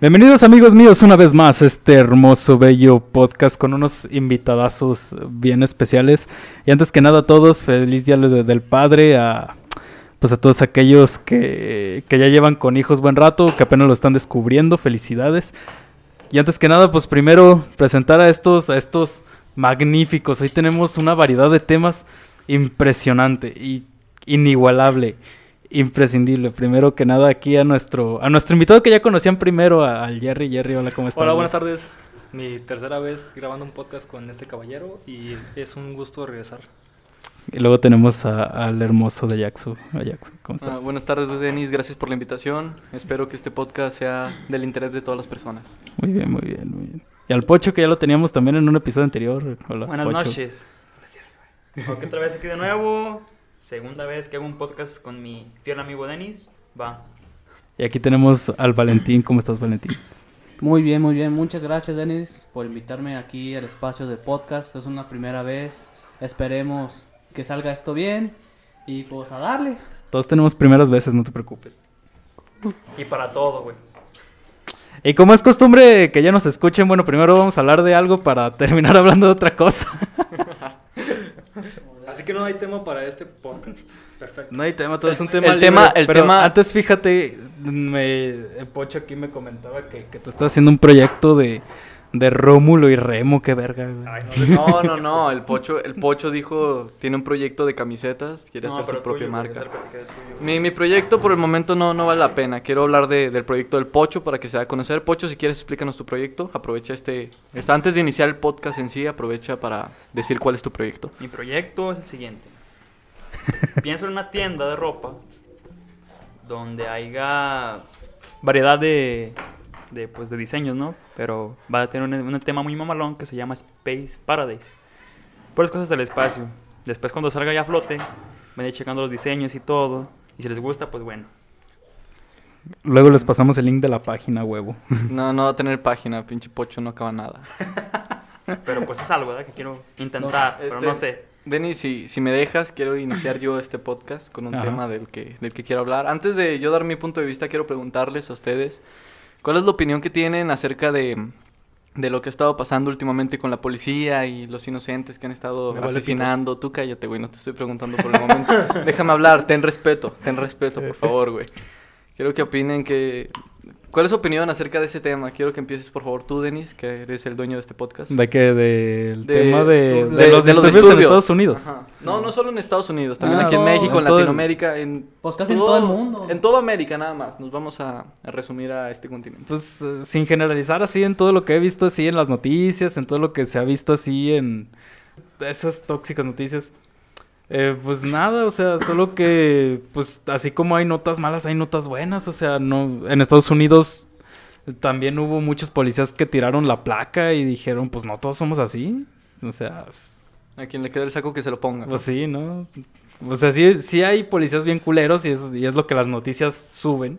Bienvenidos amigos míos una vez más a este hermoso, bello podcast con unos invitadazos bien especiales. Y antes que nada a todos, feliz día del padre, a, pues a todos aquellos que, que ya llevan con hijos buen rato, que apenas lo están descubriendo, felicidades. Y antes que nada, pues primero presentar a estos, a estos magníficos. Hoy tenemos una variedad de temas impresionante y inigualable imprescindible. Primero que nada aquí a nuestro a nuestro invitado que ya conocían primero, al Jerry. Jerry, hola, ¿cómo estás? Hola, buenas tardes. Mi tercera vez grabando un podcast con este caballero y es un gusto regresar. Y luego tenemos al hermoso de Jackson. ¿cómo ah, estás? buenas tardes, Denis. Gracias por la invitación. Espero que este podcast sea del interés de todas las personas. Muy bien, muy bien, muy bien. Y al Pocho, que ya lo teníamos también en un episodio anterior. Hola, buenas noches. Gracias. otra vez aquí de nuevo. Segunda vez que hago un podcast con mi fiel amigo Denis. Va. Y aquí tenemos al Valentín. ¿Cómo estás, Valentín? Muy bien, muy bien. Muchas gracias, Denis, por invitarme aquí al espacio de podcast. Es una primera vez. Esperemos que salga esto bien. Y pues a darle. Todos tenemos primeras veces, no te preocupes. Y para todo, güey. Y como es costumbre que ya nos escuchen, bueno, primero vamos a hablar de algo para terminar hablando de otra cosa. Así que no hay tema para este podcast. Perfecto. No hay tema, todo es un tema el Tema, el tema... Antes, fíjate, me, el Pocho aquí me comentaba que, que tú estás haciendo un proyecto de de Rómulo y Remo, qué verga, no, no, no, el Pocho, el Pocho dijo, tiene un proyecto de camisetas, quiere hacer su propia marca. Mi, mi, proyecto por el momento no, no vale la pena, quiero hablar de, del proyecto del Pocho para que se dé a conocer. Pocho, si quieres explícanos tu proyecto, aprovecha este, este, antes de iniciar el podcast en sí, aprovecha para decir cuál es tu proyecto. Mi proyecto es el siguiente. Pienso en una tienda de ropa donde haya variedad de de, pues, de diseños, ¿no? Pero va a tener un, tema muy mamalón que se llama Space Paradise. Por cosas del espacio. Después cuando salga ya a flote, van a ir checando los diseños y todo. Y si les gusta, pues bueno. Luego les pasamos el link de la página, huevo. No, no va a tener página, pinche pocho, no acaba nada. pero pues es algo, ¿verdad? Que quiero intentar, pero no este, sé. Denis, si, si me dejas, quiero iniciar yo este podcast con un tema del que, del que quiero hablar. Antes de yo dar mi punto de vista, quiero preguntarles a ustedes ¿Cuál es la opinión que tienen acerca de, lo que ha estado pasando últimamente con la policía y los inocentes que han estado asesinando? Tú cállate, güey, no te estoy preguntando por el momento. Déjame hablar, ten respeto, ten respeto, por favor, güey. Quiero que opinen que ¿Cuál es su opinión acerca de ese tema? Quiero que empieces, por favor, tú, Denis, que eres el dueño de este podcast. ¿De qué? Del tema de, los, disturbios en Estados Unidos. No, no solo en Estados Unidos, también ah, aquí en México, en, Latinoamérica, en... Pues casi en todo el mundo. En toda América, nada más. Nos vamos a, resumir a este continente. Pues, eh, sin generalizar así en todo lo que he visto así en las noticias, en todo lo que se ha visto así en esas tóxicas noticias. Eh, pues nada, o sea, solo que, pues así como hay notas malas, hay notas buenas, o sea, no, en Estados Unidos también hubo muchos policías que tiraron la placa y dijeron, pues no todos somos así, o sea... a quien le quede el saco que se lo ponga. Pues sí, ¿no? O sea, sí, sí hay policías bien culeros y es, y es lo que las noticias suben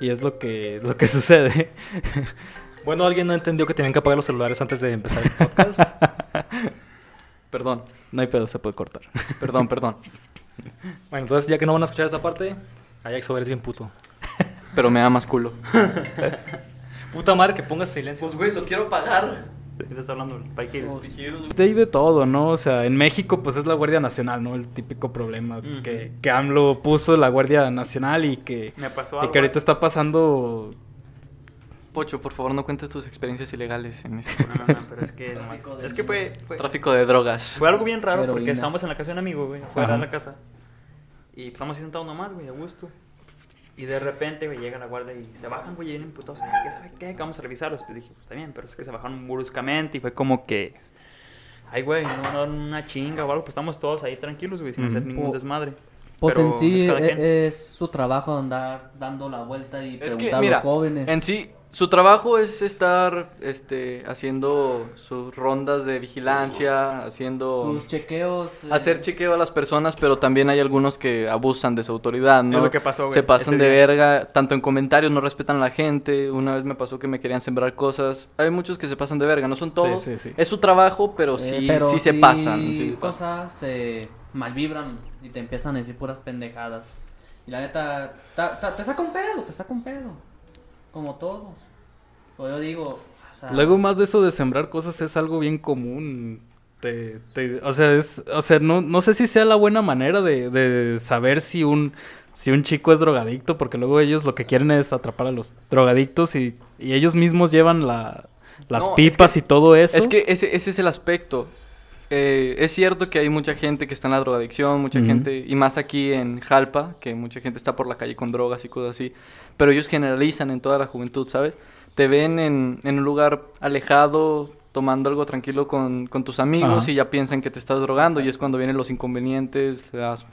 y es lo que, lo que sucede. Bueno, alguien no entendió que tenían que apagar los celulares antes de empezar el podcast. Perdón. No hay pedo, se puede cortar. Perdón, perdón. Bueno, entonces ya que no van a escuchar esta parte, Ajax eres bien puto. Pero me da más culo. Puta madre que pongas silencio. Pues güey, lo quiero pagar. ¿Qué te está hablando? De ahí de todo, ¿no? O sea, en México pues es la Guardia Nacional, ¿no? El típico problema que, que AMLO puso la Guardia Nacional y que, Me pasó y que ahorita está pasando Pocho, por favor, no cuentes tus experiencias ilegales en este No, no, pero es que, es que fue, Tráfico de drogas. Fue algo bien raro porque estábamos en la casa de un amigo, güey, fuera de la casa. Y estamos ahí sentados nomás, güey, a gusto. Y de repente, güey, llega la guardia y se bajan, güey, y vienen putos. ¿Qué sabe qué? Vamos a revisarlos. Pues dije, pues está bien, pero es que se bajaron bruscamente y fue como que. Ay, güey, no, no, una chinga o algo. Pues estamos todos ahí tranquilos, güey, sin hacer ningún desmadre. Pues en sí e, es, su trabajo andar dando la vuelta y preguntar a los jóvenes. En sí, su trabajo es estar este, haciendo sus rondas de vigilancia, haciendo... Sus chequeos. Eh. Hacer chequeo a las personas, pero también hay algunos que abusan de su autoridad, ¿no? Es lo que pasó, Se pasan de verga, tanto en comentarios, no respetan a la gente. Una vez me pasó que me querían sembrar cosas. Hay muchos que se pasan de verga, no son todos. Sí, sí, sí. Es su trabajo, pero sí, eh, sí se pasan. Sí cosas se malvibran y te empiezan a decir puras pendejadas. Y la neta, te saca un pedo, te saca un pedo. Como todos. O yo digo, o sea, Luego más de eso de sembrar cosas es algo bien común. Te- te- o sea, es, o sea no, no sé si sea la buena manera de, de saber si un, si un chico es drogadicto, porque luego ellos lo que quieren es atrapar a los drogadictos y, y ellos mismos llevan la, las No, es pipas que- y todo eso. Es que ese, ese es el aspecto. Eh, es cierto que hay mucha gente que está en la drogadicción, mucha gente, y más aquí en Jalpa, que mucha gente está por la calle con drogas y cosas así, pero ellos generalizan en toda la juventud, ¿sabes? Te ven en, en un lugar alejado, tomando algo tranquilo con, con tus amigos Ajá. y ya piensan que te estás drogando y es cuando vienen los inconvenientes, las-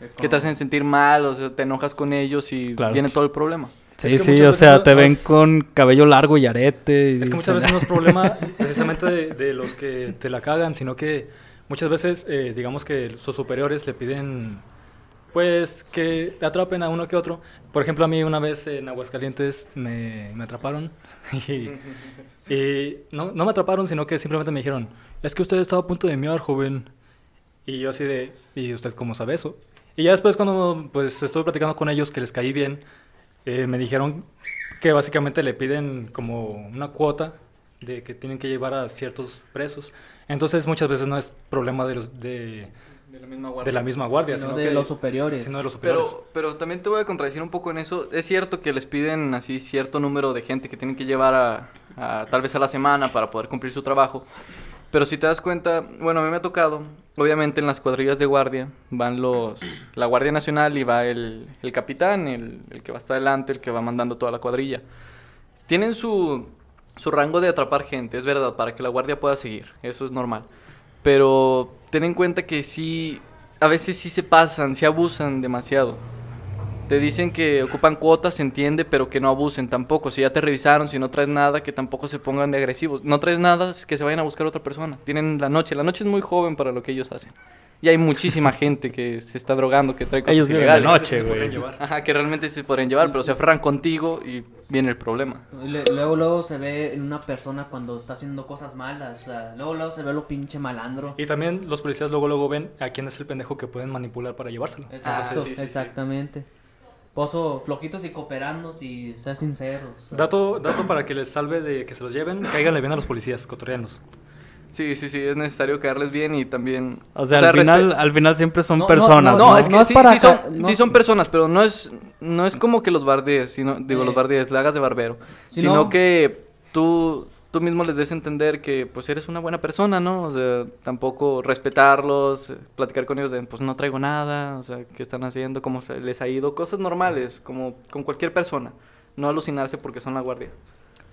es que como- te hacen sentir mal, o sea, te enojas con ellos y Claro. viene todo el problema. sí, es que sí, muchas o veces sea, no- te ven es- con cabello largo y arete. y Es que muchas veces no es problema precisamente de, de los que te la cagan, sino que muchas veces, eh, digamos que sus superiores le piden, pues, que atrapen a uno que otro. Por ejemplo, a mí una vez en Aguascalientes me, me atraparon y, y no, no me atraparon, sino que simplemente me dijeron, es que usted estaba a punto de miar, joven. Y yo así de, ¿y usted cómo sabe eso? Y ya después cuando pues estuve platicando con ellos, que les caí bien, eh, me dijeron que básicamente le piden como una cuota de que tienen que llevar a ciertos presos. Entonces muchas veces no es problema de, los, de, De la misma de la misma guardia, Sino sino, de que- los superiores. sino de los superiores. Pero, pero también te voy a contradecir un poco en eso. Es cierto que les piden así cierto número de gente que tienen que llevar a, a- tal vez a la semana para poder cumplir su trabajo. Pero si te das cuenta, bueno, a mí me ha tocado, obviamente en las cuadrillas de guardia van los, la Guardia Nacional y va el, el capitán, el, el que va hasta adelante, el que va mandando toda la cuadrilla. Tienen su, su rango de atrapar gente, es verdad, para que la guardia pueda seguir, eso es normal. Pero ten en cuenta que sí, a veces sí se pasan, se abusan demasiado. Te dicen que ocupan cuotas, se entiende, pero que no abusen tampoco. Si ya te revisaron, si no traes nada, que tampoco se pongan de agresivos. No traes nada, es que se vayan a buscar otra persona. Tienen la noche. La noche es muy joven para lo que ellos hacen. Y hay muchísima gente que se está drogando, que trae cosas Ellos ilegales. noche, Se pueden güey. llevar. Ajá, que realmente se podrían llevar, pero se aferran contigo y viene el problema. Le- Luego, luego se ve en una persona cuando está haciendo cosas malas. O sea, luego, luego se ve lo pinche malandro. Y también los policías luego luego ven a quién es el pendejo que pueden manipular para llevárselo. Exacto, sí, sí, sí. exactamente. Pozo, flojitos y cooperando y ser sinceros. Dato, dato para que les salve de que se los lleven, cáiganle bien a los policías, cotorreanos. Sí, sí, sí, es necesario caerles bien y también... O sea, al, final, al final siempre son No, no, personas. No, ¿no? es que No es sí, para sí son, ca- no. sí son personas, pero no es, no es como que los bardees, sino, digo, Eh. los bardees, le hagas de barbero, Si sino no- que tú, tú mismo les des a entender que pues eres una buena persona, ¿no? O sea, tampoco respetarlos, platicar con ellos de, pues no traigo nada, o sea, qué están haciendo, cómo se les ha ido, cosas normales, como con cualquier persona, no alucinarse porque son la guardia.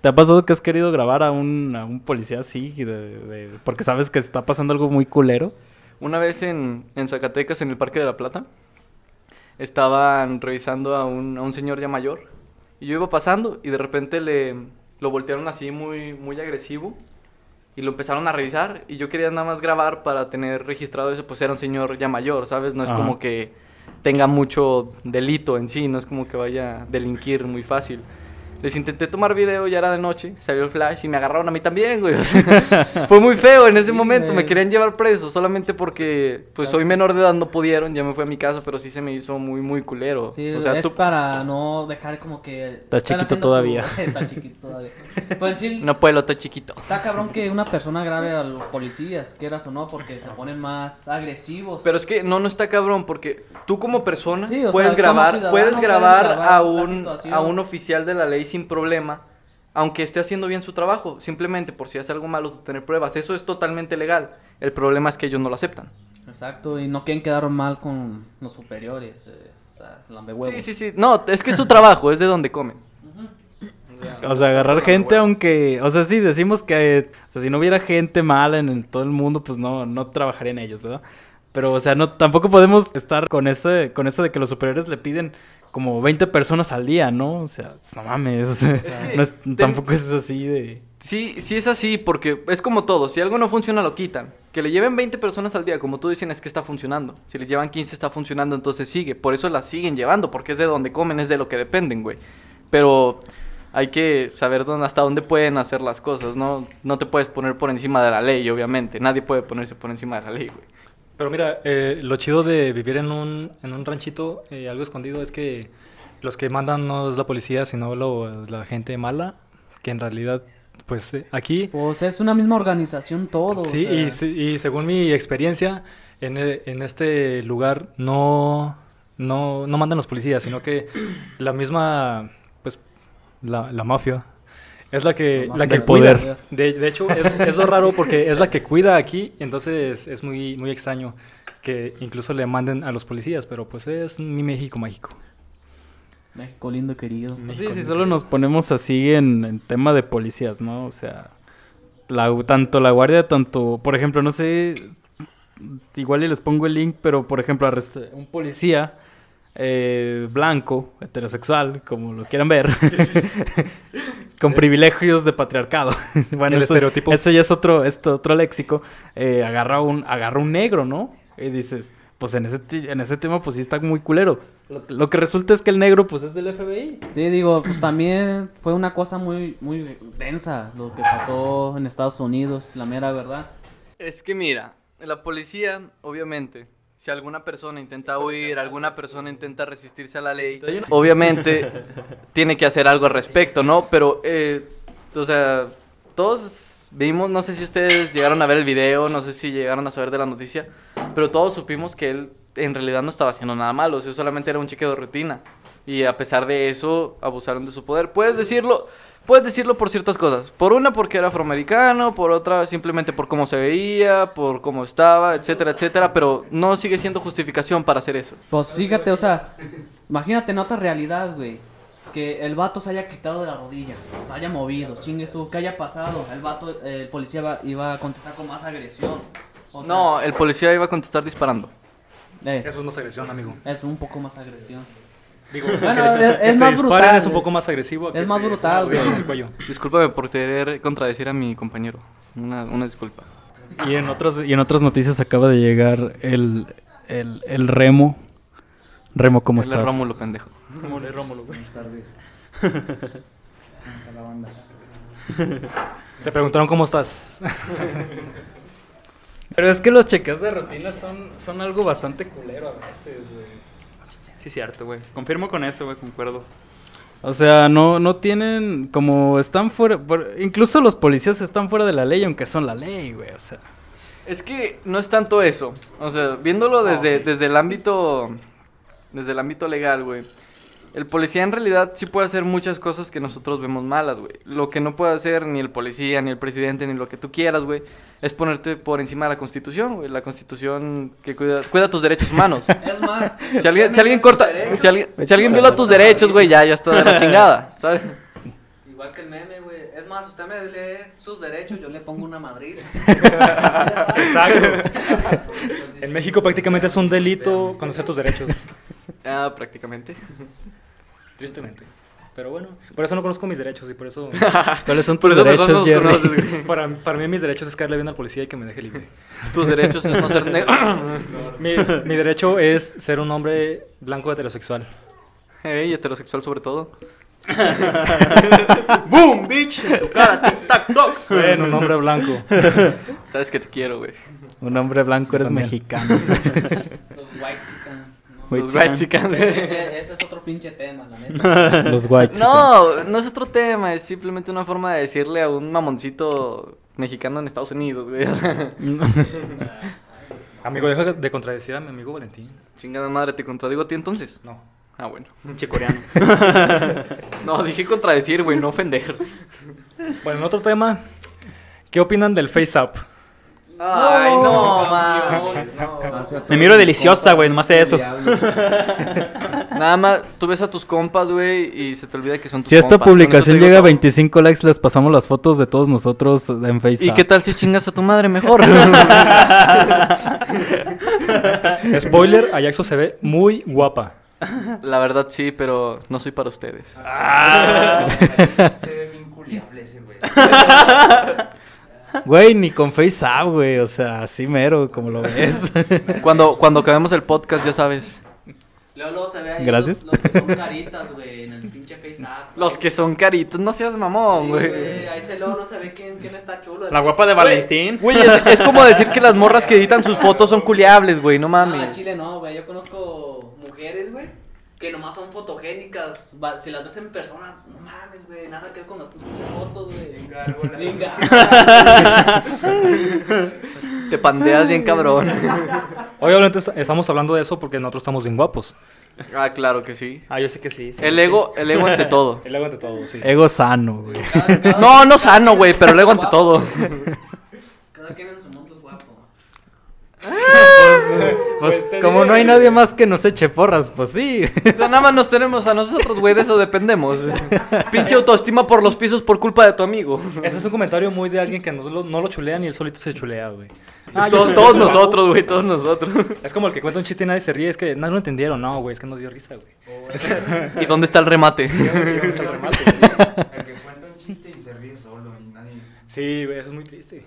¿Te ha pasado que has querido grabar a un, a un policía así? de- de- porque sabes que está pasando algo muy culero. Una vez en, en Zacatecas, en el Parque de la Plata, estaban revisando a un, a un señor ya mayor. Y yo iba pasando y de repente le, lo voltearon así muy, muy agresivo. Y lo empezaron a revisar. Y yo quería nada más grabar para tener registrado eso. Pues era un señor ya mayor, ¿sabes? No es Ajá. como que tenga mucho delito en sí. No es como que vaya a delinquir muy fácil. Les intenté tomar video, ya era de noche, salió el flash y me agarraron a mí también, güey. O sea, fue muy feo en ese Sí, momento, me querían llevar preso solamente porque pues soy menor de edad, no pudieron, ya me fui a mi casa, pero sí se me hizo muy, muy culero. Sí, o sea, es tú para no dejar como que... Está están chiquito todavía. su- Está chiquito todavía. Pues sí, no puedo, está chiquito. está cabrón que una persona grave a los policías, quieras o no, porque se ponen más agresivos. Pero es que no, no está cabrón, porque tú como persona Sí, puedes sea, como grabar, puedes puedes grabar, grabar a un, a un oficial de la ley sin problema, aunque esté haciendo bien su trabajo, simplemente por si hace algo malo, tener pruebas. Eso es totalmente legal. El problema es que ellos no lo aceptan. Exacto, y no quieren quedar mal con los superiores. eh, o sea, lambehuevos. Sí, sí, sí. No, es que es su trabajo, es de donde comen. O sea, agarrar gente aunque... O sea, sí, decimos que... O sea, si no hubiera gente mala en el- todo el mundo, pues no, no trabajarían ellos, ¿verdad? Pero, o sea, no, tampoco podemos estar con ese, con eso de que los superiores le piden como 20 personas al día, ¿no? O sea, pues, no mames. o sea, que no es- tampoco es así de... Sí, sí es así, porque es como todo. Si algo no funciona, lo quitan. Que le lleven 20 personas al día, como tú dicen, es que está funcionando. Si le llevan 15, está funcionando, entonces sigue. Por eso la siguen llevando, porque es de donde comen, es de lo que dependen, güey. Pero hay que saber dónde, hasta dónde pueden hacer las cosas, ¿no? No te puedes poner por encima de la ley, obviamente. Nadie puede ponerse por encima de la ley, güey. Pero mira, eh, lo chido de vivir en un, en un ranchito, eh, algo escondido, es que los que mandan no es la policía, sino lo- la gente mala, que en realidad, pues eh, aquí, Pues es una misma organización todo. o sí, sea, y, y según mi experiencia, en, e- en este lugar no, no, no mandan los policías, sino que la misma, pues, la, la mafia es la que, la la que cuida. poder. De, de hecho, es, es lo raro porque es la que cuida aquí, entonces es muy, muy extraño que incluso le manden a los policías, pero pues es mi México mágico. México lindo querido. Sí, sí, solo nos ponemos así en, en tema de policías, ¿no? O sea, la, tanto la guardia, tanto, por ejemplo, no sé, igual y les pongo el link, pero por ejemplo, un policía eh, blanco, heterosexual, como lo quieran ver, con privilegios de patriarcado. bueno, El esto, estereotipo. esto ya es otro, esto, otro léxico. eh, agarra, un, agarra un negro, ¿no? Y dices, pues en ese, en ese tema, pues sí está muy culero. Lo, lo que resulta es que el negro, pues es del FBI. Sí, digo, pues también fue una cosa muy, muy densa lo que pasó en Estados Unidos, la mera verdad. Es que mira, la policía, obviamente, si alguna persona intenta huir, alguna persona intenta resistirse a la ley, obviamente tiene que hacer algo al respecto, ¿no? Pero, eh, o sea, todos vimos, no sé si ustedes llegaron a ver el video, no sé si llegaron a saber de la noticia, pero todos supimos que él en realidad no estaba haciendo nada malo, o sea, solamente era un cheque de rutina. Y a pesar de eso, abusaron de su poder. Puedes decirlo, puedes decirlo por ciertas cosas. Por una, porque era afroamericano, por otra, simplemente por cómo se veía, por cómo estaba, etcétera, etcétera. Pero no sigue siendo justificación para hacer eso. Pues fíjate, o sea, imagínate en otra realidad, güey. Que el vato se haya quitado de la rodilla, se haya movido, chingue su, que haya pasado. El vato, el policía iba a contestar con más agresión. O sea, No, el policía iba a contestar disparando. eh, Eso es más agresión, amigo. es un poco más agresión. Digo, Bueno, que- es- que es te más disparen brutal, Es un poco más agresivo. Es más brutal, güey. en el cuello. Discúlpame por querer contradecir a mi compañero. Una, una disculpa. Y en otras, y en otras noticias acaba de llegar el, el, el Remo. Remo, ¿cómo es estás? Rómulo, pendejo. Rómulo, Rómulo, güey. Buenas tardes. ¿Cómo está la banda? Te preguntaron cómo estás. Pero es que los cheques de rutina son, son algo bastante culero a veces, güey. Sí, cierto, güey. Confirmo con eso, güey, concuerdo. O sea, no, no tienen, como están fuera, por- incluso los policías están fuera de la ley, aunque son la ley, güey, o sea. Es que no es tanto eso. O sea, viéndolo desde, desde el ámbito. Desde el ámbito legal, güey. El policía en realidad sí puede hacer muchas cosas que nosotros vemos malas, güey. Lo que no puede hacer ni el policía, ni el presidente, ni lo que tú quieras, güey, es ponerte por encima de la constitución, güey. La constitución que cuida, cuida tus derechos humanos. Es más, Si alguien, si alguien corta, si alguien, si alguien viola tus derechos, güey, ya, ya está de la chingada, ¿sabes? Igual que el meme, güey. Es más, usted me lee sus derechos, yo le pongo una madriz. Exacto. En México prácticamente es un delito conocer tus derechos. Ah, prácticamente. Tristemente. Pero bueno, por eso no conozco mis derechos y por eso... ¿Cuáles son Por tus eso derechos, no los conoces. Para, para mí mis derechos es caerle bien al policía y que me deje libre. Tus derechos es no ser negro. Mi, mi derecho es ser un hombre blanco heterosexual. Ey, heterosexual sobre todo. ¡Boom, bitch! En tu cara, tic, tac, toc. Bueno, un hombre blanco. Sabes que te quiero, güey. Un hombre blanco eres También. mexicano. Los white White Los chican. white chicans, güey. Ese es otro pinche tema, la neta. Los. No, no es otro tema, es simplemente una forma de decirle a un mamoncito mexicano en Estados Unidos, güey. Amigo, deja de contradecir a mi amigo Valentín. Chingada madre, ¿te contradigo a ti entonces? No. Ah, bueno. Che coreano. No, dije contradecir, güey, no ofender. Bueno, en otro tema, ¿qué opinan del Face Up? Ay, no, man. Me miro deliciosa, güey, nomás sé eso. Nada más, tú ves a tus compas, güey, y se te olvida que son tus Si esta compas. Con eso publicación te digo llega a todo. 25 likes, les pasamos las fotos de todos nosotros en Facebook. ¿Y qué tal si chingas a tu madre mejor? Spoiler, Ajaxo se ve muy guapa. La verdad sí, pero no soy para ustedes. Se ve bien culiable ese güey. Güey, ni con FaceApp, güey. O sea, así mero, como lo ves. Cuando, cuando acabemos el podcast, ya sabes. Luego, luego se ve ahí Gracias. Los, los que son caritas, güey, en el pinche face app. Los que son caritos, no seas mamón, Sí, güey. güey, Ahí se luego no se ve quién, quién está chulo. La guapa de Valentín. Güey, es, es como decir que las morras que editan sus fotos son culiables, güey, no Ah, mames. Chile no, güey. Yo conozco mujeres, güey, que nomás son fotogénicas. Va- Si las ves en persona, no mames, güey, nada que ver con las pinches fotos, güey. Venga. Te pandeas bien cabrón. Obviamente est- estamos hablando de eso porque nosotros estamos bien guapos. Ah, claro que sí. Ah, yo sé que sí. sí. El ego, el ego ante todo. El ego ante todo, sí. Ego sano, güey. Cada- cada- No, no sano, güey, pero el ego ante todo. Cada quien en su mundo es guapo. Pues como no hay nadie más que nos eche porras, pues sí. O sea, nada más nos tenemos a nosotros, güey, de eso dependemos. Pinche autoestima por los pisos por culpa de tu amigo. Ese es un comentario muy de alguien que no lo, no lo chulea ni él solito se chulea, güey. Ah, yo To- soy- todos nosotros, güey, todos nosotros. Es como el que cuenta un chiste y nadie se ríe, es que no lo entendieron, no, güey, es que nos dio risa, güey. ¿Y dónde está el remate? El que cuenta un chiste y se ríe solo y nadie. Sí, güey, eso es muy triste.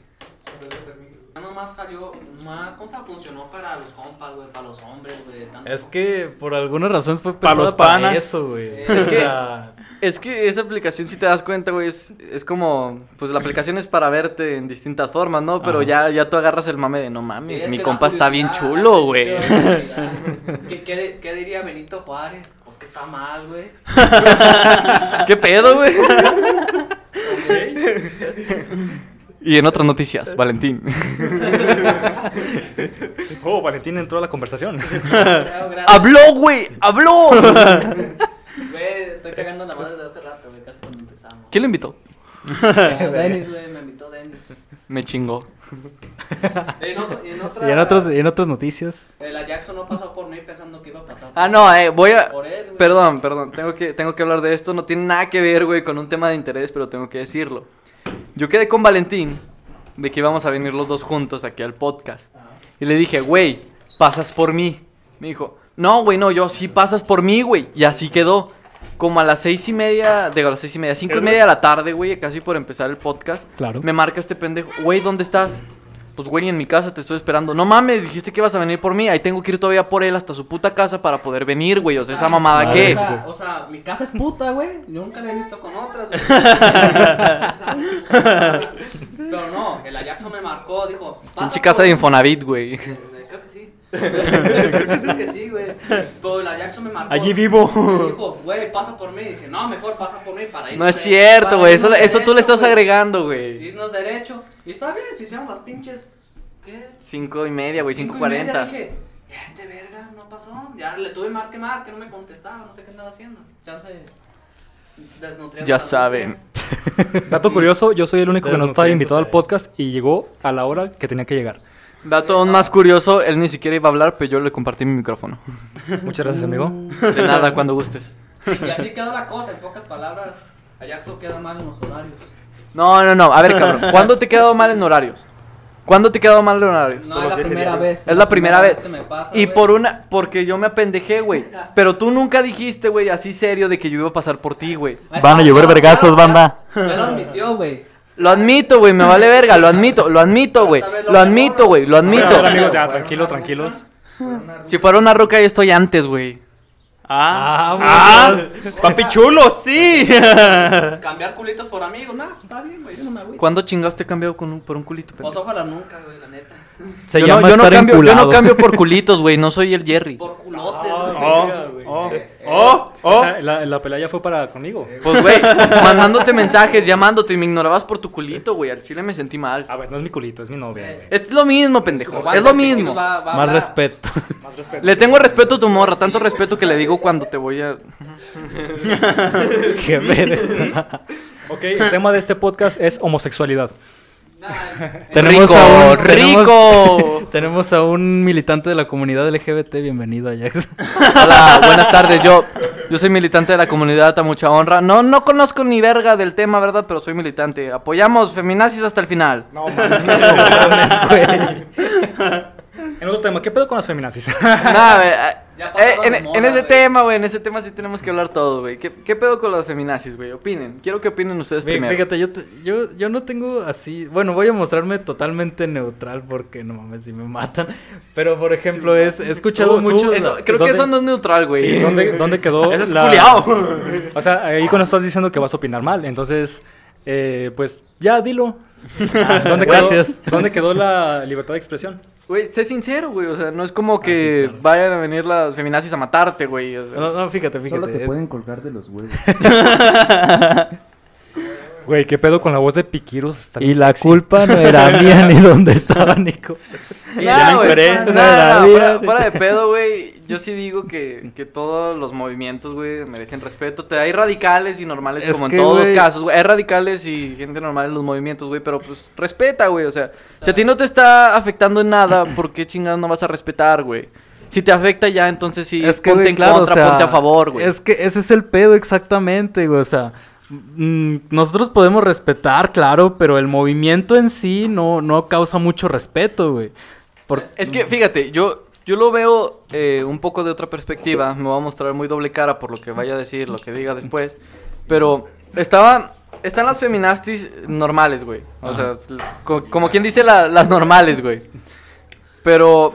Ya nomás salió, más, ¿cómo se llama? funcionó para los compas, güey, para los hombres, güey. tanto- Es que por alguna razón fue Para los panas. eso, güey. Es que- sea, Es que esa aplicación, si te das cuenta, güey, es, es como... Pues la aplicación es para verte en distintas formas, ¿no? Pero Ajá. ya, ya tú agarras el mame de, no Sí, mames, es mi compa está bien chulo, güey. curiosidad. ¿Qué, qué, qué diría Benito Juárez? Pues que está mal, güey. ¿Qué pedo, güey? Y en otras noticias, Valentín. Oh, Valentín entró a la conversación. ¡Habló, güey! ¡Habló! Güey, estoy cagando la madre desde hace rato, güey, casi cuando empezamos. ¿Quién lo invitó? Denis, güey, me invitó Denis. Me chingó. En, otro, en otra... y en, otros, y en otras noticias. El Ajaxo no pasó por mí pensando que iba a pasar. Ah, no, eh, voy a... Por él, güey. Perdón, perdón, tengo que, tengo que hablar de esto. No tiene nada que ver, güey, con un tema de interés, pero tengo que decirlo. Yo quedé con Valentín de que íbamos a venir los dos juntos aquí al podcast. Y le dije, güey, pasas por mí. Me dijo, no, güey, no, yo sí pasas por mí, güey. Y así quedó. Como a las seis y media, digo a las seis y media, cinco y media de la tarde, güey, casi por empezar el podcast. Claro. Me marca este pendejo, güey, ¿dónde estás? Pues, güey, en mi casa te estoy esperando. No mames, dijiste que ibas a venir por mí. Ahí tengo que ir todavía por él hasta su puta casa para poder venir, güey. O sea, esa mamada, madre, ¿qué O es? sea, o sea, mi casa es puta, güey. Yo nunca la he visto con otras, güey. Pero no, el Ajaxo me marcó, dijo. "Pasa Pinche casa de mí". Infonavit, güey. Creo que sí. Que sí, güey. Pero el Ajaxo me marcó. Allí vivo. Me dijo, güey, pasa por mí. dije, no, mejor pasa por mí para ir. No es cierto, güey. Eso, eso tú le estás agregando, güey. Irnos derecho. Y está bien, si hicieron las pinches. ¿Qué? Cinco y media, güey. Cinco y media, cuarenta. Dije, este verga no pasó. Ya le tuve marque marque, no me contestaba, no sé qué andaba haciendo. Chance. desnutriendo Ya la saben. Dato curioso, yo soy el único que no estaba invitado al podcast y llegó a la hora que tenía que llegar. Dato aún más curioso, él ni siquiera iba a hablar, pero yo le compartí mi micrófono. Muchas gracias, amigo. De nada, cuando gustes. Y así quedó la cosa, en pocas palabras. Ajaxo queda mal en los horarios. No, no, no. A ver, cabrón. ¿Cuándo te he quedado mal en horarios? ¿Cuándo te he quedado mal en horarios? No es la primera vez. Es la primera vez. que me pasa. Y güey. por una, porque yo me apendejé, güey. Pero tú nunca dijiste, güey, así serio de que yo iba a pasar por ti, güey. Van a llover vergazos, banda. Ya lo admitió, güey. Lo admito, güey, me vale verga, lo admito, lo admito, güey. Lo admito, güey, lo admito. Bueno, amigos, ya, tranquilos, tranquilos. Si fuera una roca, yo estoy antes, güey. Ah, Ah, papi chulo, sí. Cambiar culitos por amigos, nah, pues está bien, güey. Yo no me agüito. ¿Cuándo chingados te he cambiado con un- por un culito, Pues ojalá nunca, güey, la neta. Se yo llama no, yo no estar cambio, yo no cambio por culitos, güey, no soy el Jerry. Por culotes, Oh, güey. oh, Oh, O oh. sea, la, la pelea ya fue para conmigo. Pues, güey, mandándote mensajes, llamándote y me ignorabas por tu culito, güey. Al chile me sentí mal. A ver, no es mi culito, es mi novia, güey. Es lo mismo, pendejo. Aguanta, Es lo mismo. va- va Más respeto. Más respeto. Le tengo respeto a tu morra, tanto respeto que le digo cuando te voy a. Qué verga. Ok, el tema de este podcast es homosexualidad. Tenemos ¡Rico! a un- ¡Rico! Tenemos a un militante de la comunidad LGBT. Bienvenido, Ajax. Hola, buenas tardes. Yo, yo soy militante de la comunidad a mucha honra. No, no conozco ni verga del tema, ¿verdad? Pero soy militante. Apoyamos feminazis hasta el final. No, mames, asco, mames, güey. En otro tema, ¿qué pedo con las feminazis? Nada, eh, Ya eh, en, ese tema, güey, en ese tema sí tenemos que hablar todo, güey. ¿Qué, ¿Qué pedo con las feminazis, güey? Opinen. Quiero que opinen ustedes primero. Fíjate, yo, te- yo, yo no tengo así. Bueno, voy a mostrarme totalmente neutral porque no mames si me matan. Pero por ejemplo, es, he escuchado Tú- tú- mucho. Creo ¿Dónde- que eso no es neutral, güey. Sí, ¿dónde, dónde quedó Eso es la- culiao. O sea, ahí cuando estás diciendo que vas a opinar mal, entonces eh, pues ya dilo. Ah, ¿Dónde Gracias. Quedó, ¿Dónde quedó la libertad de expresión? Güey, sé sincero, güey. O sea, no es como que vayan a venir las feminazis a matarte, güey. o sea. No, no, fíjate, fíjate. Solo te es- pueden colgar de los huevos. Güey, ¿qué pedo con la voz de Piquiros? Está Y la sexy. culpa no era mía ni dónde estaba Nico. Nah, Ya me güey, encueré, nah, no nah, era mía. fuera, fuera de pedo, güey. Yo sí digo que, que todos los movimientos, güey, merecen respeto. Te- Hay radicales y normales Es como que, en todos los casos, güey. Hay radicales y gente normal en los movimientos, güey. Pero pues respeta, güey. O sea, si a ti no te está afectando en nada, ¿por qué chingados no vas a respetar, güey? Si te afecta ya, entonces sí, es que, ponte güey, en claro, contra, o sea, ponte a favor, güey. Es que ese es el pedo exactamente, güey. O sea, nosotros podemos respetar, claro, pero el movimiento en sí no, no causa mucho respeto, güey. Por- Es que, fíjate, yo, yo lo veo eh, un poco de otra perspectiva. Me voy a mostrar muy doble cara por lo que vaya a decir, lo que diga después. Pero estaban, están las feminastis normales, güey. O sea, co- como quien dice la- las normales, güey. Pero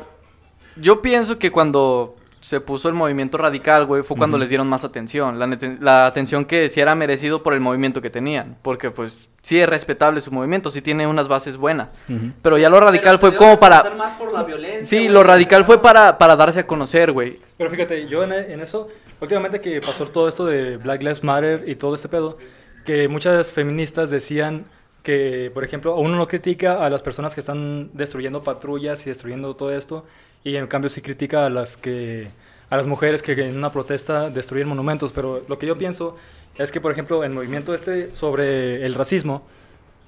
yo pienso que cuando se puso el movimiento radical, güey, fue cuando les dieron más atención. La, la atención que sí era merecido por el movimiento que tenían. Porque, pues, sí es respetable su movimiento, sí tiene unas bases buenas. Ujú. Pero ya lo radical fue como para... más por la violencia, Sí, güey. lo radical fue para, para darse a conocer, güey. Pero fíjate, yo en, en eso, últimamente que pasó todo esto de Black Lives Matter y todo este pedo, que muchas feministas decían que, por ejemplo, uno no critica a las personas que están destruyendo patrullas y destruyendo todo esto, y en cambio sí critica a las que a las mujeres que en una protesta destruyen monumentos, pero lo que yo pienso es que, por ejemplo, el movimiento este sobre el racismo,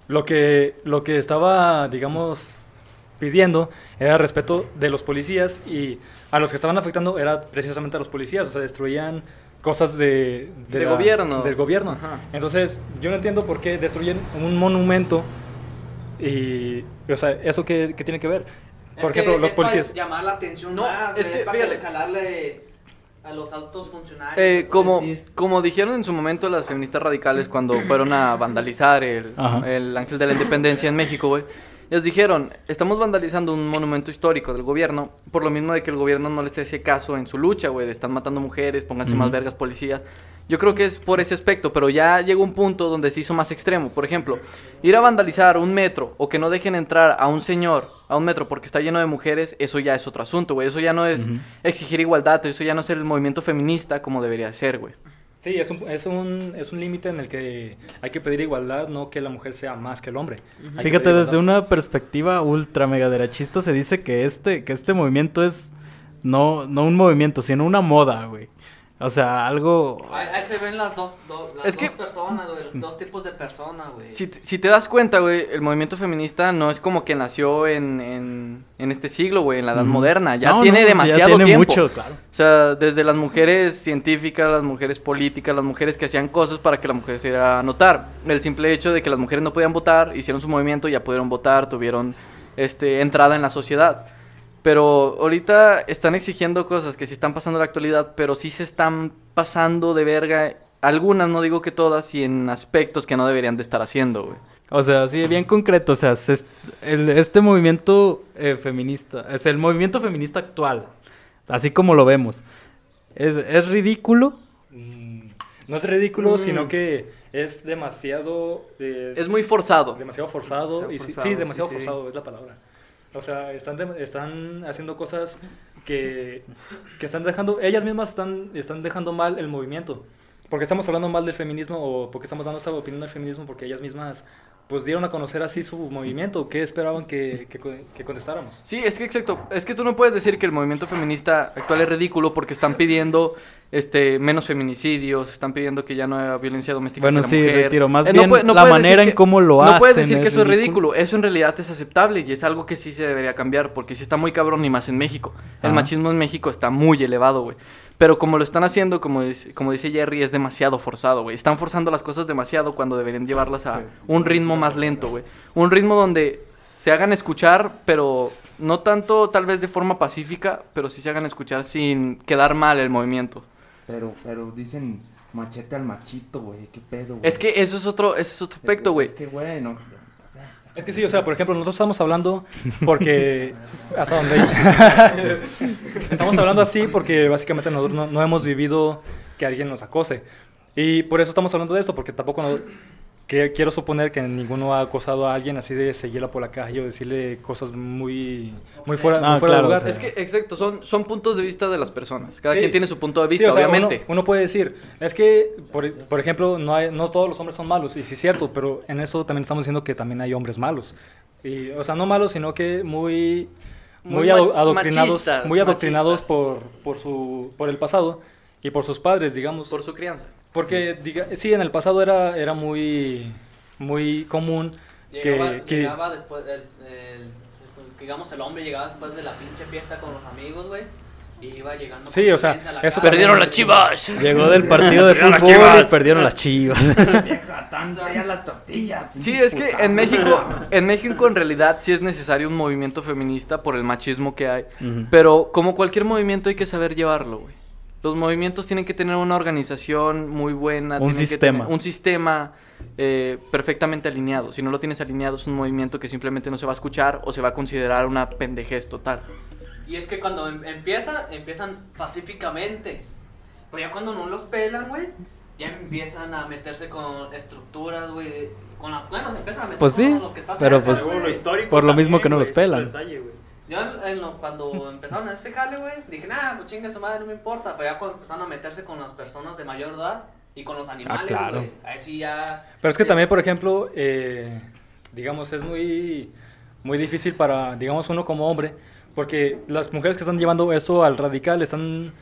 lo que, lo que estaba, digamos, pidiendo era respeto de los policías y a los que estaban afectando era precisamente a los policías, o sea, destruían cosas de, De gobierno. Del gobierno. Ajá. Entonces, yo no entiendo por qué destruyen un monumento y, o sea, ¿eso qué, qué tiene que ver? Es Por ejemplo, los es para policías. llamar la atención No, más, es güey, que, es para fíjate. calarle a los altos funcionarios. Eh, como, decir. como dijeron en su momento las feministas radicales cuando fueron a vandalizar el, el Ángel de la Independencia en México, güey. Les dijeron, estamos vandalizando un monumento histórico del gobierno, por lo mismo de que el gobierno no les hace caso en su lucha, güey, de están matando mujeres, pónganse más vergas policías. Yo creo que es por ese aspecto, pero ya llegó un punto donde se hizo más extremo. Por ejemplo, ir a vandalizar un metro o que no dejen entrar a un señor a un metro porque está lleno de mujeres, eso ya es otro asunto, güey. Eso ya no es exigir igualdad, eso ya no es el movimiento feminista como debería ser, güey. Sí, es un, es un, es un límite en el que hay que pedir igualdad, no que la mujer sea más que el hombre. Hay Fíjate, desde una perspectiva ultra mega derechista se dice que este, que este movimiento es no, no un movimiento, sino una moda, güey. O sea, algo... Ahí, ahí se ven las dos, do- las Es dos que- personas, güey, los dos tipos de personas, güey. Si, te- si te das cuenta, güey, el movimiento feminista no es como que nació en, en, en este siglo, güey, en la edad moderna. Ya No, tiene no, sí, ya demasiado tiene tiempo. mucho, claro. O sea, desde las mujeres científicas, las mujeres políticas, las mujeres que hacían cosas para que la mujer se diera a notar. El simple hecho de que las mujeres no podían votar, hicieron su movimiento, ya pudieron votar, tuvieron este, entrada en la sociedad. Pero ahorita están exigiendo cosas que sí están pasando en la actualidad, pero sí se están pasando de verga. Algunas, no digo que todas, y en aspectos que no deberían de estar haciendo, güey. O sea, sí, bien concreto. O sea, se est- el- este movimiento eh, feminista, es el movimiento feminista actual, así como lo vemos, es, es ridículo. Mm, No es ridículo, Mm. sino que es demasiado... eh, Es muy forzado. demasiado forzado. Demasiado y sí- forzado, sí, sí, demasiado sí. forzado es la palabra. O sea, están, de- están haciendo cosas que, que están dejando, ellas mismas están, están dejando mal el movimiento. Porque estamos hablando mal del feminismo o porque estamos dando esta opinión del feminismo porque ellas mismas pues dieron a conocer así su movimiento. ¿Qué esperaban que, que, co- que contestáramos? Sí, es que exacto. Es que tú no puedes decir que el movimiento feminista actual es ridículo porque están pidiendo este menos feminicidios, están pidiendo que ya no haya violencia doméstica Bueno, hacia la sí, mujer. retiro. Más Eh, bien puede- la puedes manera en que- cómo lo No puedes hacen decir que es eso es ridículo. ridículo. Eso en realidad es aceptable y es algo que sí se debería cambiar porque sí está muy cabrón y más en México. El Ajá. machismo en México está muy elevado, güey. Pero como lo están haciendo, como dice, como dice Jerry, es demasiado forzado, güey. Están forzando las cosas demasiado cuando deberían llevarlas a un ritmo más lento, güey. Un ritmo donde se hagan escuchar, pero no tanto tal vez de forma pacífica, pero sí se hagan escuchar sin quedar mal el movimiento. Pero, pero dicen machete al machito, güey. ¿Qué pedo, güey? Es que eso es otro, ese es otro aspecto, güey. Es que, güey, no. Es que sí, o sea, por ejemplo, nosotros estamos hablando porque... ¿Hasta dónde? estamos hablando así porque básicamente nosotros no, no hemos vivido que alguien nos acose. Y por eso estamos hablando de esto, porque tampoco no- que quiero suponer que ninguno ha acosado a alguien así de seguirla por la calle o decirle cosas muy, muy fuera, Ah, muy fuera claro, de lugar. o sea. Es que, exacto, son, son puntos de vista de las personas. Cada Sí. quien tiene su punto de Sí, vista, o sea, uno- obviamente. Uno, puede decir, es que, por, por ejemplo, no, hay, no todos los hombres son malos, y sí es cierto, pero en eso también estamos diciendo que también hay hombres malos. Y, o sea, no malos, sino que muy, muy, Muy ado- adoctrinados, machistas, muy adoctrinados machistas. por, por, su, por el pasado y por sus padres, digamos. Por su crianza. Porque, diga, sí, en el pasado era, era muy, muy común Llegaba, que... que- llegaba después, el, el- digamos, el hombre llegaba después de la pinche fiesta con los amigos, güey. Y iba llegando. Sí, o sea, la eso casa. Perdieron las chivas. Llegó del partido de fútbol y perdieron las chivas. Las tortillas. Sí, es que en México, en México en realidad sí es necesario un movimiento feminista por el machismo que hay. Pero como cualquier movimiento hay que saber llevarlo, güey. Los movimientos tienen que tener una organización muy buena. Un tienen que sistema. tener un sistema eh, perfectamente alineado. Si no lo tienes alineado es un movimiento que simplemente no se va a escuchar o se va a considerar una pendejez total. Y es que cuando em- empieza, empiezan pacíficamente. Pero ya cuando no los pelan, güey, ya empiezan a meterse con estructuras, güey. de- Con las manos empiezan a meter Pues sí, con lo que está pero pues- Por lo mismo que no los pelan. detalle. Yo en- lo- cuando empezaron a ese jale, güey, dije, nah, pues chingue su madre, no me importa. Pero ya cuando empezaron a meterse con las personas de mayor edad y con los animales, claro. güey, ahí sí ya... Pero es que también, por ejemplo, eh, digamos, es muy, muy difícil para, digamos, uno como hombre, porque las mujeres que están llevando eso al radical están,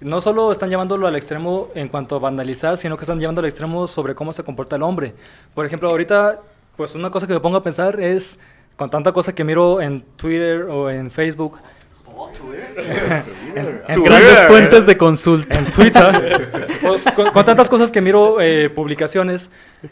no solo están llevándolo al extremo en cuanto a vandalizar, sino que están llevando al extremo sobre cómo se comporta el hombre. Por ejemplo, ahorita, pues una cosa que me pongo a pensar es, con tanta cosa que miro en Twitter o en Facebook, Twitter. en Grandes fuentes de consulta. en Twitter, pues, con, con tantas cosas que miro eh, publicaciones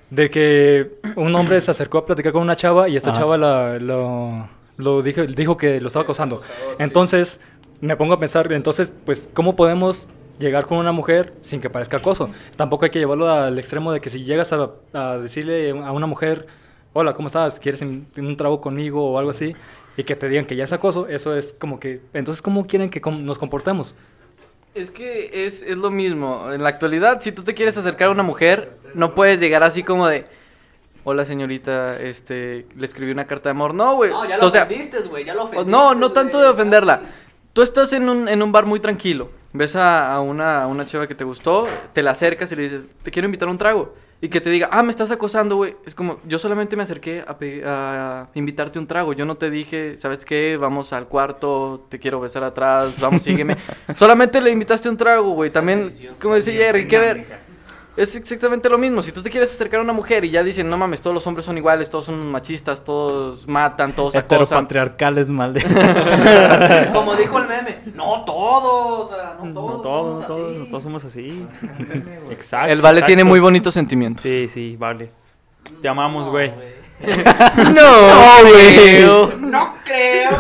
de que un hombre se acercó a platicar con una chava y esta Ajá. chava la- lo, lo dijo, dijo que lo estaba acosando. Entonces me pongo a pensar, entonces, pues, ¿cómo podemos llegar con una mujer sin que parezca acoso? Tampoco hay que llevarlo al extremo de que si llegas a, a decirle a una mujer, hola, ¿cómo estás? ¿Quieres un, un trago conmigo o algo así? Y que te digan que ya es acoso, eso es como que, entonces, ¿cómo quieren que com- nos comportemos? Es que es, es lo mismo. En la actualidad, si tú te quieres acercar a una mujer, no puedes llegar así como de... Hola señorita, este, le escribí una carta de amor. No, güey. No, ya lo o sea, ofendiste, güey, ya lo ofendiste. no, no tanto de ofenderla. Tú estás en un, en un bar muy tranquilo. Ves a, a una, a una chava que te gustó, te la acercas y le dices, te quiero invitar a un trago. Y que te diga, ah, me estás acosando, güey. Es como, yo solamente me acerqué a, a invitarte un trago. Yo no te dije, ¿sabes qué? Vamos al cuarto, te quiero besar atrás, vamos, sígueme. solamente le invitaste un trago, güey. También, como dice Jerry, ¿qué ver? Es exactamente lo mismo. Si tú te quieres acercar a una mujer y ya dicen, no mames, todos los hombres son iguales, todos son machistas, todos matan, todos acosan. Heteropatriarcales, mal de... Como dijo el meme, no todos, o sea, no todos. No todos, somos no todos, así. no todos somos así. Exacto. El vale tiene muy bonitos sentimientos. Sí, sí, vale. Te amamos, No, güey. No, güey. No creo.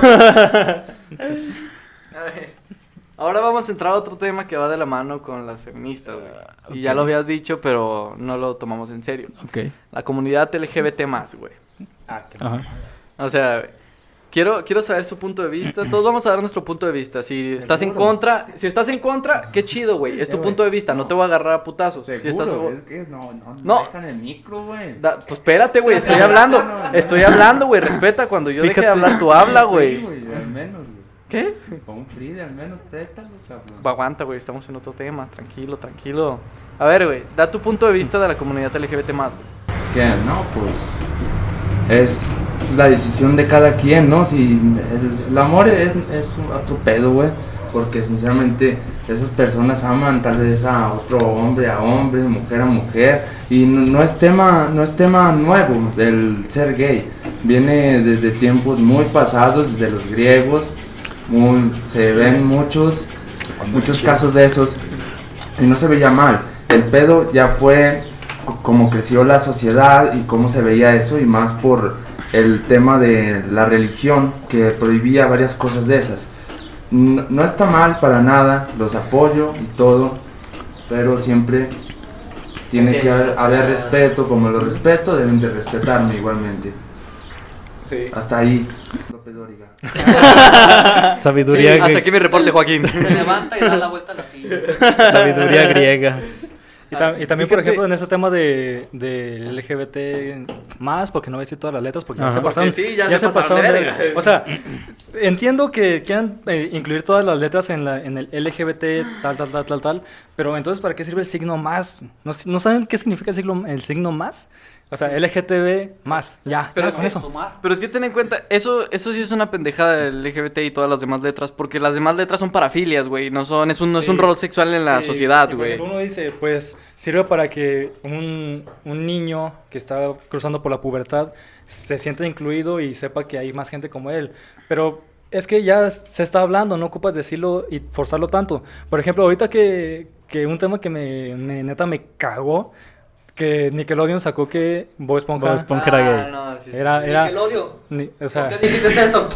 Ahora vamos a entrar a otro tema que va de la mano con las feministas, güey. Y ya lo habías dicho, pero no lo tomamos en serio. ok. La comunidad LGBT más, güey. Ajá. O sea, quiero, quiero saber su punto de vista. Todos vamos a dar nuestro punto de vista. Si estás en contra, si estás en contra, qué chido, güey. Es tu Eh, güey. punto de vista. No te voy a agarrar a putazos. Si Seguro, estás a favor- es que no, no, no, No. dejan el micro, güey. Da- pues espérate, güey. Estoy hablando. Estoy hablando, güey. Respeta. Cuando yo deje de Fíjate. hablar, tú habla, Sí, güey. Al menos, güey. ¿Qué? Pon Frida, al menos, préstalo, cabrón. Aguanta, güey. Estamos en otro tema. Tranquilo, tranquilo. A ver, güey. Da tu punto de vista de la comunidad LGBT más, güey. Que no, pues es la decisión de cada quien, ¿no? Si el, el amor es, es un otro pedo, güey. Porque sinceramente esas personas aman tal vez a otro hombre a hombre, mujer a mujer. Y no, no es tema, no es tema nuevo del ser gay. Viene desde tiempos muy pasados, desde los griegos. Muy- se ven muchos, muchos casos de esos. Y no se veía mal. El pedo ya fue c- cómo creció la sociedad y cómo se veía eso y más por el tema de la religión que prohibía varias cosas de esas. No, no está mal para nada, los apoyo y todo, pero siempre tiene que que haber, haber respeto, como los respeto, deben de respetarme igualmente. Sí. Hasta ahí, López Dóriga. Sabiduría, Hasta gri- aquí mi reporte, Joaquín. Se levanta y da la vuelta a la silla. sabiduría griega. Y, tam- y también, por ejemplo, en ese tema de, de LGBT más, porque no voy a decir todas las letras, porque ya se pasaron. Sí, ya se pasaron pasaron de. O sea, entiendo que quieran eh, incluir todas las letras en, la, en el LGBT, tal, tal, tal, tal, tal, pero entonces, ¿para qué sirve el signo más? ¿No, ¿no saben qué significa el, siglo- el signo más? O sea, LGTB más, ya, Pero ya es con que eso. Pero es que ten en cuenta, eso, eso sí es una pendejada del LGBT y todas las demás letras, porque las demás letras son parafilias, güey, no son, es un, no es un Sí. rol sexual en la Sí, sociedad, güey. Uno dice, pues sirve para que un, un niño que está cruzando por la pubertad se sienta incluido y sepa que hay más gente como él. Pero es que ya se está hablando, no ocupas decirlo y forzarlo tanto. Por ejemplo, ahorita que, que un tema que me, me- neta me cagó, que Nickelodeon sacó que Bob Esponja, Bob Esponja era gay. Ah, no, sí, sí. era... era Nickelodeon. ni- o sea, ¿Por qué dijiste eso?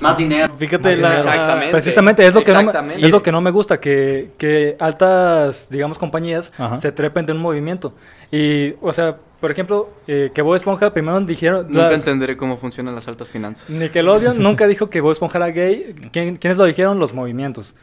Más dinero. Fíjate, Más la, dinero. Exactamente. Precisamente es lo que no me, es lo que no me gusta que, que altas digamos compañías Ajá. se trepen de un movimiento y o sea por ejemplo eh, que Bob Esponja primero dijeron Nunca las- entenderé cómo funcionan las altas finanzas. Nickelodeon nunca dijo que Bob Esponja era gay ¿Quién- quiénes lo dijeron los movimientos.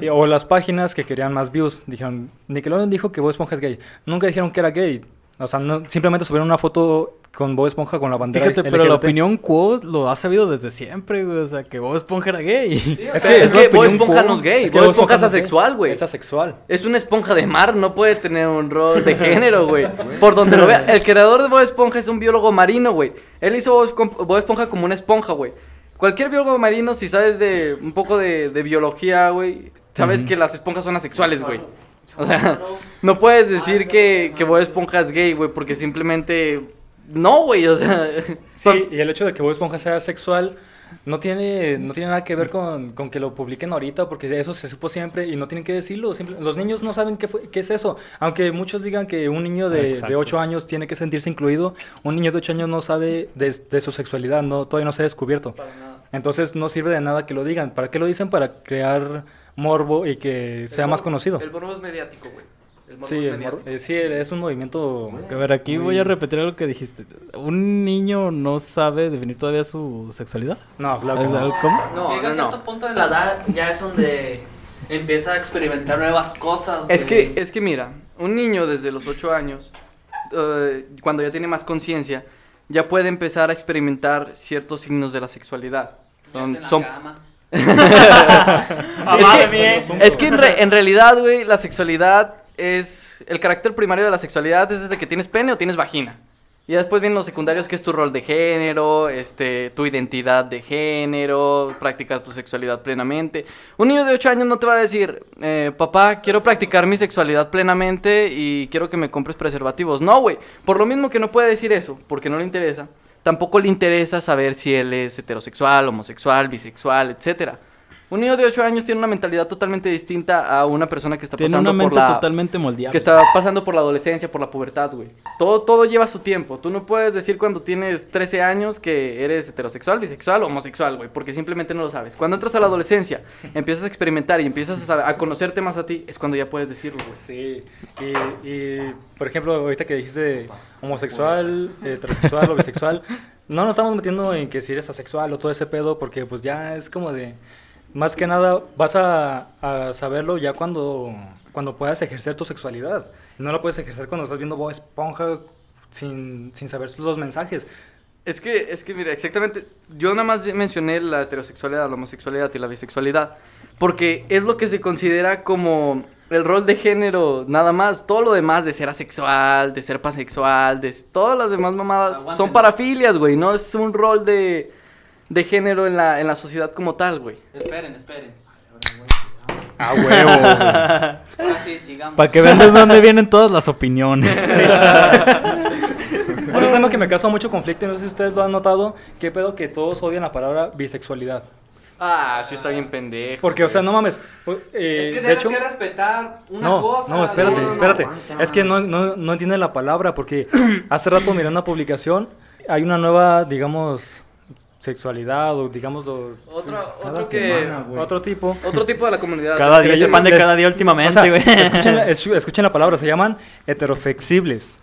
Y- o las páginas que querían más views dijeron Nickelodeon dijo que Bob Esponja es gay nunca dijeron que era gay o sea no- simplemente subieron una foto con Bob Esponja con la bandera Fíjate, pero la opinión quo lo ha sabido desde siempre, güey. O sea, que Bob Esponja era gay. Es Es que- que, es que Bob Esponja quo. no es gay, Es que Bob Bob Esponja es asexual, güey. es asexual Es una esponja de mar, no puede tener un rol de género, güey. Por donde lo vea. El creador de Bob Esponja es un biólogo marino, güey. Él hizo Esponja- Bob Esponja como una esponja, güey. Cualquier biólogo marino, si sabes de un poco de, de biología, güey, sabes que las esponjas son asexuales, güey. O sea, no puedes decir que, que Bob Esponja es gay, güey, porque simplemente... No, güey, o sea... Sí, y el hecho de que Bob Esponja sea sexual no tiene, no tiene nada que ver con, con que lo publiquen ahorita, porque eso se supo siempre y no tienen que decirlo. simple- los niños no saben qué, fue- qué es eso. Aunque muchos digan que un niño de, de Exacto. 8 años tiene que sentirse incluido, un niño de 8 años no sabe de, de su sexualidad, no, todavía no se ha descubierto. Entonces no sirve de nada que lo digan. ¿Para qué lo dicen? Para crear morbo y que sea más conocido. El morbo es mediático, güey. Sí, eh, sí, es un movimiento... A ver, aquí muy- voy a repetir algo que dijiste. ¿Un niño no sabe definir todavía su sexualidad? No, claro que ¿Es no. ¿Cómo? No, Llega no, a cierto no. punto de la edad, ya es donde empieza a experimentar nuevas cosas. Es güey. que, es que mira, un niño desde los 8 años, eh, cuando ya tiene más conciencia, ya puede empezar a experimentar ciertos signos de la sexualidad. Son, en la son- cama. es que, es que en, re- en realidad, güey, la sexualidad es... El carácter primario de la sexualidad es desde que tienes pene o tienes vagina. Y después vienen los secundarios, que es tu rol de género, este, tu identidad de género, practicar tu sexualidad plenamente. Un niño de 8 años no te va a decir, eh, papá, quiero practicar mi sexualidad plenamente y quiero que me compres preservativos. No, güey. Por lo mismo que no puede decir eso, porque no le interesa, tampoco le interesa saber si él es heterosexual, homosexual, bisexual, etcétera. Un niño de 8 años tiene una mentalidad totalmente distinta a una persona que está Tiene pasando una mente por la totalmente moldeable. que está pasando por la adolescencia, por la pubertad, güey. Todo, todo lleva su tiempo. Tú no puedes decir cuando tienes 13 años que eres heterosexual, bisexual o homosexual, güey, porque simplemente no lo sabes. Cuando entras a la adolescencia, empiezas a experimentar y empiezas a, saber- a conocerte más a ti, es cuando ya puedes decirlo, güey. Sí, y, y, por ejemplo, ahorita que dijiste homosexual, heterosexual o bisexual, no nos estamos metiendo en que si eres asexual o todo ese pedo, porque pues ya es como de, más que nada vas a, a saberlo ya cuando, cuando puedas ejercer tu sexualidad. No lo puedes ejercer cuando estás viendo Bob Esponja sin, sin saber los mensajes. Es que, es que, mira, exactamente, yo nada más mencioné la heterosexualidad, la homosexualidad y la bisexualidad, porque es lo que se considera como el rol de género, nada más. Todo lo demás de ser asexual, de ser pasexual, de todas las demás mamadas son parafilias, güey, no es un rol de, de género en la, en la sociedad como tal, güey. Esperen, esperen. A huevo. Ahora sí, sigamos. Para que vean de dónde vienen todas las opiniones. Otro tema que me causa mucho conflicto, y no sé si ustedes lo han notado, que pedo que todos odian la palabra bisexualidad. Ah, sí está bien pendejo. Porque, o sea, no mames. eh, es que de hecho, que respetar una no, cosa. no, espérate, no, no, espérate. es que no, no, no entienden la palabra porque hace rato miré una publicación, hay una nueva, digamos, sexualidad o digamos lo- Otro, otro que... semana, otro tipo. Otro tipo de la comunidad. Cada día se pan de cada día O últimamente, sea, güey. escuchen, la- es- escuchen la palabra, se llaman heteroflexibles.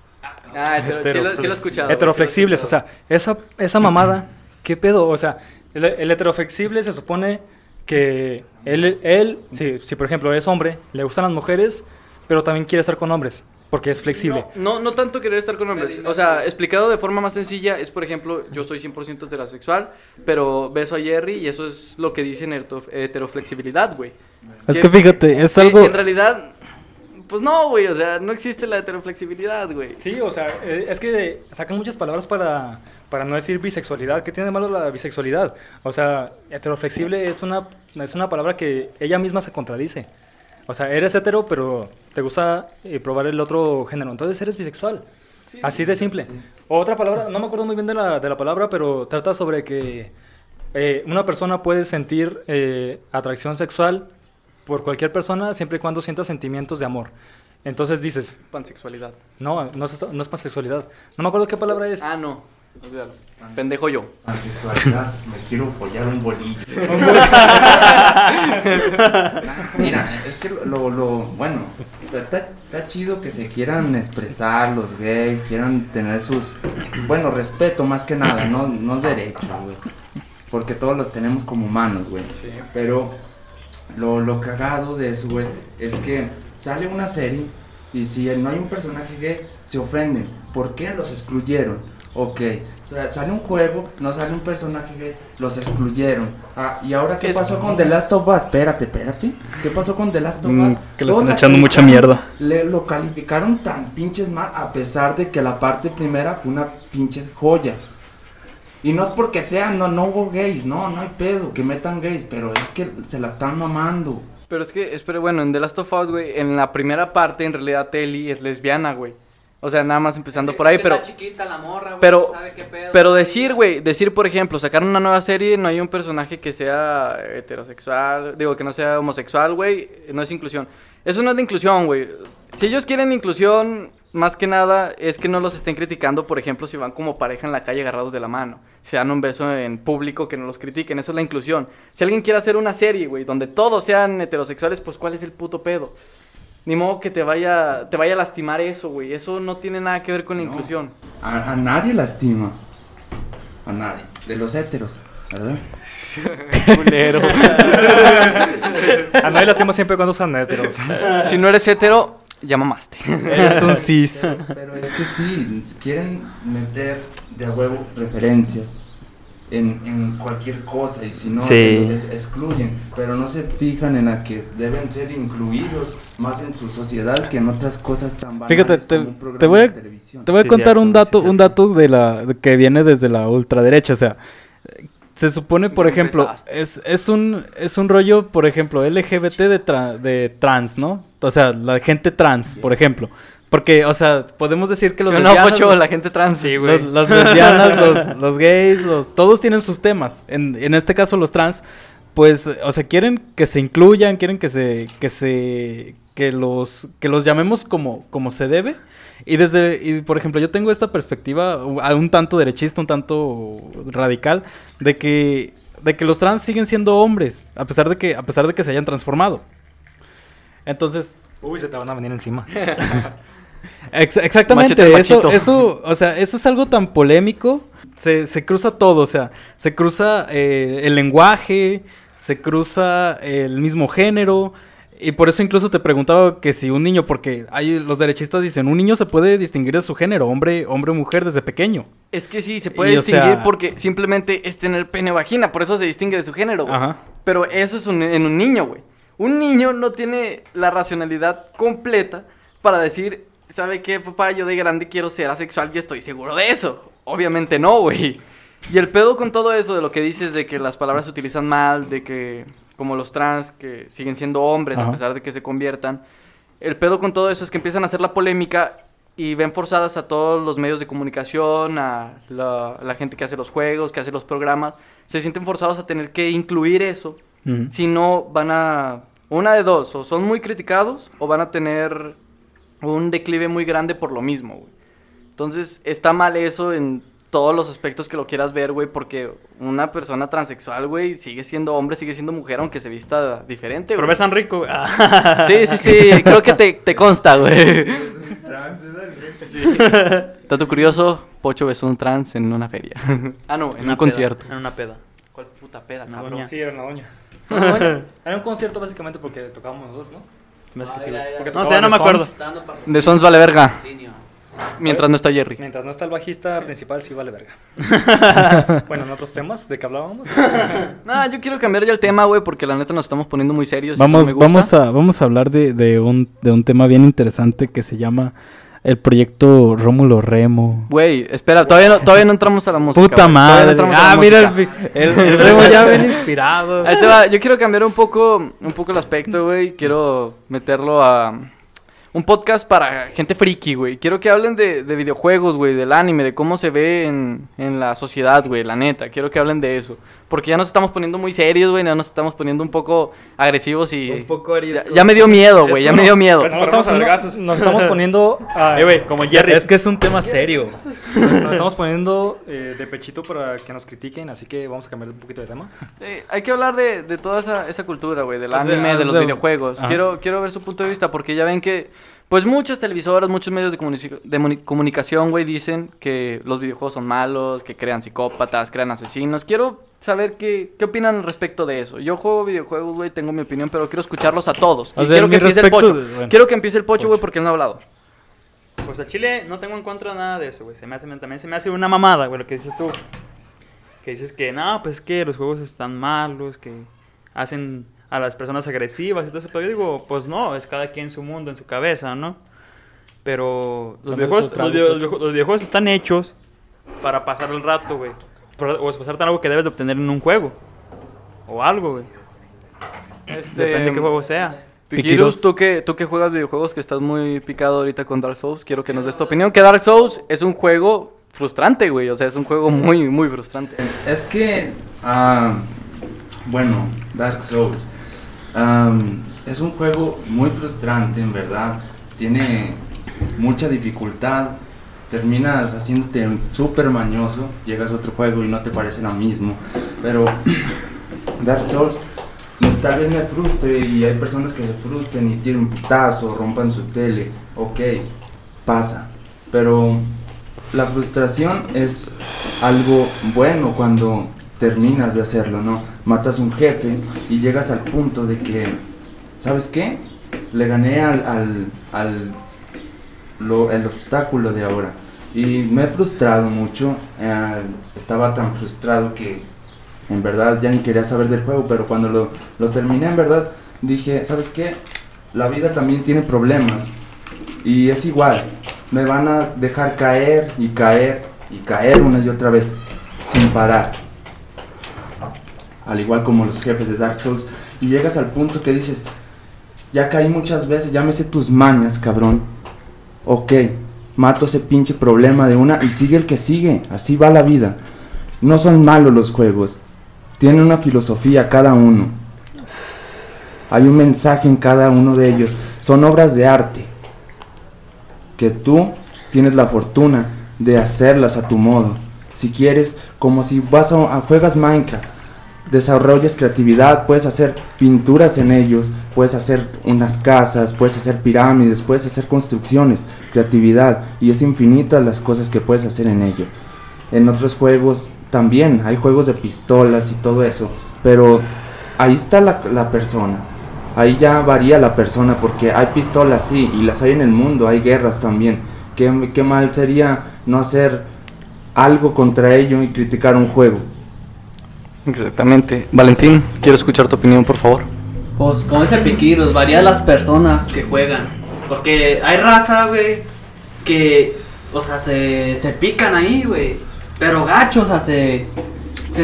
Ah, hetero- sí, lo, sí lo he escuchado. Heteroflexibles, sí o sea, esa, esa mamada, ¿qué pedo? O sea, el, el heteroflexible se supone que él, él si, si por ejemplo es hombre, le gustan las mujeres, pero también quiere estar con hombres. Porque es flexible. No, no, no tanto querer estar con hombres. O sea, explicado de forma más sencilla, es por ejemplo, yo soy 100% heterosexual, pero beso a Jerry y eso es lo que dicen hetero- heteroflexibilidad, güey. Es que fíjate, es que algo... En realidad, pues no, güey, o sea, no existe la heteroflexibilidad, güey. Sí, o sea, eh, es que sacan muchas palabras para, para no decir bisexualidad. ¿Qué tiene de malo la bisexualidad? O sea, heteroflexible es una, es una palabra que ella misma se contradice. O sea, eres hetero, pero te gusta eh, probar el otro género. Entonces eres bisexual. Así de simple. Otra palabra, no me acuerdo muy bien de la, de la palabra, pero trata sobre que eh, una persona puede sentir eh, atracción sexual por cualquier persona siempre y cuando sienta sentimientos de amor. Entonces dices, Pansexualidad. no, no es, no es pansexualidad. No me acuerdo qué palabra es. Ah, no. Olvídalo. Pendejo yo. Pansexualidad, me quiero follar un bolillo. Mira, es que lo, lo bueno, está, está chido que se quieran expresar los gays, quieran tener sus, bueno, respeto más que nada, no, no derechos, güey. Porque todos los tenemos como humanos, güey. Pero lo, lo cagado de eso, güey, es que sale una serie y si no hay un personaje gay, se ofenden. ¿Por qué los excluyeron? Ok, o sea, sale un juego, no sale un personaje gay, los excluyeron. Ah, ¿y ahora qué Es- pasó con The Last of Us? Espérate, espérate. ¿Qué pasó con The Last of Mm, Us? que le están echando mucha mierda. Le lo calificaron tan pinches mal, a pesar de que la parte primera fue una pinches joya. Y no es porque sean, no, no hubo gays, no, no hay pedo, que metan gays, pero es que se la están mamando. Pero es que, espera, bueno, en The Last of Us, güey, en la primera parte, en realidad, Ellie es lesbiana, güey. O sea, nada más empezando por ahí, pero... Chiquita la morra, güey, Pero, no sabe qué pedo. pero decir, güey, decir, por ejemplo, sacar una nueva serie, no hay un personaje que sea heterosexual, digo, que no sea homosexual, güey, no es inclusión. Eso no es la inclusión, güey. Si ellos quieren inclusión, más que nada, es que no los estén criticando, por ejemplo, si van como pareja en la calle agarrados de la mano. Se dan un beso en público, que no los critiquen, eso es la inclusión. Si alguien quiere hacer una serie, güey, donde todos sean heterosexuales, pues ¿cuál es el puto pedo? Ni modo que te vaya, te vaya a lastimar eso, güey. Eso no tiene nada que ver con la No. inclusión. A, a nadie lastima. A nadie. De los heteros, ¿verdad? Culero. A nadie lastima siempre cuando son heteros. si no eres hetero, ya mamaste. Eres un cis. Pero es que sí, quieren meter de a huevo referencias en, en cualquier cosa y si no, Sí. excluyen. Pero no se fijan en la que deben ser incluidos más en su sociedad que en otras cosas tan banales Fíjate, te- como un programa te voy a-. Te voy a Sí, contar un dato, un dato de la que viene desde la ultraderecha, o sea, se supone, por ejemplo, es, es un es un rollo, por ejemplo, LGBT de, tra- de trans, ¿no? O sea, la gente trans, por ejemplo. Porque, o sea, podemos decir que los ¿Sí o no, lesbianos, Pocho, los- la gente trans. Sí, los- las lesbianas, los, los gays, los, todos tienen sus temas. En, en este caso, los trans, pues, o sea, quieren que se incluyan, quieren que se, que se, que los, que los llamemos como, como se debe. Y desde, y por ejemplo, yo tengo esta perspectiva, un tanto derechista, un tanto radical, de que, de que los trans siguen siendo hombres, a pesar de que, a pesar de que se hayan transformado. Entonces, Uy, se te van a venir encima. Ex- exactamente, eso, machito. eso, o sea, eso es algo tan polémico, se, se cruza todo, o sea, se cruza eh, el lenguaje, se cruza el mismo género, y por eso incluso te preguntaba que si un niño, porque hay los derechistas dicen, un niño se puede distinguir de su género, hombre, hombre o mujer desde pequeño. Es que sí, se puede Y, o distinguir sea- porque simplemente es tener pene o vagina, por eso se distingue de su género, güey. Ajá. Pero eso es un- en un niño, güey. Un niño no tiene la racionalidad completa para decir, ¿sabe qué, papá? Yo de grande quiero ser asexual y estoy seguro de eso. Obviamente no, güey. Y el pedo con todo eso de lo que dices de que las palabras se utilizan mal, de que como los trans que siguen siendo hombres Ajá. a pesar de que se conviertan. El pedo con todo eso es que empiezan a hacer la polémica y ven forzadas a todos los medios de comunicación, a la, la gente que hace los juegos, que hace los programas, se sienten forzados a tener que incluir eso si no van a una de dos o son muy criticados o van a tener un declive muy grande por lo mismo güey. entonces está mal eso en todos los aspectos que lo quieras ver güey porque una persona transexual güey sigue siendo hombre sigue siendo mujer aunque se vista diferente Pero güey. besan rico. güey. Ah. sí sí sí creo que te, te consta güey Sí. Dato curioso, Pocho besó un trans en una feria. ah, no, en una un concierto. En una peda. ¿Cuál puta peda, Una cabrón? doña. Sí, era una doña. Era un concierto básicamente porque tocábamos nosotros, ¿no? Sí, güey. Porque no sé, no me acuerdo. De Sons vale verga. Mientras no está Jerry. Mientras no está el bajista principal, sí vale verga. bueno, en otros temas de que hablábamos. No, yo quiero cambiar ya el tema, güey, porque la neta nos estamos poniendo muy serios. y eso no Vamos, me gusta. vamos, a, vamos a hablar de, de, un, de un tema bien interesante que se llama el proyecto Rómulo Remo. Güey, espera, todavía no, todavía no entramos a la música. Puta no madre. entramos a la ah, mira, el, el Remo ya ven inspirado. Ahí te va. Yo quiero cambiar un poco, un poco el aspecto, güey. Quiero meterlo a un podcast para gente friki, güey. Quiero que hablen de, de videojuegos, güey, del anime, de cómo se ve en, en la sociedad, güey, la neta. Quiero que hablen de eso. Porque ya nos estamos poniendo muy serios, güey. Ya nos estamos poniendo un poco agresivos y... Un poco ya, ya me dio miedo, güey. Ya me dio miedo. Nos estamos, poniendo, nos estamos poniendo a- Eh, güey, como Jerry. Es que es un tema serio. nos estamos poniendo eh, de pechito para que nos critiquen, así que vamos a cambiar un poquito de tema. Eh, hay que hablar de, de toda esa, esa cultura, güey, del de- anime, de los de- videojuegos. Ajá. Quiero, quiero ver su punto de vista porque ya ven que, pues muchas televisoras, muchos medios de, comunicación, güey, dicen que los videojuegos son malos, que crean psicópatas, crean asesinos. Quiero saber qué, qué opinan al respecto de eso. Yo juego videojuegos, güey, tengo mi opinión, pero quiero escucharlos a todos. O sea, quiero que empiece el respecto pocho. de- bueno. Quiero que empiece el pocho, güey, porque él no ha hablado. Pues al chile no tengo en contra de nada de eso, güey. Se me hace, también se me hace una mamada, güey, lo que dices tú. Que dices que, no, pues es que los juegos están malos, que hacen a las personas agresivas y todo eso. Pero yo digo, pues no, es cada quien su mundo, en su cabeza, ¿no? Pero los videojuegos, los, video- Pocho. los videojuegos están hechos para pasar el rato, güey. O pasarte algo que debes de obtener en un juego. O algo, güey. Este, Depende de qué juego sea. Piquirus, tú que, tú que juegas videojuegos, que estás muy picado ahorita con Dark Souls, quiero que nos des tu opinión. Que Dark Souls es un juego frustrante, güey. O sea, es un juego muy, muy frustrante. Es que, ah, bueno, Dark Souls am, es un juego muy frustrante, en verdad. Tiene mucha dificultad. Terminas haciéndote súper mañoso. Llegas a otro juego y no te parece lo mismo. Pero Dark Souls tal vez me frustre y hay personas que se frustren y tienen putazo, rompan su tele. Ok, pasa. Pero la frustración es algo bueno cuando terminas de hacerlo, ¿no? Matas un jefe y llegas al punto de que, ¿sabes qué? Le gané al, al, al lo- el obstáculo de ahora. Y me he frustrado mucho. eh, estaba tan frustrado que en verdad ya ni quería saber del juego, pero cuando lo, lo terminé, en verdad dije, ¿sabes qué? La vida también tiene problemas. Y es igual, me van a dejar caer y caer y caer una y otra vez, sin parar. Al igual como los jefes de Dark Souls. Y llegas al punto que dices, ya caí muchas veces, ya me sé tus mañas, cabrón. Ok, mato ese pinche problema de una y sigue el que sigue. Así va la vida. No son malos los juegos. Tienen una filosofía cada uno. Hay un mensaje en cada uno de ellos. Son obras de arte. Que tú tienes la fortuna de hacerlas a tu modo. Si quieres, como si vas a, a- juegas Minecraft, desarrollas creatividad, puedes hacer pinturas en ellos, puedes hacer unas casas, puedes hacer pirámides, puedes hacer construcciones, creatividad, y es infinita las cosas que puedes hacer en ello. En otros juegos también hay juegos de pistolas y todo eso, pero ahí está la, la persona. Ahí ya varía la persona porque hay pistolas, sí, y las hay en el mundo, hay guerras también. ¿Qué, qué mal sería no hacer algo contra ello y criticar un juego? Exactamente. Valentín, quiero escuchar tu opinión, por favor. Pues como ese Piquirus, varía las personas que juegan. Porque hay raza, güey, que, o sea, se, se pican ahí, güey. Pero gachos, o sea, se,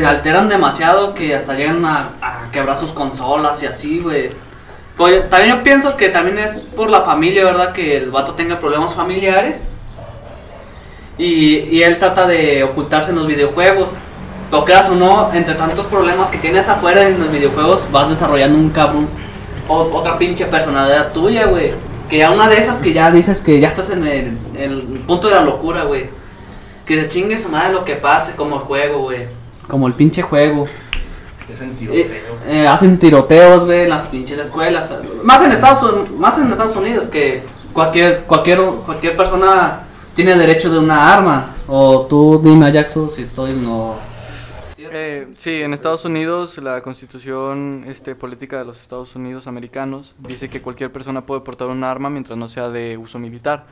alteran demasiado que hasta llegan a, a quebrar sus consolas y así, güey. Pues, también yo pienso que también es por la familia, ¿verdad? Que el vato tenga problemas familiares. Y, y él trata de ocultarse en los videojuegos. Lo creas o no, entre tantos problemas que tienes afuera en los videojuegos, vas desarrollando un cabrón. o- otra pinche personalidad tuya, güey. Que ya una de esas que ya dices que ya estás en el, punto de la locura, güey. Que se chingue su madre lo que pase, como el juego, güey. Como el pinche juego. Eh, eh, hacen tiroteos, güey, en las pinches escuelas. Más en Estados, más en Estados Unidos que cualquier, cualquier, cualquier persona tiene derecho de una arma. O tú dime, Jackson, si estoy no. Eh, sí, en Estados Unidos la constitución este, política de los Estados Unidos americanos dice que cualquier persona puede portar un arma mientras no sea de uso militar.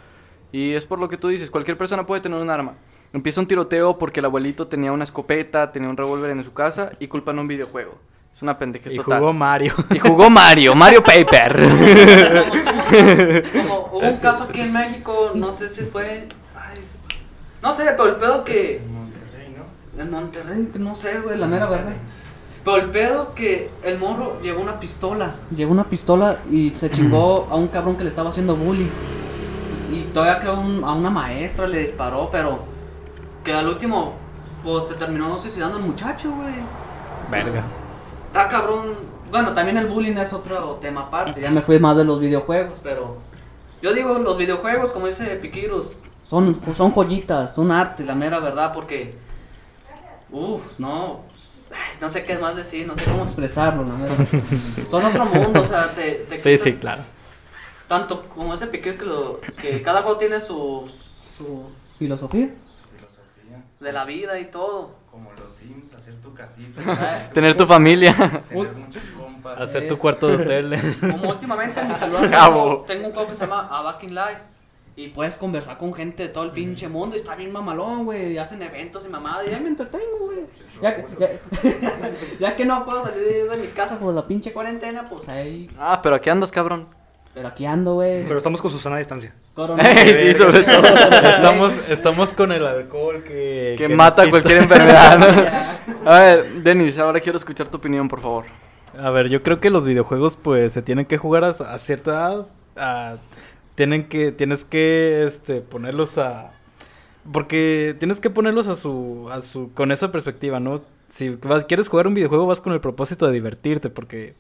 Y es por lo que tú dices, cualquier persona puede tener un arma. Empieza un tiroteo porque el abuelito tenía una escopeta, tenía un revólver en su casa y culpan un videojuego. Es una pendejez Y total. jugó Mario. Y jugó Mario, Mario Paper. Como hubo un caso aquí en México, no sé si fue. ay, no sé, pero el pedo que. En Monterrey, ¿no? Sé, güey, la mera verde. Pero el pedo que el morro llevó una pistola. Llevó una pistola y se chingó a un cabrón que le estaba haciendo bullying. Y todavía que un- a una maestra le disparó, pero que al último, pues se terminó suicidando el muchacho, güey. Verga. Está cabrón. Bueno, también el bullying es otro tema aparte. Ya me fui más de los videojuegos, pero. Yo digo, los videojuegos, como dice Piquiros, son, son joyitas, son arte, la mera verdad, porque. Uff, no. No sé qué más decir, no sé cómo expresarlo, mera. Son otro mundo, o sea, te. te Sí, quitan- sí, claro. Tanto como ese Piquir que, lo, que cada juego tiene su, su filosofía Filosofía. de la vida y todo. Como los Sims, hacer tu casita. Tener tu familia. tener muchos compas. Hacer tu cuarto de hotel. Como últimamente en mi celular tengo, tengo un juego que se llama A Back in Life. Y puedes conversar con gente de todo el pinche mundo y está bien mamalón, güey. Y hacen eventos y mamadas y ya me entretengo, güey. Ya, que- ya, ya que no puedo salir de mi casa por la pinche cuarentena, pues ahí. Ah, pero aquí andas, cabrón. Pero aquí ando, güey. Pero estamos con Susana a distancia. Coronavirus. sí, sobre todo. estamos, estamos con el alcohol que... Que nos mata cualquier enfermedad. ¿no? A ver, Denis, ahora quiero escuchar tu opinión, por favor. A ver, yo creo que los videojuegos pues se tienen que jugar a, a cierta edad. a- tienen que, tienes que este, ponerlos a... Porque tienes que ponerlos a su, a su... con esa perspectiva, ¿no? Si vas, quieres jugar un videojuego vas con el propósito de divertirte porque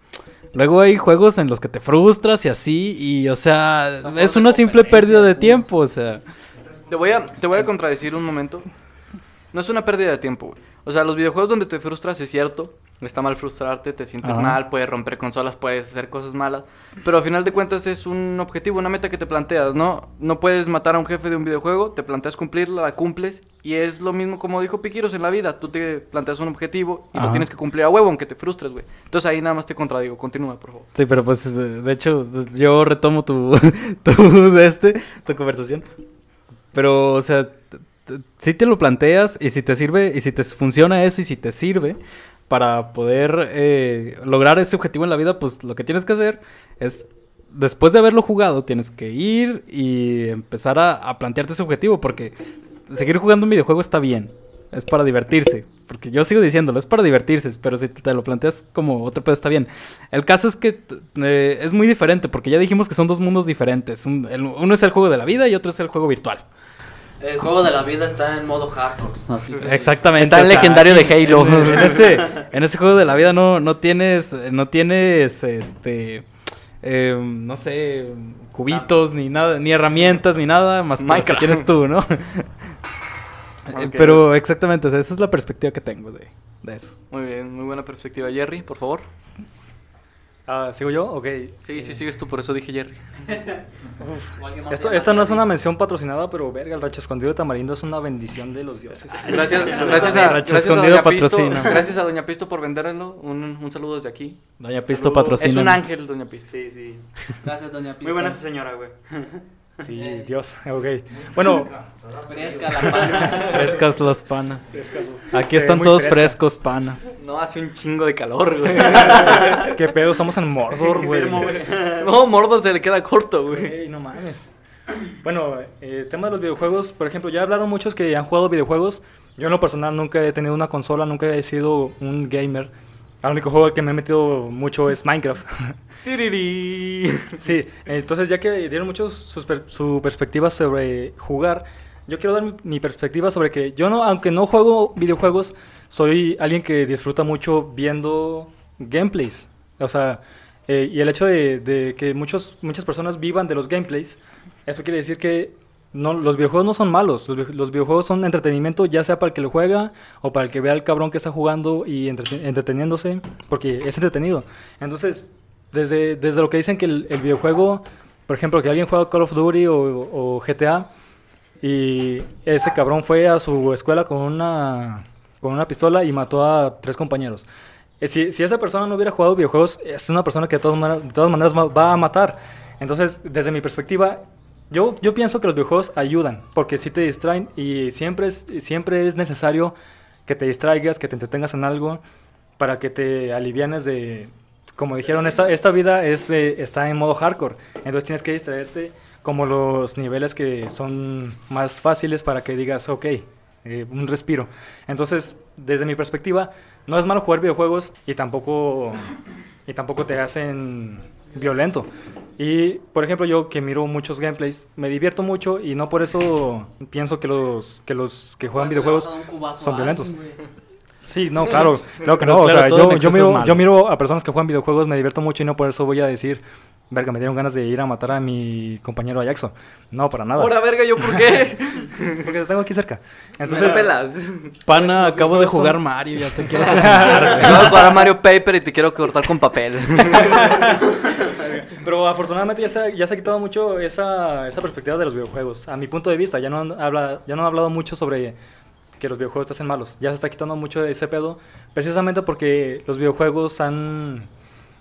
luego hay juegos en los que te frustras y así y o sea Son es una simple pérdida de tiempo, o sea... Te voy a, te voy a contradecir un momento. No es una pérdida de tiempo, güey. O sea, los videojuegos donde te frustras es cierto. Está mal frustrarte, te sientes Ajá. mal, puedes romper consolas, puedes hacer cosas malas. Pero al final de cuentas es un objetivo, una meta que te planteas, ¿no? No puedes matar a un jefe de un videojuego, te planteas cumplirla, la cumples. Y es lo mismo como dijo Piquiros en la vida. Tú te planteas un objetivo y lo Ajá. tienes que cumplir a huevo, aunque te frustres, güey. Entonces ahí nada más te contradigo. Continúa, por favor. Sí, pero pues eh, de hecho yo retomo tu, tu de este, tu conversación. Pero, o sea, si te lo planteas y si te sirve, y si te funciona eso y si te sirve para poder eh, lograr ese objetivo en la vida, pues lo que tienes que hacer es, después de haberlo jugado, tienes que ir y empezar a, plantearte ese objetivo, porque seguir jugando un videojuego está bien, es para divertirse. Porque yo sigo diciéndolo, es para divertirse, pero si te lo planteas como otro pedo está bien. El caso es que eh, es muy diferente, porque ya dijimos que son dos mundos diferentes. Uno es el juego de la vida y otro es el juego virtual. El juego de la vida está en modo hardcore. Así que- Exactamente. Está el legendario de Halo. En, en ese, en ese juego de la vida no, no tienes, no tienes, este, eh, no sé, cubitos, ni nada, ni herramientas, ni nada, más que que tienes tú, ¿no? Eh. Pero exactamente, o sea, esa es la perspectiva que tengo de, de eso. Muy bien, muy buena perspectiva. Jerry, por favor. Ah, ¿Sigo yo? Ok. Sí, sí, sigues tú, por eso dije Jerry. Esto, esta no es una mención patrocinada, pero verga, el racha escondido de tamarindo es una bendición de los dioses. Gracias, gracias, a, Racho gracias a Escondido Pisto, patrocina. gracias a Doña Pisto por venderlo. Un, un saludo desde aquí. Doña Pisto patrocina. Es un ángel, Doña Pisto. Sí, sí. Gracias, doña Pista. Muy buena esa señora, güey. Sí, Dios. Ok. Bueno, Fresca la pana. Frescas las panas. Aquí están todos fresca. frescos panas. No, hace un chingo de calor, güey. ¿qué pedo? Estamos en Mordor, güey. No, Mordor se le queda corto, güey. Ey, no mames. Bueno, eh, tema de los videojuegos, por ejemplo, ya hablaron muchos que han jugado videojuegos. Yo en lo personal nunca he tenido una consola, nunca he sido un gamer. El único juego al que me he metido mucho es Minecraft. Tiriri. sí, entonces ya que dieron muchos per- su perspectiva sobre jugar, yo quiero dar mi, mi perspectiva sobre que yo no, aunque no juego videojuegos, soy alguien que disfruta mucho viendo gameplays. O sea, eh, y el hecho de, de que muchos, muchas personas vivan de los gameplays, eso quiere decir que no, los videojuegos no son malos. Los, vi- los videojuegos son entretenimiento, ya sea para el que lo juega o para el que vea al cabrón que está jugando y entrete- entreteniéndose, porque es entretenido. Entonces, desde, desde lo que dicen que el, videojuego, por ejemplo, que alguien juega Call of Duty o, o GTA y ese cabrón fue a su escuela con una con una pistola y mató a tres compañeros. Eh, Si, si esa persona no hubiera jugado videojuegos, es una persona que de todas maneras, de todas maneras ma- va a matar. Entonces, desde mi perspectiva, yo, yo pienso que los videojuegos ayudan, porque sí te distraen y siempre es, siempre es necesario que te distraigas, que te entretengas en algo, para que te alivianes de... Como dijeron, esta, esta vida es, eh, está en modo hardcore, entonces tienes que distraerte como los niveles que son más fáciles para que digas, ok, eh, un respiro. Entonces, desde mi perspectiva, no es malo jugar videojuegos y tampoco, y tampoco te hacen violento. Y, por ejemplo, yo que miro muchos gameplays, me divierto mucho y no por eso pienso que los que, los que juegan videojuegos son violentos. Sí, no, claro, claro que Pero no. claro, o sea, yo, miro, yo miro a personas que juegan videojuegos, me divierto mucho y no por eso voy a decir, verga, me dieron ganas de ir a matar a mi compañero Ajaxo. No, para nada. Ahora, verga, ¿yo por qué? Porque lo tengo aquí cerca. Me Entonces, pelas. Pana, acabo de jugar son- Mario, ya te quiero asesinar. Acabo de jugar a Mario Paper y te quiero cortar con papel. Pero afortunadamente ya se, ha- ya se ha quitado mucho esa, esa perspectiva de los videojuegos. A mi punto de vista, ya no, han habla, ya no han hablado mucho sobre que los videojuegos te hacen malos. Ya se está quitando mucho ese pedo, precisamente porque los videojuegos han,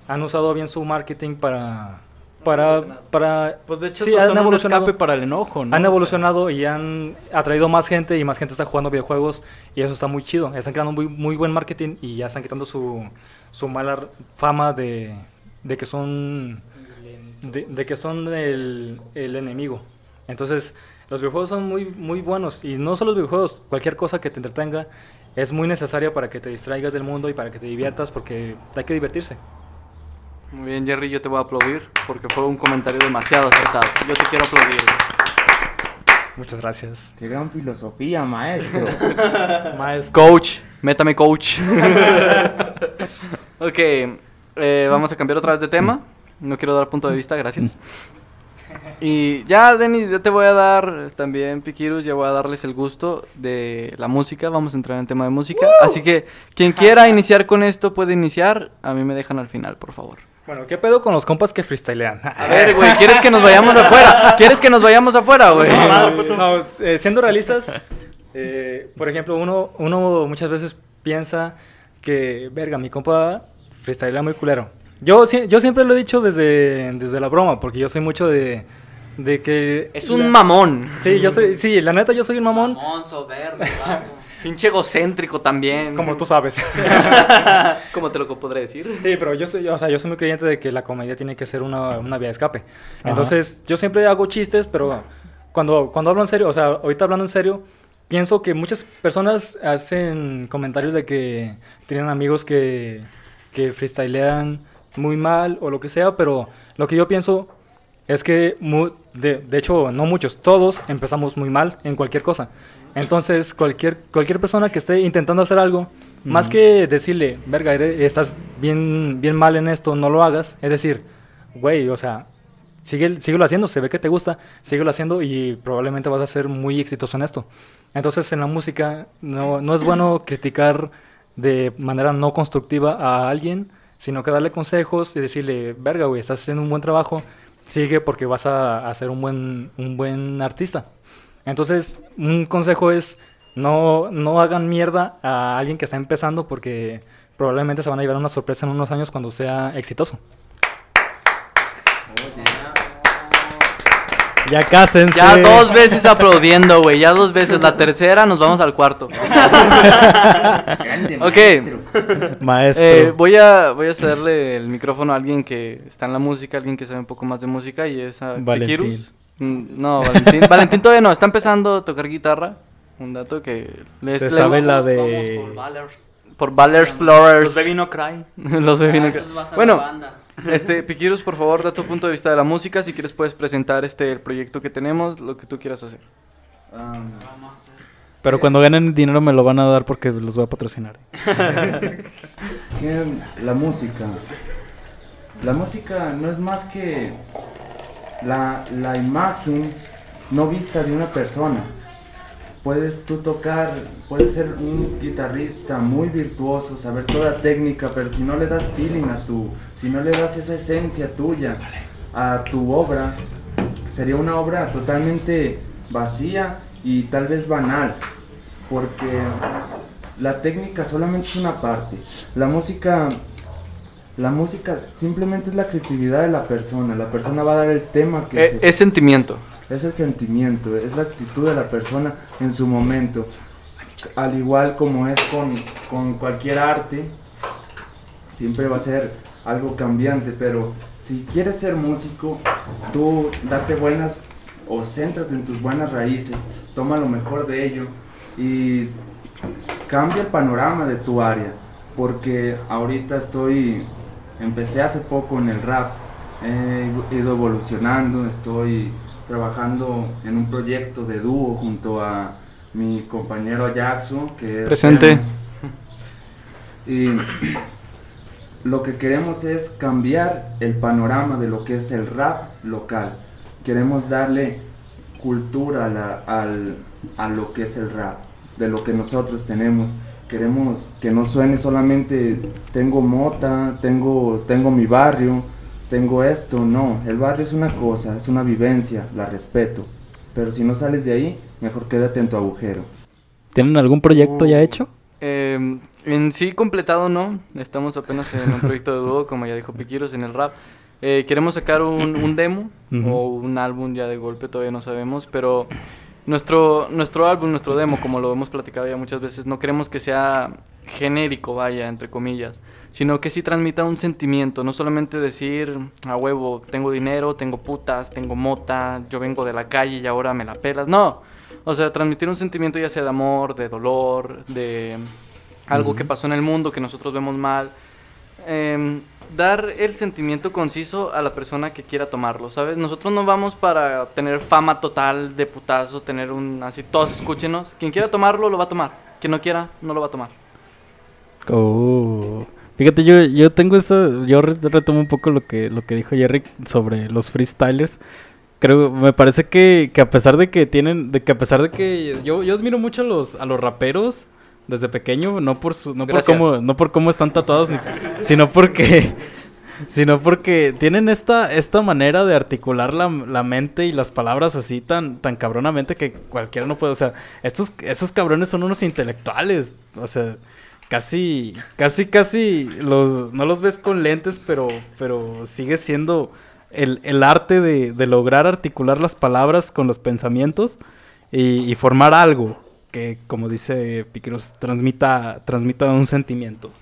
han usado bien su marketing para... Para, para Pues de hecho, sí, han un escape para el enojo, ¿no? han O sea, evolucionado y han atraído más gente y más gente está jugando videojuegos y eso está muy chido. Están creando muy, muy buen marketing y ya están quitando su, su mala fama de, de que son de, de que son el, el enemigo. Entonces, los videojuegos son muy, muy buenos y no solo los videojuegos, cualquier cosa que te entretenga es muy necesaria para que te distraigas del mundo y para que te diviertas porque hay que divertirse. Muy bien, Jerry, yo te voy a aplaudir porque fue un comentario demasiado acertado. Yo te quiero aplaudir. Muchas gracias. Qué gran filosofía, maestro. Maestro. Coach, métame coach. ok, eh, vamos a cambiar otra vez de tema. No quiero dar punto de vista, gracias. Y ya, Denis, ya te voy a dar también, Piquirus, ya voy a darles el gusto de la música. Vamos a entrar en tema de música. Así que quien quiera iniciar con esto puede iniciar. A mí me dejan al final, por favor. Bueno, ¿qué pedo con los compas que freestylean? A ver, güey, ¿quieres que nos vayamos afuera? ¿Quieres que nos vayamos afuera, güey? No, eh, siendo realistas, eh, por ejemplo, uno, uno muchas veces piensa que, verga, mi compa freestylea muy culero. Yo, yo siempre lo he dicho desde, desde la broma, porque yo soy mucho de, de que... Es un la- mamón. Sí, yo soy, sí, la neta yo soy un mamón, Mamón, soberbio. Pinche egocéntrico también. como tú sabes. ¿Cómo te lo podré decir? Sí, pero yo soy, o sea, yo soy muy creyente de que la comedia tiene que ser una, una vía de escape. Entonces, yo siempre hago chistes, pero cuando, cuando hablo en serio, o sea, ahorita hablando en serio, pienso que muchas personas hacen comentarios de que tienen amigos que, que freestylean muy mal o lo que sea, pero lo que yo pienso es que, mu- de, de hecho, no muchos, todos empezamos muy mal en cualquier cosa. Entonces, cualquier, cualquier persona que esté intentando hacer algo, más que decirle, verga, estás bien, bien mal en esto, no lo hagas, es decir, güey, o sea, sigue, síguelo haciendo, se ve que te gusta, síguelo haciendo y probablemente vas a ser muy exitoso en esto. Entonces, en la música, no, no es bueno criticar de manera no constructiva a alguien, sino que darle consejos y decirle, verga, güey, estás haciendo un buen trabajo, sigue porque vas a, a ser un buen, un buen artista. Entonces, un consejo es no, no hagan mierda a alguien que está empezando porque probablemente se van a llevar una sorpresa en unos años cuando sea exitoso. Ya cásense. Ya dos veces aplaudiendo, güey. Ya dos veces. La tercera nos vamos al cuarto. Grande, Ok. maestro. Eh, voy, a, voy a cederle el micrófono a alguien que está en la música, alguien que sabe un poco más de música y es a Valentín. Mm, No, Valentín, Valentín todavía no, está empezando a tocar guitarra. Un dato que les Se le- sabe la de... por Valers. por Ballers Flowers. Los Baby No Cry. Los Baby Ah, No Cry. Bueno, banda. este, Pikirus, por favor, da tu punto de vista de la música. Si quieres, puedes presentar este el proyecto que tenemos, lo que tú quieras hacer. Um, Pero cuando ganen dinero me lo van a dar porque los voy a patrocinar. la música. La música no es más que la, la imagen no vista de una persona. Puedes tú tocar, puedes ser un guitarrista muy virtuoso, saber toda técnica, pero si no le das feeling a tu, si no le das esa esencia tuya a tu obra, sería una obra totalmente vacía y tal vez banal, porque la técnica solamente es una parte. La música, la música simplemente es la creatividad de la persona. La persona va a dar el tema que Eh, se- es sentimiento. es el sentimiento, es la actitud de la persona en su momento. Al igual como es con, con cualquier arte, siempre va a ser algo cambiante, pero si quieres ser músico, tú date buenas o céntrate en tus buenas raíces, toma lo mejor de ello y cambia el panorama de tu área, porque ahorita estoy, empecé hace poco en el rap, he ido evolucionando, estoy trabajando en un proyecto de dúo junto a mi compañero Jackson, que es... Presente. Y lo que queremos es cambiar el panorama de lo que es el rap local. Queremos darle cultura a, la- al- a lo que es el rap, de lo que nosotros tenemos. Queremos que no suene solamente tengo mota, tengo, tengo mi barrio, tengo esto. No, el barrio es una cosa, es una vivencia, la respeto. Pero si no sales de ahí, mejor quédate en tu agujero. ¿Tienen algún proyecto ya hecho? Eh, en sí completado no, estamos apenas en un proyecto de dúo, como ya dijo Piquiros, en el rap. Eh, queremos sacar un, un demo Ujú. o un álbum ya de golpe, todavía no sabemos, pero nuestro, nuestro álbum, nuestro demo, como lo hemos platicado ya muchas veces, no queremos que sea genérico, vaya, entre comillas, sino que sí transmita un sentimiento, no solamente decir, a huevo, tengo dinero, tengo putas, tengo mota, yo vengo de la calle y ahora me la pelas, no. O sea, transmitir un sentimiento ya sea de amor, de dolor, de algo que pasó en el mundo que nosotros vemos mal. Em, dar el sentimiento conciso a la persona que quiera tomarlo, ¿sabes? Nosotros no vamos para tener fama total de putazo, tener un así, todos escúchenos. Quien quiera tomarlo, lo va a tomar. Quien no quiera, no lo va a tomar. Oh. Fíjate, yo, yo tengo esto, yo re- retomo un poco lo que, lo que dijo Jerry sobre los freestylers. Creo, me parece que, que a pesar de que tienen, de que a pesar de que yo, yo admiro mucho a los, a los raperos desde pequeño, no por su, no por cómo, no por cómo están tatuados, ni- sino porque, sino porque tienen esta, esta manera de articular la, la mente y las palabras así tan, tan cabronamente que cualquiera no puede, o sea, estos, esos cabrones son unos intelectuales, o sea, casi, casi, casi los, no los ves con lentes, pero, pero sigue siendo el, el arte de, de lograr articular las palabras con los pensamientos y, y formar algo que, como dice Piqueros, transmita, transmita un sentimiento.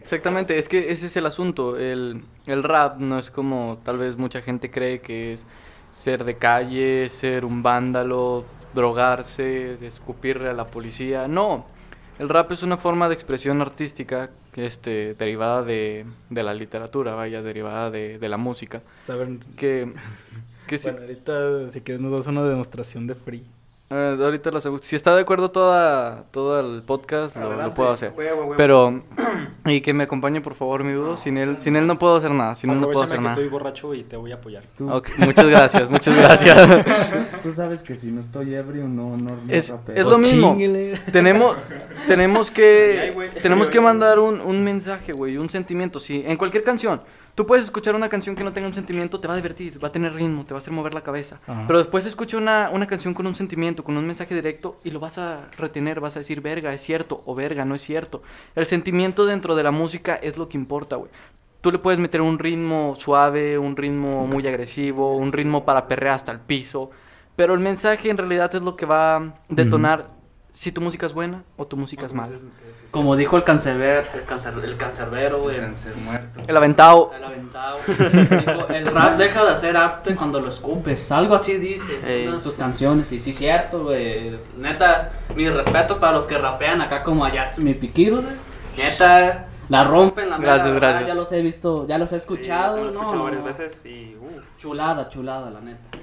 Exactamente, es que ese es el asunto. El, el rap no es como tal vez mucha gente cree que es ser de calle, ser un vándalo, drogarse, escupirle a la policía. No, el rap es una forma de expresión artística este, derivada de, de la literatura, vaya, derivada de, de la música. A ver, Que, que bueno, ahorita si quieres nos das una demostración de free. Eh, ahorita lo aseguro. Si está de acuerdo toda, todo el podcast, lo, lo puedo hacer. Pero, y que me acompañe por favor, mi dudo. Sin él, sin él no puedo hacer nada. Sin él no puedo hacer nada. estoy borracho y te voy a apoyar. Muchas gracias, muchas gracias. tú sabes que si no estoy ebrio, no, no, no Es, es lo mismo. Chinguele. Tenemos, tenemos que, tenemos que mandar un, un mensaje, güey, un sentimiento. Sí, en cualquier canción. Tú puedes escuchar una canción que no tenga un sentimiento, te va a divertir, va a tener ritmo, te va a hacer mover la cabeza. Ajá. Pero después escucha una, una canción con un sentimiento, con un mensaje directo y lo vas a retener, vas a decir, verga, es cierto, o verga, no es cierto. El sentimiento dentro de la música es lo que importa, güey. Tú le puedes meter un ritmo suave, un ritmo muy agresivo, un ritmo para perrear hasta el piso. Pero el mensaje en realidad es lo que va a detonar si tu música es buena o tu música es mala. Como dijo el cancerber, el, cancer, el cancerbero, güey. Cáncer muerto. El aventado. El aventado. Dijo, el rap deja de hacer arte cuando lo escupes. Algo así dice Ey. una de sus canciones. Y sí, cierto, güey. Neta, mi respeto para los que rapean acá como Ayatsu y Piquiro, güey. Neta, la rompen la Gracias, gracias. Ya los he visto, ya los he escuchado. Sí, lo he escuchado no, varias no. veces y uh, Chulada, chulada, la neta.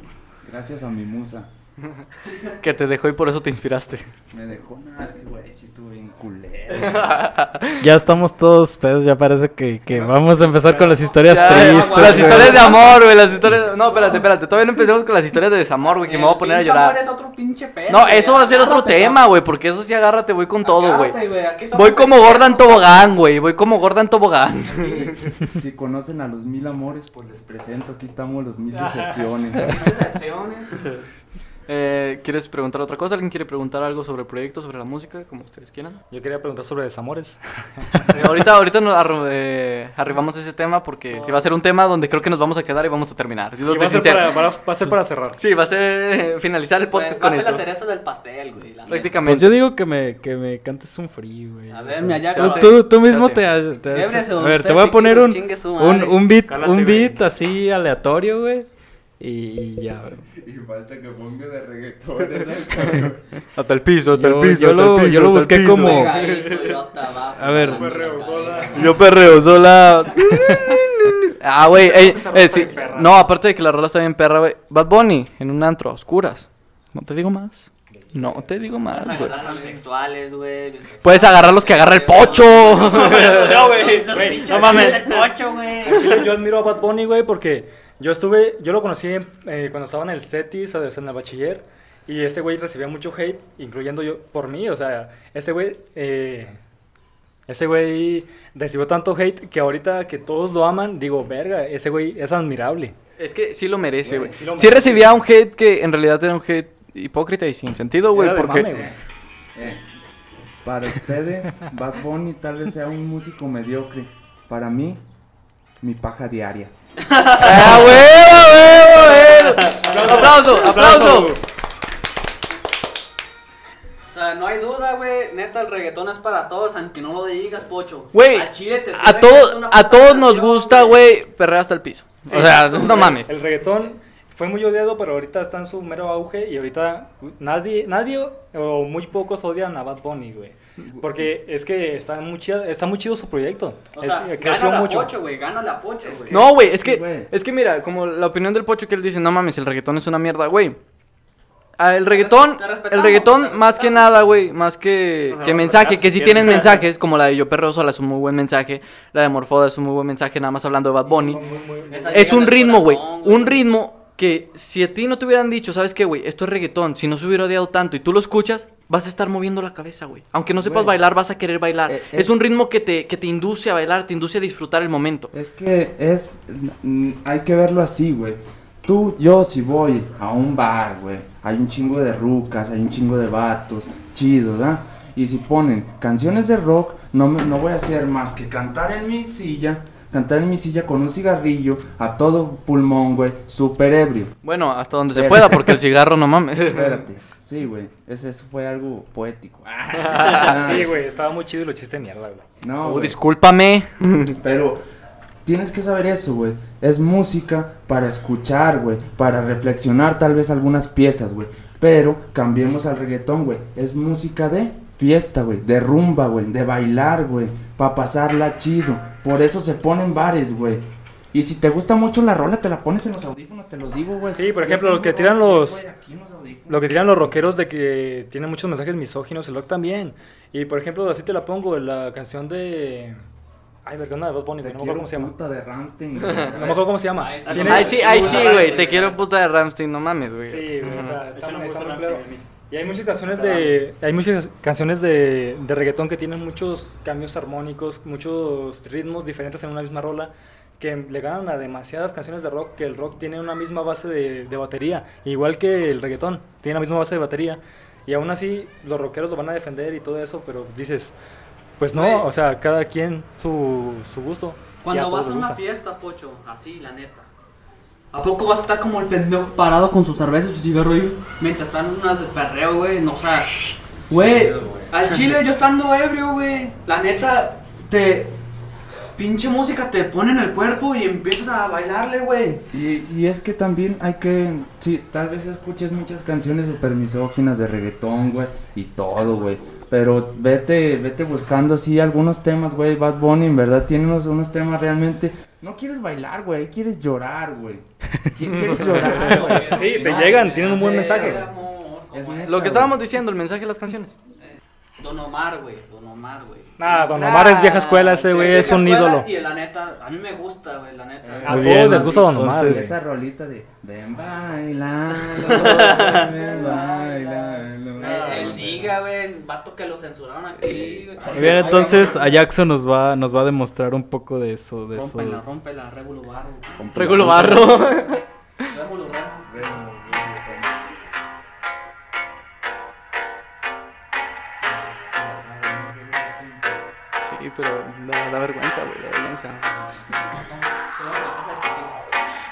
Gracias a mi musa. Que te dejó y por eso te inspiraste. Me dejó, no, es que güey, sí estuvo bien culero. Ya estamos todos pedos, ya parece que, que vamos a empezar con las historias Ya, tristes. las historias de amor, güey, las historias... No, espérate, espérate, todavía no empecemos con las historias de desamor, güey, que me voy a poner a llorar. es otro pinche pedo, No, eso va a ser otro tema, güey, porque eso sí agárrate, voy con todo, güey. Voy como. Gordon Tobogán, güey, voy como Gordon Tobogán. Si, si conocen a los mil amores, pues les presento. Aquí estamos los mil decepciones. Decepciones. Eh, ¿Quieres preguntar otra cosa? ¿Alguien quiere preguntar algo sobre el proyecto, sobre la música, como ustedes quieran? Yo quería preguntar sobre desamores. Eh, ahorita ahorita nos arru- eh, arribamos a ese tema porque sí va a ser un tema donde creo que nos vamos a quedar y vamos a terminar. Va, a ser para, va- a ser para cerrar. Sí, va a ser eh, finalizar el podcast Pues, va a con ser eso. la cereza del pastel, güey. Prácticamente. Pues yo digo que me, que me cantes un free, güey. A o ver, sea, mira, ya se tú, tú, tú mismo te, te- Québrese A ver, te voy a poner un, un, un beat, Cálate, un beat así aleatorio, güey. Y, y ya, güey. Y falta que ponga de reggaetón. Hasta el piso, Yo- yo lo- yo lo busqué como- idiota, va, A ver. la Perreo sola. eh. Yo perreo sola. ah, güey. eh, está sí. No, aparte de que la rola está bien perra, güey. Bad Bunny en un antro, a oscuras. No te digo más. No te digo más, güey. agarrar los sexuales, güey. Puedes agarrar los que agarra el pocho. No, güey. No mames. yo admiro a Bad Bunny, güey, porque yo estuve, yo lo conocí eh, cuando estaba en el CETIS, o sea, en el bachiller, y ese güey recibía mucho hate, incluyendo yo, por mí, o sea, ese güey, eh, ese güey recibió tanto hate que ahorita que todos lo aman, digo, verga, ese güey es admirable. Es que sí lo merece, güey. Sí lo Sí, recibía un hate que en realidad era un hate hipócrita y sin sentido, güey. Porque. mame, güey. Eh, para ustedes, Bad Bunny tal vez sea un músico mediocre. Para mí, mi paja diaria. ¡Ah, huevo, huevo, huevo! ¡Aplauso, aplauso! O sea, no hay duda, güey. Neta, el reggaetón es para todos, aunque no lo digas, pocho. Güey, Al chile te a una a todos nos gusta, güey, perrear hasta el piso. O sea, no mames. El reggaetón fue muy odiado, pero ahorita está en su mero auge y ahorita nadie, nadie o muy pocos odian a Bad Bunny, güey. Porque es que está muy chido, está muy chido su proyecto. O Es- sea, eh, creció gánale a mucho. pocho, güey. Gánale a pocho, güey. No, güey, es que, es que mira, como la opinión del pocho que él dice, no mames, el reggaetón es una mierda, güey. Ah, el reggaetón, el reggaetón más que nada, güey, más que, a mensaje, que si sí quieren. tienen mensajes, como la de Yo Perreo Sola es un muy buen mensaje, la de Morfoda es un muy buen mensaje, nada más hablando de Bad Bunny. Son muy, muy- muy- Esa- Es un ritmo, güey. un ritmo que si a ti no te hubieran dicho, ¿sabes qué, güey? Esto es reggaetón, si no se hubiera odiado tanto y tú lo escuchas, vas a estar moviendo la cabeza, güey. Aunque no sepas Güey. bailar, vas a querer bailar. Eh, es... es- un ritmo que te, que te induce a bailar, te induce a disfrutar el momento. Es que es. Hay que verlo así, güey. Tú, yo, si voy a un bar, güey, hay un chingo de rucas, hay un chingo de vatos, chido, ¿da? Y si ponen canciones de rock, no, me- no voy a hacer más que cantar en mi silla, cantar en mi silla con un cigarrillo a todo pulmón, güey, súper ebrio. Bueno, hasta donde se pueda, porque el cigarro no mames. Espérate, sí, güey, ese, eso fue algo poético. Sí, güey, estaba muy chido y lo chiste de mierda, güey. No, Oh, güey. discúlpame. Pero tienes que saber eso, güey. Es música para escuchar, güey. Para reflexionar tal vez algunas piezas, güey. Pero cambiemos al reggaetón, güey. Es música de fiesta, güey. De rumba, güey. De bailar, güey. Para pasarla chido. Por eso se ponen bares, güey. Y si te gusta mucho la rola, te la pones en los audífonos, te lo digo, güey. Sí, por ejemplo, lo que tiran los- güey. Lo que tiran los rockeros de que tienen muchos mensajes misóginos, el rock también. Y por ejemplo, así te la pongo, la canción de. Ay, verga, una de Bad Bunny, Te güey, no me acuerdo quiero cómo se llama. puta de Rammstein, No me acuerdo cómo se llama. Ay, sí. Ay, sí, Ramstein, güey. Te güey. quiero puta de Ramstein, no mames, güey. Sí, güey, o sea, está, me está Y hay muchas canciones de hay muchas canciones de, de reggaetón que tienen muchos cambios armónicos, muchos ritmos diferentes en una misma rola que le ganan a demasiadas canciones de rock que el rock tiene una misma base de, de batería, igual que el reggaetón, tiene la misma base de batería. Y aún así los rockeros lo van a defender y todo eso, pero dices, pues no, o sea, cada quien su, su gusto. Cuando vas a una gusta. fiesta, pocho, así, la neta. ¿A poco vas a estar como el pendejo parado con su cerveza y su cigarro y mientras están unas de perreo, güey? No, o sea, güey, al chile yo estando ebrio, güey, la neta, te. Pinche música te pone en el cuerpo y empiezas a bailarle, güey. Y, y es que también hay que, sí, tal vez escuches muchas canciones super misóginas de reggaetón, güey, y todo, güey. Pero vete, vete buscando así algunos temas, güey. Bad Bunny en verdad tiene unos, unos temas realmente. No quieres bailar, güey, ahí quieres llorar, güey. Qui- Quieres llorar, güey. Sí, te llegan, tienen un buen mensaje. Lo que estábamos diciendo, el mensaje de las canciones. Don Omar, güey, Don Omar, güey. Nah, Don Omar es vieja escuela, ese güey es un ídolo. Y la neta, a mí me gusta, güey, la neta. A Muy todos bien, les gusta Don Omar, entonces- güey. Esa rolita de Ven bailando, ven bailando. El diga, güey, el vato que lo censuraron aquí, güey. Muy bien, entonces a Jackson nos va, nos va a demostrar un poco de eso, de eso. Rómpela, rómpela, Rébulo Barro. Regulo barro. Rébulo Barro. Pero da, vergüenza, güey, da vergüenza.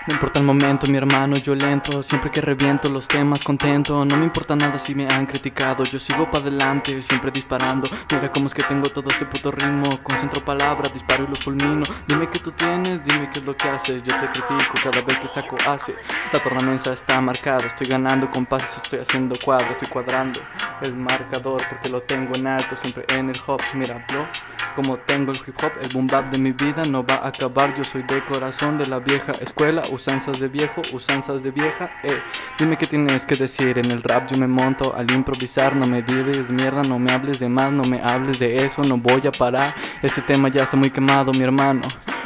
No importa el momento, mi hermano, yo lento. Siempre que reviento los temas contento. No me importa nada si me han criticado. Yo sigo para adelante, siempre disparando. Mira cómo es que tengo todo este puto ritmo. Concentro palabras, disparo y lo fulmino. Dime qué tú tienes, dime qué es lo que haces. Yo te critico cada vez que saco hace La tornamesa está marcada Estoy ganando con pases, estoy haciendo cuadro Estoy cuadrando el marcador Porque lo tengo en alto, siempre en el hop. Mira, bro, como tengo el hip hop El boom bap de mi vida no va a acabar. Yo soy de corazón de la vieja escuela usanzas de viejo, usanzas de vieja, eh. Dime qué tienes que decir en el rap, yo me monto al improvisar, no me digas mierda, no me hables de más, no me hables de eso, no voy a parar. Este tema ya está muy quemado, mi hermano.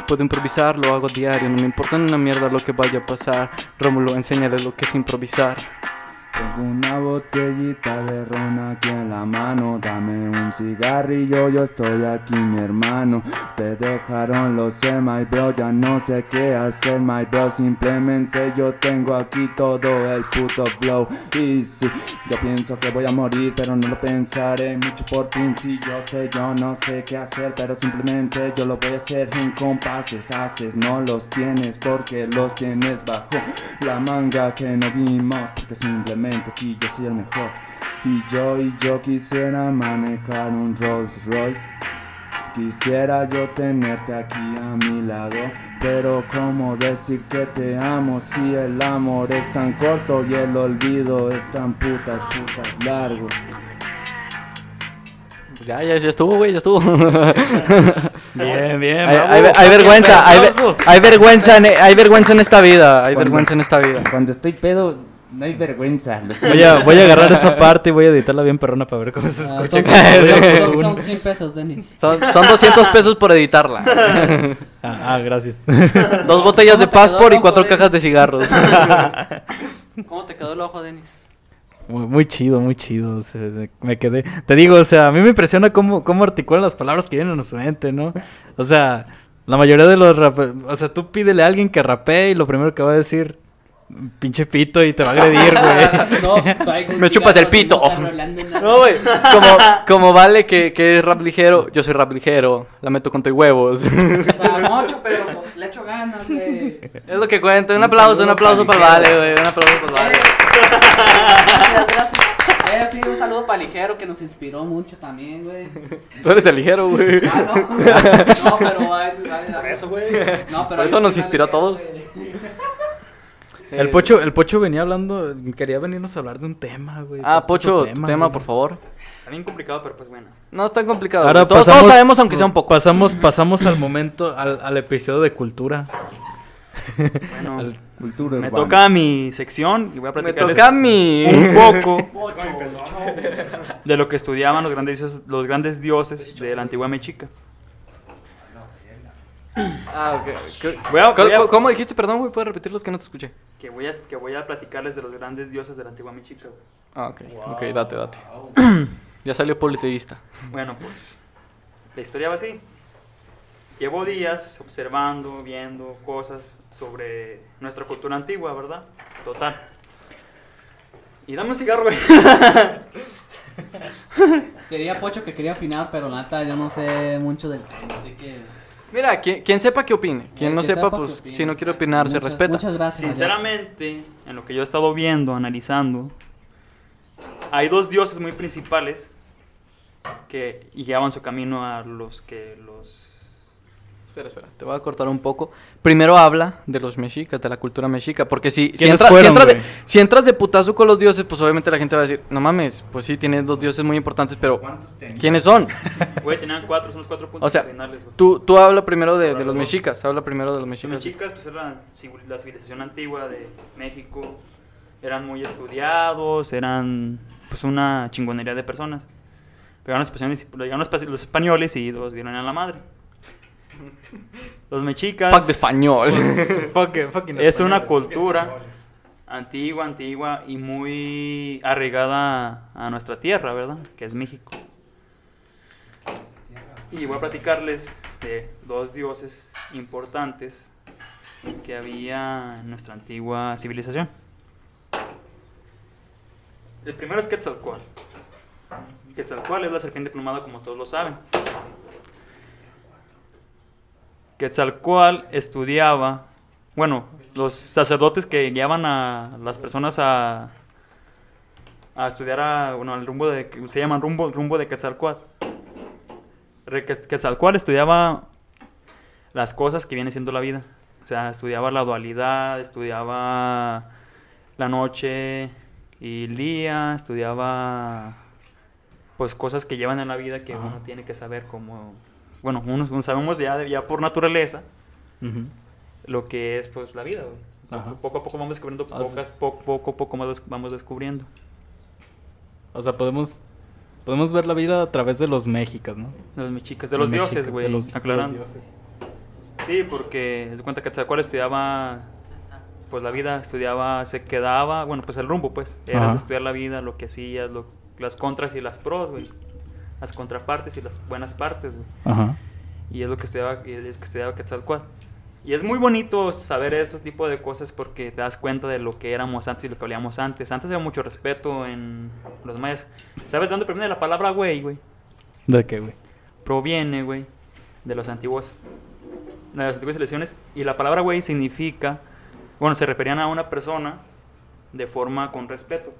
Puedo improvisar, lo hago diario, no me importa una mierda lo que vaya a pasar. Rómulo, enséñale lo que es improvisar. Tengo una botellita de ron aquí en la mano. Dame un cigarrillo, yo estoy aquí mi hermano. Te dejaron los sé my bro, ya no sé qué hacer my bro. Simplemente yo tengo aquí todo el puto flow. Y sí, yo pienso que voy a morir pero no lo pensaré mucho por fin. Si yo sé, yo no sé qué hacer pero simplemente yo lo voy a hacer. En compases Haces, no los tienes porque los tienes bajo la manga que no vimos Porque simplemente aquí yo soy el mejor Y yo y yo quisiera manejar un Rolls Royce Quisiera yo tenerte aquí a mi lado Pero cómo decir que te amo si el amor es tan corto y el olvido es tan putas putas largo Ya, ya, ya estuvo, güey, ya estuvo. Bien, bien. Hay, bravo. hay- hay vergüenza, hay, hay vergüenza, en, hay vergüenza en esta vida, hay Cuando- vergüenza en esta vida. Cuando estoy pedo no hay vergüenza Voy a, voy a agarrar esa parte y voy a editarla bien perrona para ver cómo se Ah, escucha. son, son- son 100 pesos, Denis. Son, son 200 pesos por editarla. Ah, ah, gracias. Dos botellas de ¿Cómo te quedó Passport y cuatro ojo, cajas de cigarros. ¿Cómo te quedó el ojo, Denis? Muy, muy chido, muy chido. o sea, se- me quedé. Te digo, o sea, a mí me impresiona cómo, cómo articulan las palabras que vienen a su mente, ¿no? O sea, la mayoría de los rape- O sea, tú pídele a alguien que rapee y lo primero que va a decir. Pinche pito y te va a agredir, güey. No, Me chupas el pito. no güey. Como, como vale que, que es rap ligero, yo soy rap ligero. La meto con tus huevos. O sea, mucho, pero pues, le echo ganas, güey. Es lo que cuento. Un aplauso, un aplauso para el Vale, güey. Un aplauso para el Vale. Gracias, gracias. Eh, sí, un saludo para Ligero que nos inspiró mucho también, güey. Tú eres el ligero, güey. Ah, no. No, pero. Eso, güey. No, pero Por hay eso nos inspiró a todos. El Pocho, el Pocho venía hablando, quería venirnos a hablar de un tema, güey. Ah, ¿Cuál es su Pocho, tu tema, güey? por favor. Está bien complicado, pero pues bueno. No es tan complicado. Ahora todos, pasamos, todos sabemos, aunque sea un poco. Pasamos, pasamos al momento, al, al episodio de cultura. Bueno, Al- cultura me urbana. toca mi sección y voy a Me platicarles toca a mí. un poco de lo que estudiaban los grandes dioses, los grandes dioses de la antigua Mexica. Ah, ok. ¿Qué- Voy a- voy a- ¿Cómo, cómo dijiste? Perdón, güey. ¿Puedes repetir los que no te escuché? Que voy a, que voy a platicarles de los grandes dioses de la antigua Mexica. güey. Ah, ok. Ok, date, date. ya salió politeísta. Bueno, pues la historia va así. Llevo días observando, viendo cosas sobre nuestra cultura antigua, ¿verdad? Total. Y dame un cigarro, güey. Quería Pocho que quería opinar, pero la neta yo no sé mucho del tema, así que... Mira, quien, quien sepa que opine. Quien El no que sepa, pues opine, si no quiere opinar, se Muchas- respeta. Muchas gracias. Sinceramente, en lo que yo he estado viendo, analizando, hay dos dioses muy principales que guiaban su camino a los que los... Espera, espera, te voy a cortar un poco. Primero habla de los mexicas, de la cultura mexica, porque si, si, ¿Quiénes entra- si fueron, entras de, si entras de putazo con los dioses, pues obviamente la gente va a decir, no mames, pues sí, tienes dos dioses muy importantes, pero ¿quiénes son? Güey, tenían cuatro, son los cuatro puntos O sea, cardinales. Tú, tú habla primero de, de los mexicas, habla primero de los Los mexicas. mexicas, pues era la civilización antigua de México. Eran muy estudiados, eran pues una chingonería de personas. Llegaron los españoles, llegaron los espa- los españoles y los dieron a la madre. Los mexicas... Fuck de español. Fuck- fucking Es una cultura antigua, antigua y muy arraigada a nuestra tierra, ¿verdad? Que es México. Y voy a platicarles de dos dioses importantes que había en nuestra antigua civilización. El primero es Quetzalcóatl. Quetzalcóatl es la serpiente plumada como todos lo saben. Quetzalcoatl estudiaba, bueno, los sacerdotes que guiaban a las personas a, a estudiar a, bueno, al rumbo de, se llaman rumbo, rumbo de Quetzalcoatl. Quetzalcoatl estudiaba las cosas que viene siendo la vida. O sea, estudiaba la dualidad, estudiaba la noche y el día, estudiaba pues cosas que llevan en la vida que Ajá. uno tiene que saber como bueno, unos unos sabemos ya, ya por naturaleza lo que es pues la vida, güey. Poco a poco vamos descubriendo pocas, poco, poco a poco vamos vamos descubriendo. O sea, podemos podemos ver la vida a través de los mexicas, ¿no? De los mexicas, de los dioses, güey, aclarando. los dioses. Sí, porque se cuenta que Quetzalcóatl estudiaba pues la vida, estudiaba, se quedaba, bueno, pues el rumbo, pues, era Ajá. estudiar la vida, lo que hacías, lo- las contras y las pros, güey. Las contrapartes y las buenas partes, güey. Ajá. Y es lo que estudiaba, y es lo que estudiaba Quetzalcóatl. Y es muy bonito saber ese tipo de cosas porque te das cuenta de lo que éramos antes y lo que hablábamos antes. Antes había mucho respeto en los mayas. ¿Sabes de dónde proviene la palabra güey, güey? ¿De qué, güey? proviene, güey, de los antiguos, de las antiguas elecciones. Y la palabra güey significa, bueno, se referían a una persona de forma con respeto.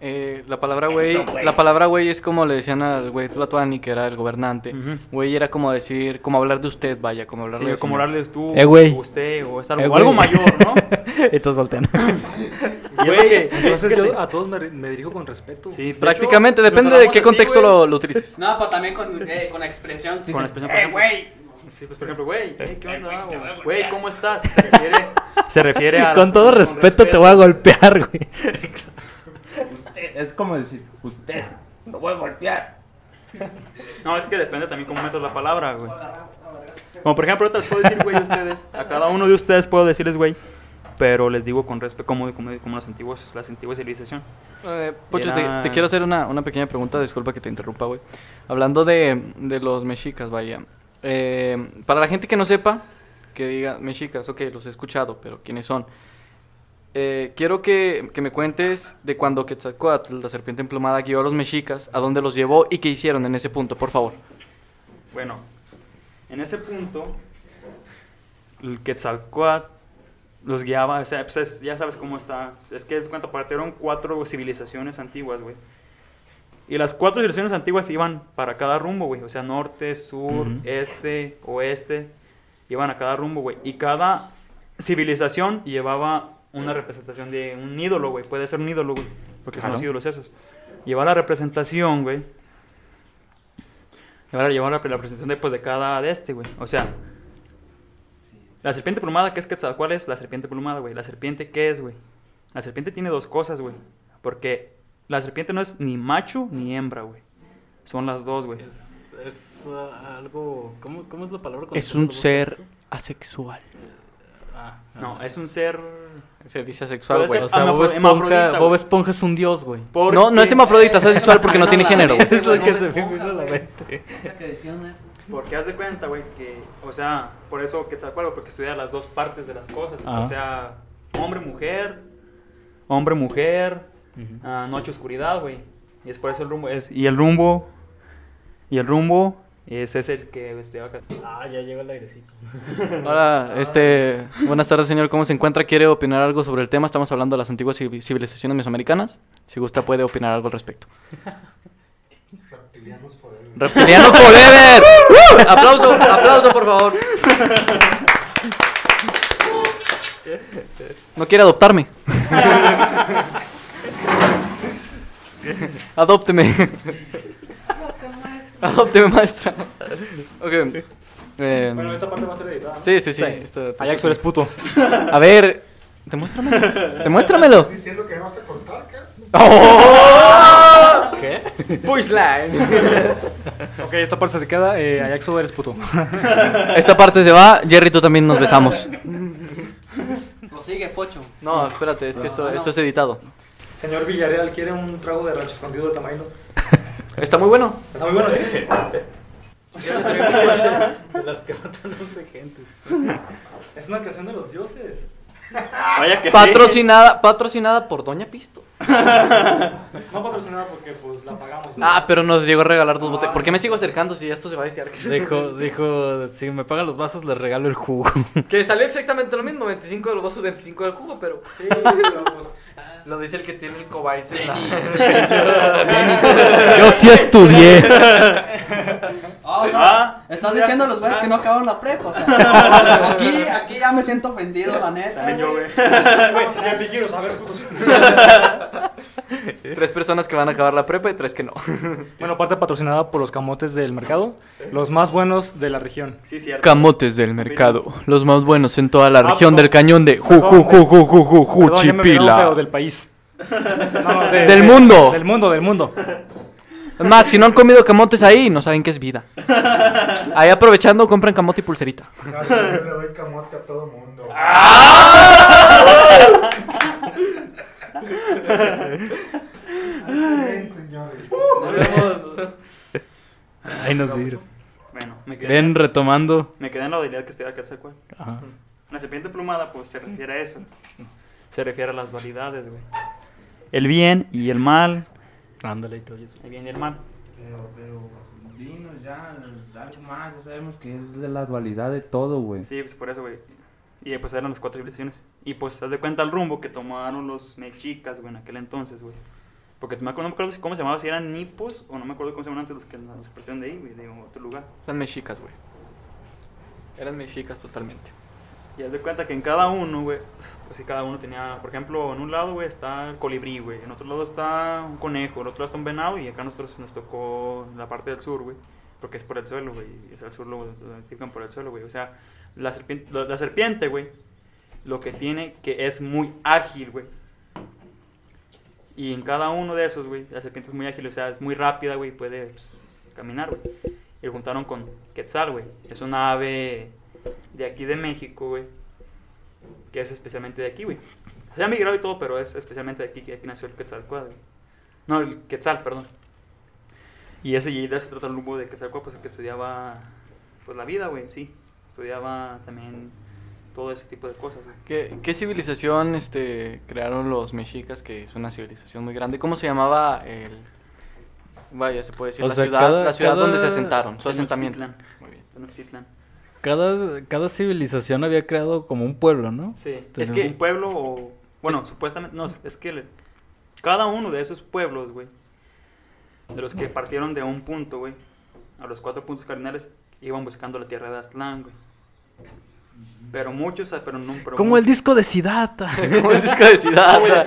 Eh, la palabra güey, la palabra güey es como le decían al güey Tlatuani, que era el gobernante. Güey era como decir, como hablar de usted, vaya, como hablar Sí, de como hablarle tú, Eh, güey. usted, o es algo, Eh, o algo mayor, ¿no? y todos voltean. Güey, güey, es entonces yo a todos me, me dirijo con respeto. Sí, de Prácticamente, hecho, depende de qué así, contexto lo, lo utilices. No, pero también con, eh, con la expresión. Con la dices, expresión, "Eh, ejemplo". güey. Sí, pues por ejemplo, güey, eh, ¿qué onda? O, Güey, ¿cómo estás? Se refiere, se refiere a... Con todo respeto te voy a golpear, güey. Usted, es como decir, usted, lo voy a golpear. No, es que depende también cómo metas la palabra, güey. Como por ejemplo, ahorita les puedo decir güey a ustedes. A cada uno de ustedes puedo decirles güey. Pero les digo con respeto, como, como, como los antiguos, las antiguas civilización. Eh, Pocho, te, Era- te quiero hacer una, una pequeña pregunta, disculpa que te interrumpa, güey. Hablando de, de los mexicas, vaya. Eh, para la gente que no sepa, que diga mexicas, ok, los he escuchado, pero ¿quiénes son? Eh, quiero que, que me cuentes de cuando Quetzalcóatl, la serpiente emplumada, guió a los mexicas, a dónde los llevó y qué hicieron en ese punto, por favor. Bueno, en ese punto, el Quetzalcóatl los guiaba, o sea, pues es- ya sabes cómo está. Es que, es cuenta, partieron cuatro civilizaciones antiguas, güey. Y las cuatro civilizaciones antiguas iban para cada rumbo, güey. O sea, norte, sur, Ujú. este, oeste. Iban a cada rumbo, güey. Y cada civilización llevaba una representación de un ídolo, güey. Puede ser un ídolo, güey. Porque son los ídolos esos. Llevaba la representación, güey. Llevaba, llevaba la, la representación de, pues, de cada de este, güey. O sea, la serpiente plumada, ¿qué es? ¿Cuál es la serpiente plumada, güey? La serpiente, ¿qué es, güey? La serpiente tiene dos cosas, güey. Porque la serpiente no es ni macho ni hembra, güey. Son las dos, güey. Es, es ah, algo. ¿cómo, ¿Cómo es la palabra? Es un ser eso? asexual. Ah, No, sé. es un ser... Se dice asexual, Puede güey. O sea, Bob Esponja, Bob. Esponja es un dios, güey. No, no es hermafrodita, es asexual porque no tiene género. Es lo que se me vino a la mente. Que. Porque haz de cuenta, güey, que... O sea, por eso Quetzalcóatl, porque estudia las dos partes de las cosas. Ajá. O sea, hombre-mujer, hombre-mujer, Ujú. ah, noche-oscuridad, güey. Y es por eso el rumbo... Es, y el rumbo... Y el rumbo... Ese es el que estudiaba acá. Ah, ya llegó el airecito. Hola, este, buenas tardes señor, ¿cómo se encuentra? ¿Quiere opinar algo sobre el tema? Estamos hablando de las antiguas civi- civilizaciones mesoamericanas. Si gusta puede opinar algo al respecto. Reptiliano Forever. ¡Uh! Aplauso, aplauso por favor. No quiere adoptarme. Adópteme. Adópteme, maestra. Ok. eh, Bueno, esta parte va a ser editada. ¿no? Sí, sí, sí. Sí. esto- Ajax, tú eres puto. A ver, demuéstramelo. Demuéstramelo. diciendo que no vas a cortar, ¿qué? ¡Oh! Pushline. Ok, esta parte se queda. Eh, Ajaxo, eres puto. Esta parte se va. Jerry, tú también nos besamos. Lo sigue, Pocho. No, espérate, es que esto, esto es editado. Señor Villarreal, ¿quiere un trago de rancho escondido de tamarindo? Está muy bueno. Está muy bueno, ¿eh? De las que matan 11 gentes. Es una canción de los dioses. Vaya que sí. Patrocinada, patrocinada por Doña Pisto. No patrocinada porque pues la pagamos. ¿no? Ah, pero nos llegó a regalar dos botellas. ¿Por qué me sigo acercando si esto se va a que Dijo, dijo, si me pagan los vasos les regalo el jugo. Que salió exactamente lo mismo, 25 de los vasos, 25 del jugo, pero Sí, pero pues. Lo dice el que tiene el la- Yo sí estudié. Ah, o sea, Ah, estás diciendo a los güeyes que no acabaron la prepa, o sea. Aquí, aquí ya me siento ofendido, la neta. También yo, güey. Güey, ya sí quiero saber, putos. Tres personas que van a acabar la prepa y tres que no. Bueno, aparte patrocinada por los camotes del mercado, los más buenos de la región. Sí, cierto. Camotes del mercado, los más buenos en toda la Ah, región del cañón de Ju, Perdón, Ju, Ju, Ju, Ju, Ju, Ju, Perdón, ya me olvidé, pero Chipila. del país. No, de- Del de- mundo. Del mundo, del mundo. Es más, si no han comido camotes ahí, no saben qué es vida. Ahí aprovechando, compran camote y pulserita. Yo le doy camote a todo mundo. Bien, señores. Ahí nos vimos. Bueno, me quedé, Ven retomando. me quedé en la utilidad que estudia Quetzalcóatl. Ajá. La serpiente plumada, pues se refiere a eso. Se refiere a las dualidades, güey. El bien y el mal. Ándale y todo eso. El bien y el mal. Pero, pero, dinos ya, algo más, ya sabemos que es de la dualidad de todo, güey. Sí, pues por eso, güey. Y pues eran las cuatro civilizaciones. Y pues haz de cuenta el rumbo que tomaron los mexicas, güey, en aquel entonces, güey. Porque me acuerdo, no me acuerdo si- cómo se llamaba, si eran nipos o no me acuerdo cómo se llamaban antes los que los partieron de ahí, güey, de otro lugar. Eran mexicas, güey. Eran mexicas totalmente. Y haz de cuenta que en cada uno, güey, pues sí, cada uno tenía, por ejemplo, en un lado, güey, está el colibrí, güey, en otro lado está un conejo, en otro lado está un venado y acá nosotros nos tocó la parte del sur, güey, porque es por el suelo, güey, es el sur lo identifican por el suelo, güey, o sea, la serpiente, la, la serpiente, güey, lo que tiene que es muy ágil, güey. Y en cada uno de esos, güey, la serpiente es muy ágil, o sea, es muy rápida, güey, puede pues, caminar, güey. Y lo juntaron con Quetzal, güey. Es una ave de aquí de México, güey. Que es especialmente de aquí, güey. Se ha migrado y todo, pero es especialmente de aquí, que aquí nació el Quetzalcóatl, güey. No, el Quetzal, perdón. Y ese y de eso trata el rumbo de Quetzalcóatl, pues el que estudiaba pues la vida, güey, sí. Estudiaba también todo ese tipo de cosas, güey. ¿Qué, qué civilización este, crearon los mexicas? Que es una civilización muy grande. ¿Cómo se llamaba el... Vaya, se puede decir, O la sea, ciudad, cada- la ciudad donde se asentaron, su asentamiento. Muy bien. Tenochtitlan. Cada, cada civilización había creado como un pueblo, ¿no? Sí, Entonces, es que un pueblo o... Bueno, supuestamente... No, es que le- cada uno de esos pueblos, güey, de los que partieron de un punto, güey, a los cuatro puntos cardinales, iban buscando la tierra de Aztlán, güey. Pero muchos, ah, pero no... Pero Como el disco de Siddhartha. Como el disco de Siddhartha.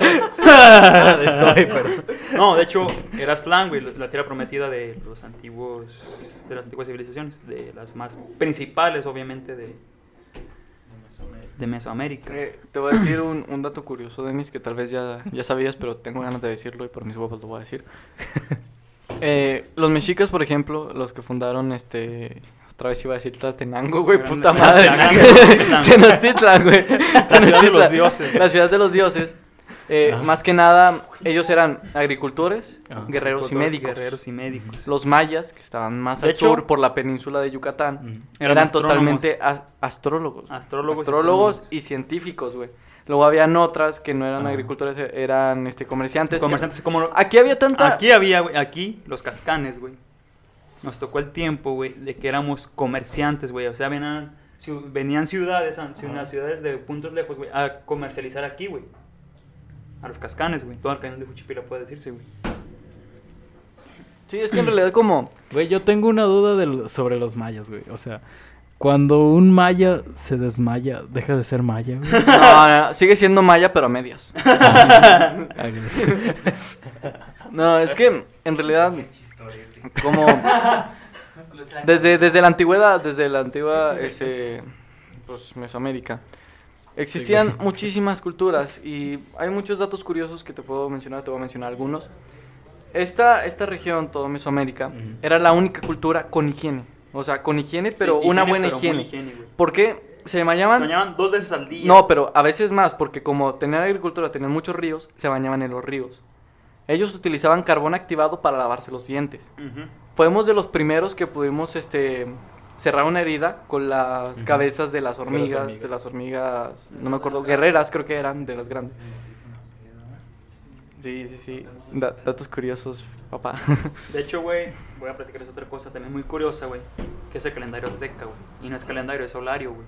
de Soy, perdón. No, de hecho, era güey, la tierra prometida de los antiguos... De las antiguas civilizaciones, de las más principales, obviamente, de... De Mesoamérica. Eh, te voy a decir un, un dato curioso, Denis, que tal vez ya, ya sabías, pero tengo ganas de decirlo y por mis huevos lo voy a decir. Eh, los mexicas, por ejemplo, los que fundaron este... Otra vez iba a decir Tlatenango, güey, puta madre. Tenochtitlan, güey. La ciudad de los dioses. La ciudad de los dioses. Eh, Ah. Más que nada, ellos eran agricultores, Ah. guerreros y médicos. Guerreros y médicos. Los mayas, que estaban más De al hecho- sur por la península de Yucatán, Ujú. eran, astrónomos. totalmente astrólogos. Astrólogos y Astrólogos astrónomos. y científicos, güey. Luego habían otras que no eran Ah. agricultores, eran este comerciantes. que- Comerciantes como... Aquí había tanta... Aquí había, güey, aquí los cascanes, güey. Nos tocó el tiempo, güey, de que éramos comerciantes, güey. O sea, venían, venían ciudades, ciu- ciudades de puntos lejos, güey, a comercializar aquí, güey. A los cascanes, güey. Todo el cañón de Juchipila puede decirse, güey. Sí, es que en realidad como... Güey, yo tengo una duda de sobre los mayas, güey. O sea, cuando un maya se desmaya, deja de ser maya, güey. No, no, sigue siendo maya, pero a medias. No, es que en realidad como desde, desde la antigüedad, desde la antigua ese, pues, Mesoamérica, existían muchísimas culturas y hay muchos datos curiosos que te puedo mencionar, te voy a mencionar algunos. Esta, esta región, todo Mesoamérica, era la única cultura con higiene. O sea, con higiene, pero Sí, una buena pero higiene. higiene, güey. ¿Por qué? Se Se bañaban... bañaban dos veces al día. No, pero a veces más, porque como tenían agricultura, tenían muchos ríos, se bañaban en los ríos. Ellos utilizaban carbón activado para lavarse los dientes. Ujú. Fuimos de los primeros que pudimos este, cerrar una herida con las cabezas de las hormigas, de las hormigas, no me acuerdo, guerreras creo que eran, de las grandes. Sí, sí, sí. Da- datos curiosos, papá. De hecho, güey, voy a platicarles otra cosa también muy curiosa, güey. Que es el calendario azteca, güey. Y no es calendario, es solario, güey.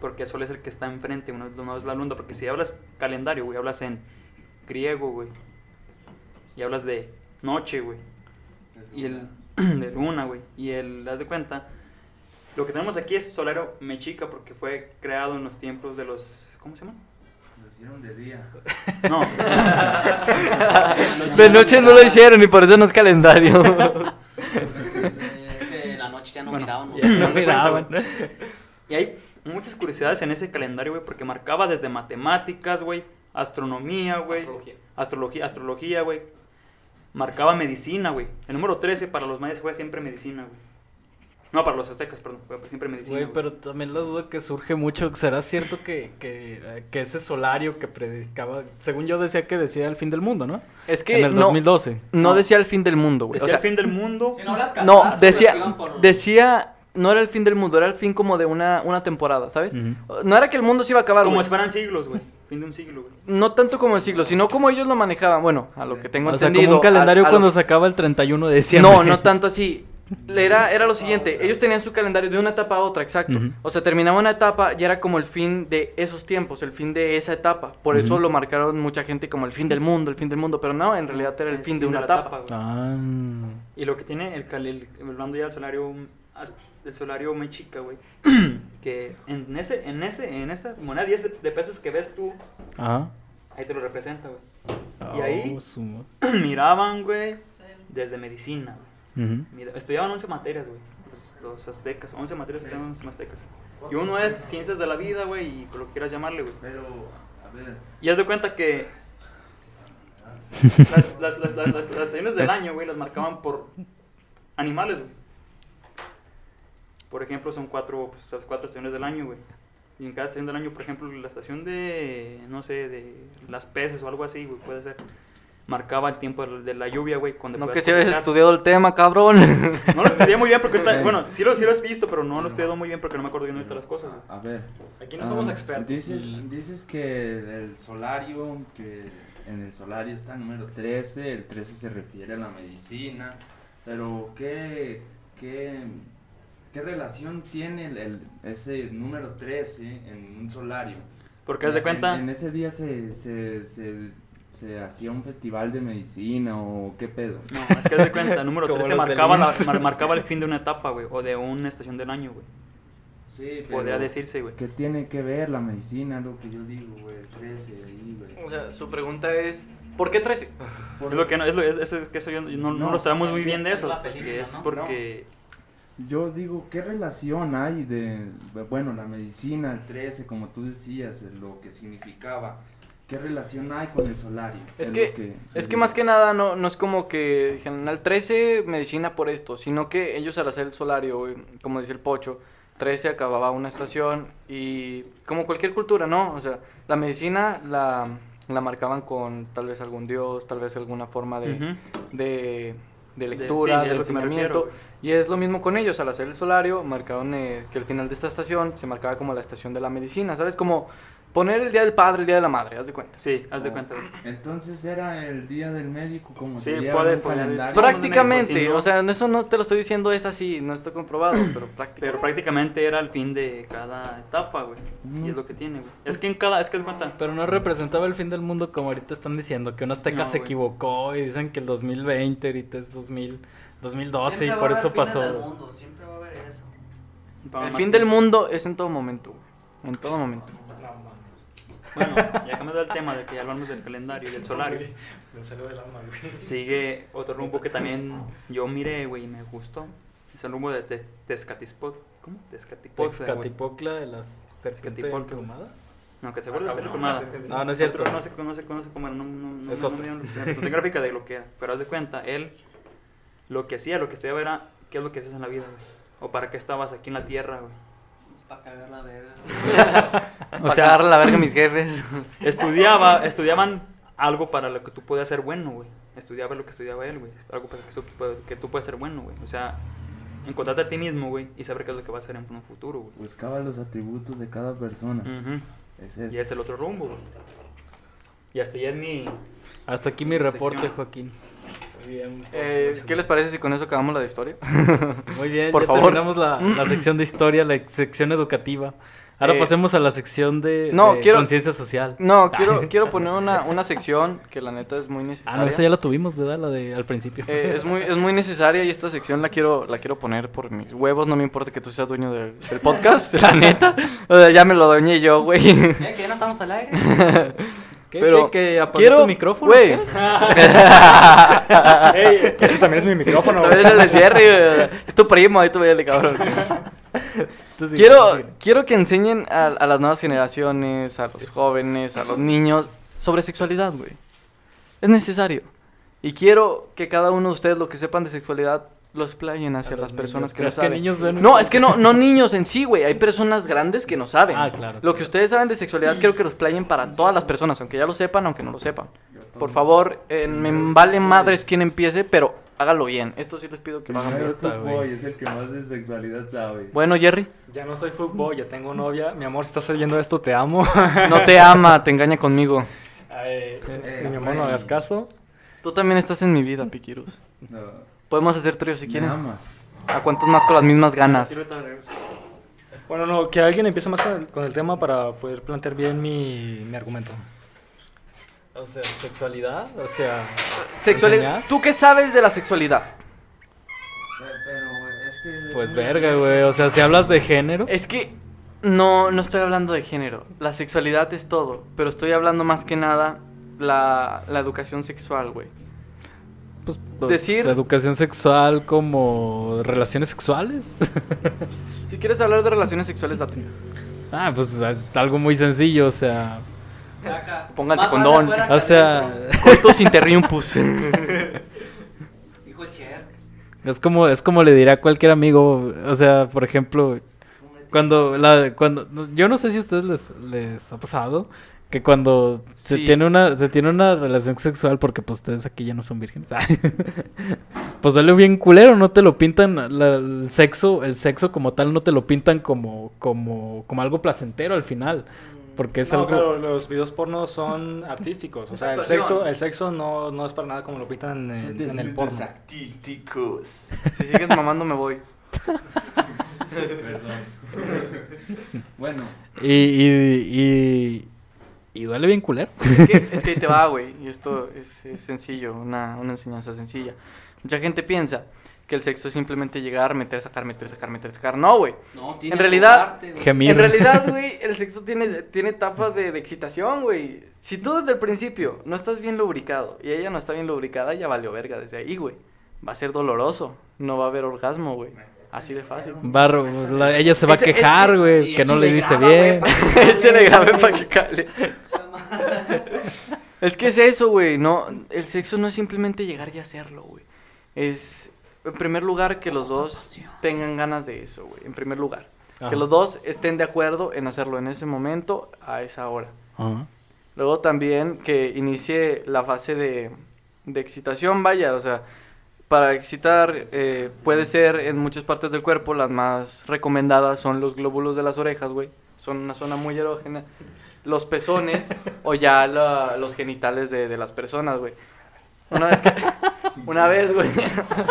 Porque sol es el que está enfrente, uno, no es la luna. Porque si hablas calendario, güey, hablas en griego, güey. Y hablas de noche, güey. Y el de luna, güey. Y el, haz de cuenta, lo que tenemos aquí es solario mexica porque fue creado en los tiempos de los, ¿cómo se llama? Lo hicieron de día. No. De noche no lo hicieron y por eso no es calendario. Es que la noche ya no Bueno, miraban. ya no miraban. Y hay muchas curiosidades en ese calendario, güey, porque marcaba desde matemáticas, güey, astronomía, güey, Astrología. astrología, astrología, güey. Marcaba medicina, güey. El número 13 para los mayas fue siempre medicina, güey. No, para los aztecas, perdón, fue siempre medicina. Güey, güey. pero también la duda que surge mucho, ¿será cierto que, que, que ese solario que predicaba, según yo decía que decía el fin del mundo, ¿no? Es que en el no, 2012. no decía el fin del mundo, güey. O Decía sea, el fin del mundo. Si no las no, casadas, decía, se iban por- decía, no era el fin del mundo, era el fin como de una, una temporada, ¿sabes? No era que el mundo se iba a acabar, Como güey. si fueran siglos, güey. Fin de un siglo, güey. No tanto como el siglo, sino como ellos lo manejaban. Bueno, a lo que tengo O sea, entendido. como un calendario a- a lo- cuando se acaba el 31 de diciembre. No, no tanto así. Era, era lo siguiente, ellos tenían su calendario de una etapa a otra, exacto. O sea, terminaba una etapa y era como el fin de esos tiempos, el fin de esa etapa. Por eso lo marcaron mucha gente como el fin del mundo, el fin del mundo, pero no, en realidad era el fin de una etapa. güey. Ah. Y lo que tiene el, el hablando ya del solario az- el solario mexica, güey, que en ese en ese en esa moneda 10 de, de pesos que ves tú, Ajá. ahí te lo representa, güey. Y ahí Oh, ma- miraban, güey, desde medicina, güey. Estudiaban 11 materias, güey. Los, los aztecas, 11 materias estudiaban 11 aztecas. Y uno es ciencias de la vida, güey, y lo que quieras llamarle, güey. Pero, a ver. Y haz de cuenta que las, las, las, las, las- las estaciones del año, güey, las marcaban por animales, güey. Por ejemplo, son cuatro, pues, las cuatro estaciones del año, güey. Y en cada estación del año, por ejemplo, la estación de, no sé, de las peces o algo así, güey, puede ser. Marcaba el tiempo de la lluvia, güey, cuando No que si habías estudiado el tema, cabrón. No lo estudié muy bien porque ahorita, bueno, sí lo, sí lo has visto, pero no lo he estudiado muy bien porque no me acuerdo bien ahorita las cosas, güey. A ver. Aquí no somos ah, expertos. Dices, dices que el solario, que en el solario está el número 13, el 13 se refiere a la medicina, pero ¿qué, qué, qué relación tiene el, el- ese número 13 en un solario? Porque haz de En- cuenta, En, ese día se, se, se, se hacía un festival de medicina o qué pedo. no, es que haz de cuenta, el número Como 13 los del marcaba, la- IMSS. mar- marcaba el fin de una etapa, güey, o de una estación del año, güey. Sí, Podría decirse, güey. ¿Qué tiene que ver la medicina? Lo que yo digo, güey, el 13 ahí, güey. O sea, su pregunta es, ¿por qué 13? Es lo que no, es, lo, es, es- es que eso yo no, no, No, lo sabemos muy bien de eso, es la película, que es ¿no? porque Yo digo, ¿qué relación hay de, bueno, la medicina, el 13, como tú decías, eh, lo que significaba? ¿Qué relación hay con el solario? Es que, es que más que nada no, no es como que dijeron al 13 medicina por esto, sino que ellos al hacer el solario, güey, como dice el Pocho, 13 acababa una estación y como cualquier cultura, ¿no? O sea, la medicina la, la marcaban con tal vez algún dios, tal vez alguna forma de De- lectura, sí, de refinamiento. refiero, Y es lo mismo con ellos, al hacer el solario, marcaron eh, que el final de esta estación se marcaba como la estación de la medicina, ¿sabes? Como poner el día del padre, el día de la madre, haz de cuenta. sí, haz de Oh. cuenta. Entonces era el día del médico, como Sí, sería puede- Prácticamente, si no- o sea, eso no te lo estoy diciendo es así, no está comprobado, pero prácticamente. Pero prácticamente era el fin de cada etapa, güey. Y es lo que tiene, güey. Es que en cada, es que haz de cuenta, Pero no representaba el fin del mundo como ahorita están diciendo, que un azteca No, se güey. equivocó y dicen que el 2020 ahorita es 2000, 2012 Siempre y va por a eso haber fines del pasó. mundo, Siempre va a haber eso. El fin del mundo es en todo momento, güey, en todo momento. Bueno, ya cambiando el tema de que ya hablamos del calendario y del solario. Me salió del alma, güey. Sigue otro rumbo que también yo miré, güey, y me gustó. Es el rumbo de Te- Tezcatlipoc. ¿Cómo? Tezcatlipoca, güey. Tezcatipocla de las serpiente Tezcatlipoca. emplumada. No, que se vuelve cabrón. película. No, no es cierto. Otro no se conoce, conoce como no, no, no, Es no, otro. no, no, no, no, gráfica de lo que era. Pero haz de cuenta, él lo que hacía, lo que estudiaba era qué es lo que haces en la vida, güey. O para qué estabas aquí en la tierra, güey. Para cagar la verga. O sea, la verga a mis jefes. Estudiaba, estudiaban algo para lo que tú podías ser bueno, güey. Estudiaba lo que estudiaba él, güey. Algo para que, su- que tú puedas ser bueno, güey. O sea, encontrarte a ti mismo, güey, y saber qué es lo que va a hacer en un futuro, güey. Buscaba los atributos de cada persona. Ujú. Es eso. Y es el otro rumbo, güey. Y hasta ya es mi... Hasta aquí mi reporte, Sección. Joaquín. Muy bien. Eh, ¿Qué les parece si con eso acabamos la de historia? Muy bien, Por ya favor. terminamos la, la sección de historia, la sección educativa. Ahora Eh, pasemos a la sección de, no, de quiero- conciencia social. No, quiero, quiero poner una, una sección que la neta es muy Ah, necesaria. no, esa ya la tuvimos, ¿verdad? La de al principio. Eh, es, muy, es muy necesaria y esta sección la quiero, la quiero poner por mis huevos. No me importa que tú seas dueño del, del podcast, la neta. O sea, ya me lo doñé yo, güey. ¿Eh? ¿Que ya no estamos al aire? ¿Qué? pero ¿Que, que apagué Quiero, tu micrófono? güey. Ey, este también es mi micrófono. Todavía es el de Jerry, güey. Es tu primo, ahí tú véale, cabrón. Entonces, Quiero, sí. quiero que enseñen a, a las nuevas generaciones, a los jóvenes, a los niños, sobre sexualidad, güey. Es necesario. Y quiero que cada uno de ustedes lo que sepan de sexualidad lo explayen hacia las los personas niños. que no ¿Crees que saben. niños ven No, es que no, no niños en sí, güey. Hay personas grandes que no saben. Ah, claro. Lo que ustedes saben de sexualidad quiero que lo explayen para todas las personas, aunque ya lo sepan, aunque no lo sepan. Por favor, eh, me vale madres quien empiece, pero hágalo bien. Esto sí les pido que lo hagan bien. Es el que más de sexualidad sabe. Bueno, Jerry, Ya no soy fútbol, ya tengo novia. Mi amor, si estás oyendo esto, te amo. no te ama, te engaña conmigo. Eh, Eh, mi amor, no hagas caso. Tú también estás en mi vida, Piquirus. No, Podemos hacer trío si quieren. amas. ¿A cuántos más con las mismas ganas? Bueno, no, que alguien empiece más con el, con el tema para poder plantear bien mi, mi argumento. O sea, sexualidad, o sea... Sexualidad. ¿Enseñar? ¿Tú qué sabes de la sexualidad? Pero es que. Pues verga, güey. O sea, si hablas de género... Es que no, no estoy hablando de género. La sexualidad es todo. Pero estoy hablando más que nada la, la educación sexual, güey. Pues, decir- de educación sexual como relaciones sexuales. Si quieres hablar de relaciones sexuales, date. ah, pues es algo muy sencillo, o sea... Saca. Pónganse Más condón. O sea. Coitus interrumpus. Dijo el Cher. es como es como le dirá a cualquier amigo, o sea, por ejemplo, cuando la cuando yo no sé si a ustedes les, les ha pasado que cuando se tiene una se tiene una relación sexual porque pues ustedes aquí ya no son vírgenes. pues sale bien culero, no te lo pintan la- el sexo, el sexo como tal no te lo pintan como como como algo placentero al final, porque es no, algo claro, los videos porno son artísticos. O sea, el sexo, el sexo no, no es para nada como lo pintan en, en el porno. artísticos. si sigues mamando, me voy. Bueno, y, y, y, y duele bien culero. Es que, es que ahí te va, güey. Y esto es, es sencillo, una, una enseñanza sencilla. Mucha gente piensa que el sexo es simplemente llegar, meter, sacar, meter, sacar, meter, sacar. No, güey. No, tiene En realidad, arte, güey. Gemir. En realidad, güey, el sexo tiene, tiene etapas de, de excitación, güey. Si tú desde el principio no estás bien lubricado y ella no está bien lubricada, ya valió verga desde ahí, güey. Va a ser doloroso. No va a haber orgasmo, güey. Así de fácil. Va a ro- la- ella se va Ese- a quejar, es que- güey, que no échale le dice bien. Échale grave para que cale. Es que es eso, güey. No, el sexo no es simplemente llegar y hacerlo, güey. Es, en primer lugar, que los dos tengan ganas de eso, güey. En primer lugar. Ajá. Que los dos estén de acuerdo en hacerlo en ese momento, a esa hora. Ajá. Luego también que inicie la fase de, de excitación, vaya, o sea, para excitar eh, puede ser en muchas partes del cuerpo, las más recomendadas son los glóbulos de las orejas, güey, son una zona muy erógena, los pezones o ya la- los genitales de, de las personas, güey. Una vez que, una vez, güey,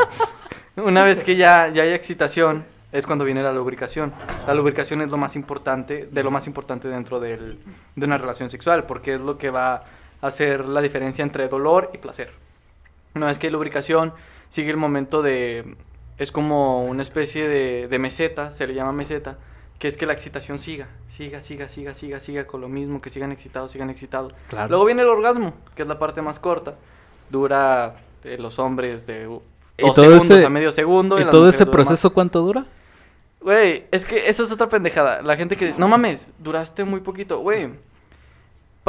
una vez que ya, ya hay excitación, es cuando viene la lubricación. La lubricación es lo más importante, de lo más importante dentro del- de una relación sexual, porque es lo que va a hacer la diferencia entre dolor y placer. Una vez que hay lubricación, sigue el momento de... Es como una especie de, de meseta, se le llama meseta, que es que la excitación siga, siga, siga, siga, siga, siga con lo mismo, que sigan excitados, sigan excitados. Claro. Luego viene el orgasmo, que es la parte más corta. Dura eh, los hombres de ¿Y dos todo segundos ese- a medio segundo. ¿Y las todo ese proceso cuánto dura? Güey, es que eso es otra pendejada. La gente que... No mames, duraste muy poquito. Güey,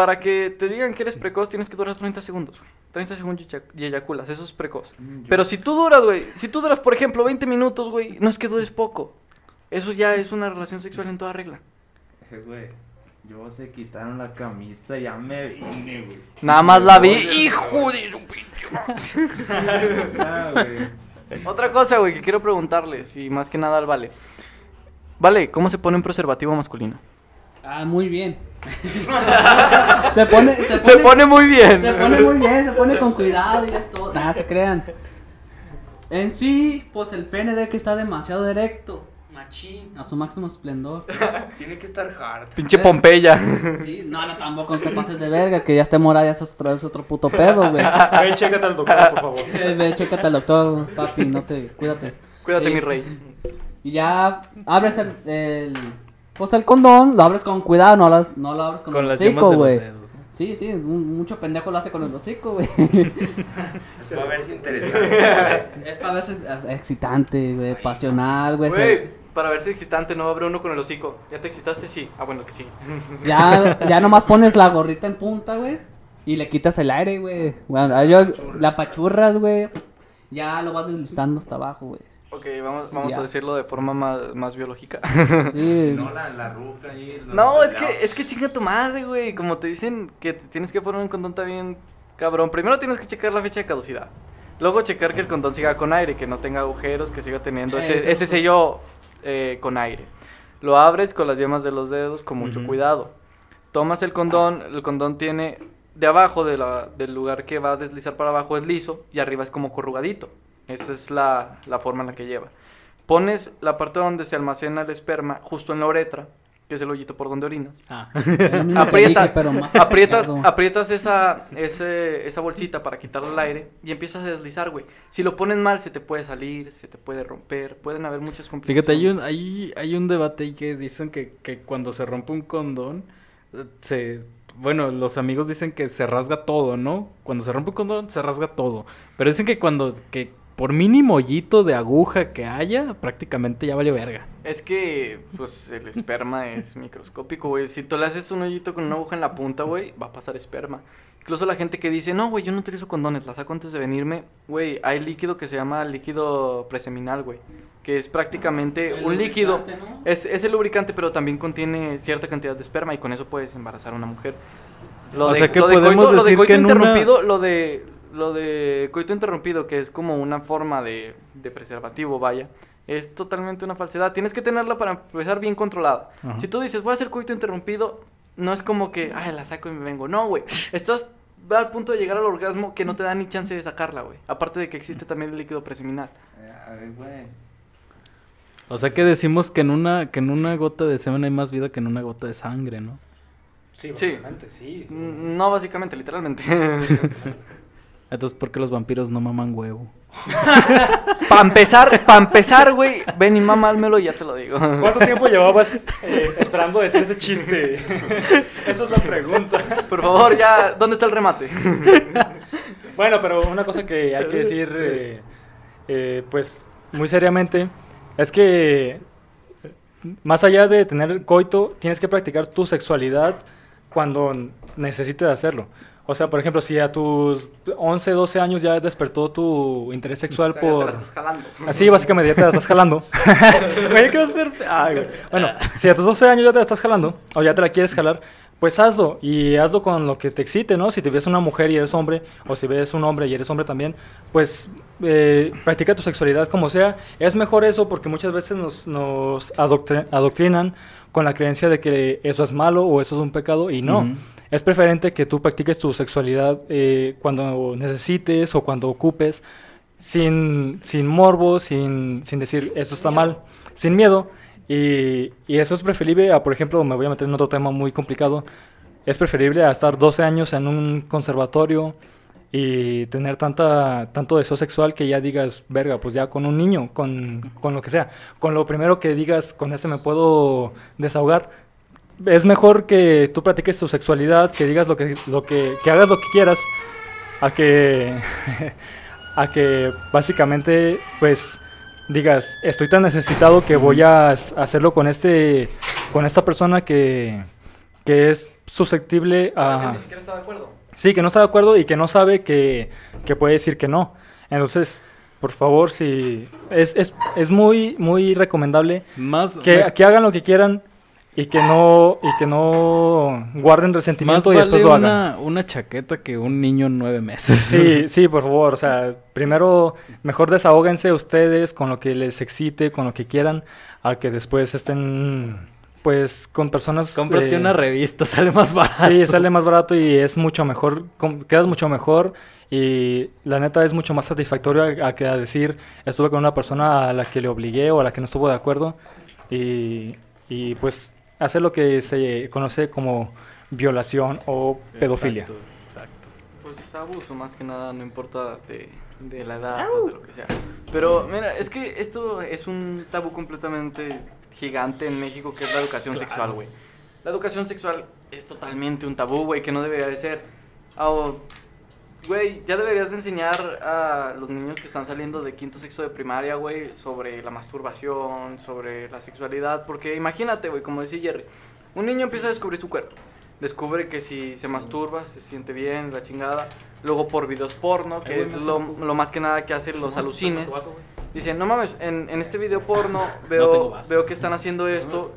para que te digan que eres precoz tienes que durar 30 segundos. güey. 30 segundos y eyac- y eyaculas, eso es precoz. Pero si tú duras, güey, si tú duras, por ejemplo, 20 minutos, güey, no es que dures poco. Eso ya es una relación sexual en toda regla. Eh, güey, yo se quitaron la camisa ya me vine, güey. Nada más la vi, hijo de su pinche. Otra cosa, güey, que quiero preguntarles, y más que nada al Vale. Vale, ¿cómo se pone un preservativo masculino? Ah, muy bien. se pone, se pone, Se pone muy bien. Se pone muy bien, se pone con cuidado y esto. Nada, se crean. En sí, pues el pene de que está demasiado erecto. Machín, a su máximo esplendor. Tiene que estar hard. Pinche Pompeya. Sí, no, no, tampoco te pases de verga, que ya esté morada, ya es otra vez otro puto pedo, güey. Ve, chécate al doctor, por favor. Eh, Ve, chécate al doctor, papi, no te, cuídate. Cuídate, Sí. mi rey. Y ya abres el, el, pues el condón, lo abres con cuidado, no lo, no lo abres con, Con el las yemas hocico, de los güey. Sí, sí, un- mucho pendejo lo hace con el hocico, güey. Es para verse interesante. es para ver si es es excitante, güey, pasional, güey. Güey, para verse excitante, no va a haber uno con el hocico. ¿Ya te excitaste? Sí. Ah, bueno, que sí. Ya, ya nomás pones la gorrita en punta, güey. Y le quitas el aire, güey. Bueno, yo, la pachurras, güey. Ya lo vas deslizando hasta abajo, güey. Ok, vamos, vamos a decirlo de forma más, más biológica. Sí. No, la, la ruca ahí. No, es que, es que chinga tu madre, güey. Como te dicen que te tienes que poner un condón también, cabrón. Primero tienes que checar la fecha de caducidad. Luego checar que el condón siga con aire, que no tenga agujeros, que siga teniendo ese, sello eh, con aire. Lo abres con las yemas de los dedos con mucho cuidado. Tomas el condón, el condón tiene de abajo de la- del lugar que va a deslizar para abajo es liso y arriba es como corrugadito. Esa es la, la forma en la que lleva. Pones la parte donde se almacena el esperma justo en la uretra, que es el hoyito por donde orinas. Ah. Aprieta, dije, pero más aprietas, aprietas esa, ese- esa bolsita para quitarle el aire y empiezas a deslizar, güey. Si lo pones mal, se te puede salir, se te puede romper, pueden haber muchas complicaciones. Fíjate, hay un, hay, hay un debate ahí que dicen que, que cuando se rompe un condón, se... Bueno, los amigos dicen que se rasga todo, ¿no? Cuando se rompe un condón, se rasga todo. Pero dicen que cuando... que por mínimo hoyito de aguja que haya, prácticamente ya vale verga. Es que, pues, el esperma es microscópico, güey. Si tú le haces un hoyito con una aguja en la punta, güey, va a pasar esperma. Incluso la gente que dice, no, güey, yo no utilizo condones, la saco antes de venirme. Güey, hay líquido que se llama líquido preseminal, güey. Que es prácticamente El un líquido. lubricante, ¿no? Es, es el lubricante, pero también contiene cierta cantidad de esperma y con eso puedes embarazar a una mujer. O sea que lo de podemos coito, lo de decir coito que en una- interrumpido, lo de lo de coito interrumpido, que es como una forma de, de preservativo, vaya, es totalmente una falsedad. Tienes que tenerla para empezar bien controlada. Ajá. Si tú dices, voy a hacer coito interrumpido, no es como que, ay, la saco y me vengo. No, güey. Estás al punto de llegar al orgasmo que no te da ni chance de sacarla, güey. Aparte de que existe también el líquido preseminal. Ay, güey. O sea que decimos que en una, que en una gota de semen hay más vida que en una gota de sangre, ¿no? Sí, Sí. básicamente, sí. Mm, No, básicamente, literalmente. Entonces, ¿por qué los vampiros no maman huevo? para empezar, para empezar, güey, ven y mamálmelo y ya te lo digo. ¿Cuánto tiempo llevabas eh, esperando decir ese chiste? Esa es la pregunta. Por favor, ya, ¿dónde está el remate? Bueno, pero una cosa que hay que decir, eh, eh, pues, muy seriamente, es que más allá de tener coito, tienes que practicar tu sexualidad cuando necesites hacerlo. O sea, por ejemplo, si a tus 11, 12 años ya despertó tu interés sexual O sea, ya te por... la estás jalando. Así, básicamente, ya te la estás jalando. Güey, ¿qué vas a hacer? Ay, güey. Bueno, si a tus 12 años ya te la estás jalando, o ya te la quieres jalar, pues hazlo. Y hazlo con lo que te excite, ¿no? Si te ves una mujer y eres hombre, o si ves un hombre y eres hombre también, pues eh, practica tu sexualidad como sea. Es mejor eso porque muchas veces nos, nos adoctri- adoctrinan con la creencia de que eso es malo o eso es un pecado, y no. Es preferente que tú practiques tu sexualidad eh, cuando necesites o cuando ocupes, sin, sin morbo, sin, sin decir esto está mal, sin miedo. Y, y eso es preferible a, por ejemplo, me voy a meter en otro tema muy complicado, es preferible a estar 12 años en un conservatorio y tener tanta, tanto deseo sexual que ya digas, verga, pues ya con un niño, con, con lo que sea, con lo primero que digas, con este me puedo desahogar, es mejor que tú practiques tu sexualidad, que digas lo que, lo que, que hagas lo que quieras, a que, a que básicamente, pues, digas, estoy tan necesitado que voy a hacerlo con este, con esta persona que, que es susceptible a... Ni siquiera está de acuerdo. Sí, que no está de acuerdo y que no sabe que, que puede decir que no. Entonces, por favor, si es, es, es muy, muy recomendable Más... que, que hagan lo que quieran y que no y que no guarden Más resentimiento y vale después lo hagan. una, una chaqueta que un niño en nueve meses. Sí, sí, por favor, o sea, primero mejor desahóguense ustedes con lo que les excite, con lo que quieran, a que después estén pues con personas Cómprate eh, una revista, sale más barato. Sí, sale más barato y es mucho mejor, com- quedas mucho mejor y la neta es mucho más satisfactorio a, a que a decir estuve con una persona a la que le obligué o a la que no estuvo de acuerdo y, y, pues hacer lo que se conoce como violación o pedofilia. Exacto, exacto. Pues abuso más que nada, no importa de, de la edad o de lo que sea. Pero mira, es que esto es un tabú completamente gigante en México que es la educación sexual, güey. La educación sexual es totalmente un tabú, güey, que no debería de ser. Ah, o- Güey, ya deberías de enseñar a los niños que están saliendo de quinto sexto de primaria, güey, sobre la masturbación, sobre la sexualidad. Porque imagínate, güey, como decía Jerry, un niño empieza a descubrir su cuerpo. Descubre que si se masturba, se siente bien, la chingada. Luego por videos porno, que es lo, lo más que nada que hacen los alucines. Dicen, no mames, en, en este video porno veo, vaso. veo que están haciendo esto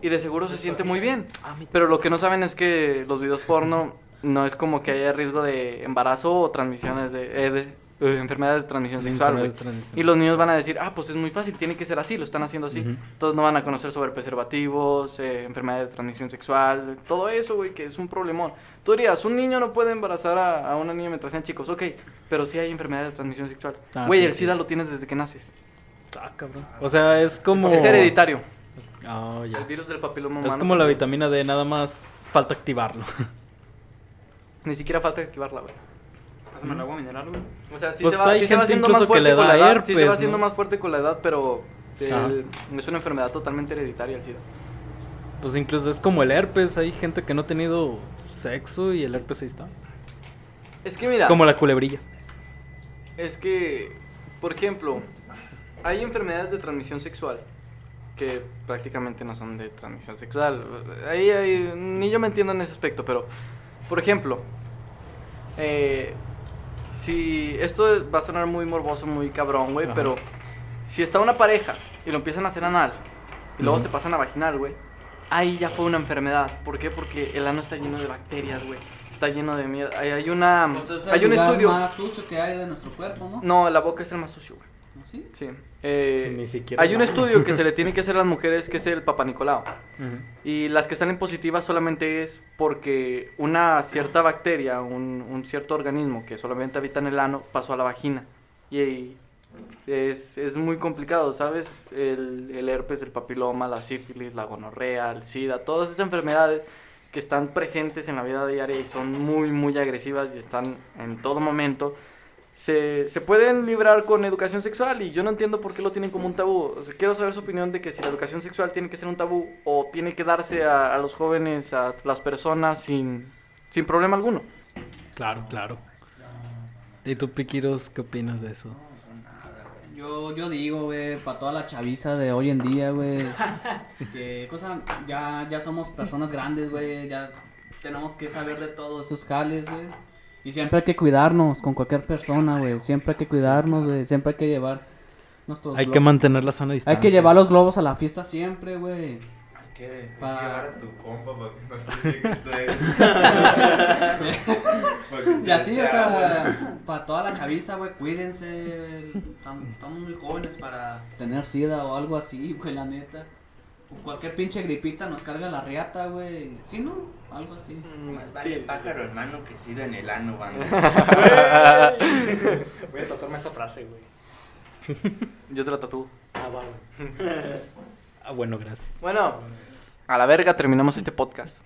y de seguro se siente muy bien. Pero lo que no saben es que los videos porno no es como que haya riesgo de embarazo o transmisiones de, eh, de- de enfermedades de transmisión sexual, de transmisión. Y los niños van a decir, ah, pues es muy fácil, tiene que ser así, lo están haciendo así. Ujú. Entonces no van a conocer sobre preservativos, eh, enfermedades de transmisión sexual, todo eso, güey, que es un problemón. Tú dirías, un niño no puede embarazar a, a una niña mientras sean chicos, ok, pero sí hay enfermedades de transmisión sexual. Ah, Güey, sí, el sí. SIDA lo tienes desde que naces. Ah, cabrón. O sea, es como... Es hereditario. Ah, ya. El virus del papiloma humano. Es como la vitamina D, nada más falta activarlo. Ni siquiera falta activarla, güey. Pásame el agua mineral, güey. O sea, sí Pues se va, hay sí se va gente haciendo incluso más que fuerte le con la da edad. sí se herpes, va haciendo ¿no? más fuerte con la edad, pero eh, Ajá. es una enfermedad totalmente hereditaria el SIDA. Pues incluso es como el herpes. Hay gente que no ha tenido sexo y el herpes ahí está. Es que mira, Como la culebrilla. es que, por ejemplo, hay enfermedades de transmisión sexual que prácticamente no son de transmisión sexual. Ahí, ahí- ni yo me entiendo en ese aspecto, pero, por ejemplo, eh, si esto va a sonar muy morboso, muy cabrón, güey, pero si está una pareja y lo empiezan a hacer anal y luego se pasan a vaginal, güey, ahí ya fue una enfermedad. ¿Por qué? Porque el ano está lleno de bacterias, güey. Está lleno de mierda. Hay, hay una, Pues es hay el un lugar estudio. más sucio que hay de nuestro cuerpo, ¿no? No, la boca es el más sucio, güey. ¿Sí? Sí. Eh, Ni siquiera hay un estudio que se le tiene que hacer a las mujeres que es el papanicolao. Y las que salen positivas solamente es porque una cierta bacteria, un, un cierto organismo que solamente habita en el ano, pasó a la vagina. Y es, es muy complicado, ¿sabes? El, el herpes, el papiloma, la sífilis, la gonorrea, el sida, todas esas enfermedades que están presentes en la vida diaria y son muy, muy agresivas y están en todo momento. Se, se pueden librar con educación sexual y yo no entiendo por qué lo tienen como un tabú. O sea, quiero saber su opinión de que si la educación sexual tiene que ser un tabú o tiene que darse a, a los jóvenes, a las personas sin, sin problema alguno. Claro, claro. ¿Y tú, Piquiros, qué opinas de eso? Yo, yo digo, güey, para toda la chaviza de hoy en día, güey, que cosa, ya, ya somos personas grandes, güey, ya tenemos que saber de todos esos jales, güey. Y siempre hay que cuidarnos con cualquier persona, güey, siempre hay que cuidarnos, güey, siempre hay que llevar nuestros Hay que mantener la sana distancia. Hay que llevar los globos a la fiesta siempre, güey. Hay que Pa- llevar a tu compa para que no te Y así, o sea, para toda la chaviza, güey, cuídense. Estamos muy jóvenes para tener sida o algo así, güey, la neta. Cualquier pinche gripita nos carga la riata, güey. Sí, ¿no? Algo así. Mm, Más sí, vale sí, pájaro hermano que sida en el ano, banda. Voy a tatuarme esa frase, güey. Yo te la tatúo. Ah, va, güey. Ah, bueno, gracias. Bueno, a la verga terminamos este podcast.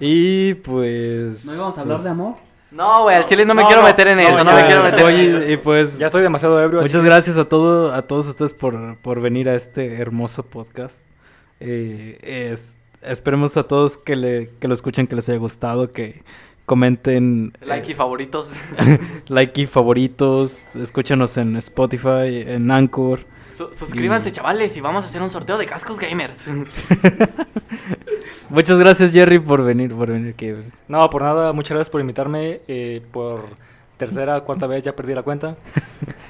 Y pues... ¿No íbamos a hablar pues, de amor? No, güey, al chile no me No, quiero no, meter en no, eso, no me quiero meter en eso. y pues... Ya estoy demasiado ebrio. Muchas gracias a todo, a todos ustedes por, por venir a este hermoso podcast. Eh, es- esperemos a todos que, le, que lo escuchen, que les haya gustado, que comenten Like y eh, favoritos. like y favoritos, escúchanos en Spotify, en Anchor. Su- suscríbanse, Y- chavales, y vamos a hacer un sorteo de cascos gamers. Muchas gracias Jerry por venir, por venir aquí. No, por nada, muchas gracias por invitarme. eh, por tercera, cuarta vez ya perdí la cuenta.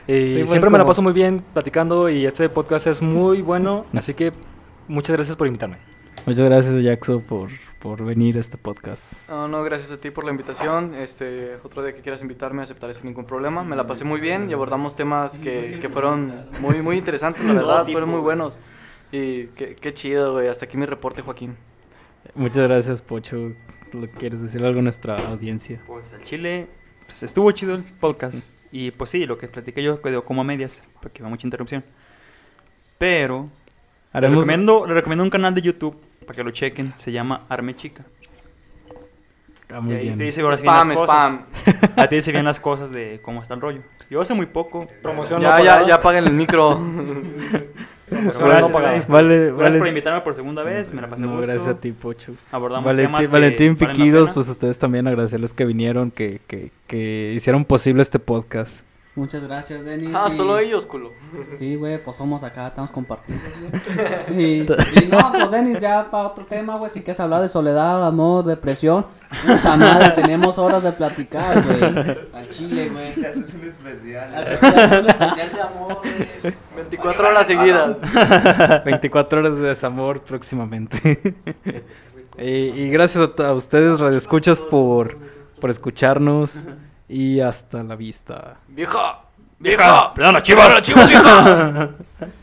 Y Sí, bueno, siempre me la paso muy bien platicando y este podcast es muy bueno. Así que muchas gracias por invitarme. Muchas gracias, Jackson, por, por venir a este podcast. No, no, gracias a ti por la invitación. Este, otro día que quieras invitarme aceptaré sin ningún problema. Me la pasé muy bien y abordamos temas que, que fueron muy, muy interesantes, la verdad, fueron muy buenos. Y qué, qué chido, güey. Hasta aquí mi reporte, Joaquín. Muchas gracias, Pocho. ¿Lo ¿Quieres decir algo a nuestra audiencia? Pues el chile, pues estuvo chido el podcast. Y pues sí, lo que platiqué yo quedó como a medias, porque va mucha interrupción. Pero le Haremos... recomiendo, le recomiendo un canal de YouTube para que lo chequen. Se llama Arme Chica. Ah, Y muy ahí bien. te dice ahora sí bien Spam, las cosas. spam. Ahí te dice bien las cosas de cómo está el rollo. Yo hace muy poco. Promoción Ya, no ya, ya apaguen el micro. Gracias, no gracias. Vale, Gracias vale. por invitarme por segunda vez. Me la pasé No, gusto. gracias a ti, Pocho. Abordamos Valentín, temas que Valentín Piquiros, pues ustedes también agradecerles que vinieron, que, que, que hicieron posible este podcast. Muchas gracias, Denis. Ah, y- solo ellos, culo. Sí, güey, pues somos acá, estamos compartidos, güey. Y, y no, pues Denis, ya para otro tema, güey, si quieres hablar de soledad, amor, depresión. Puta madre, tenemos horas de platicar, güey. Al chile, güey. Haces un especial. Al especial de amor, güey. 24 horas seguidas. 24 horas de desamor próximamente. y, y gracias a, a ustedes, radioescuchas, por, por escucharnos. Y hasta la vista. ¡Vieja! ¡Vieja! ¡Perdona, chivas! ¡Perdona, chivas, vieja!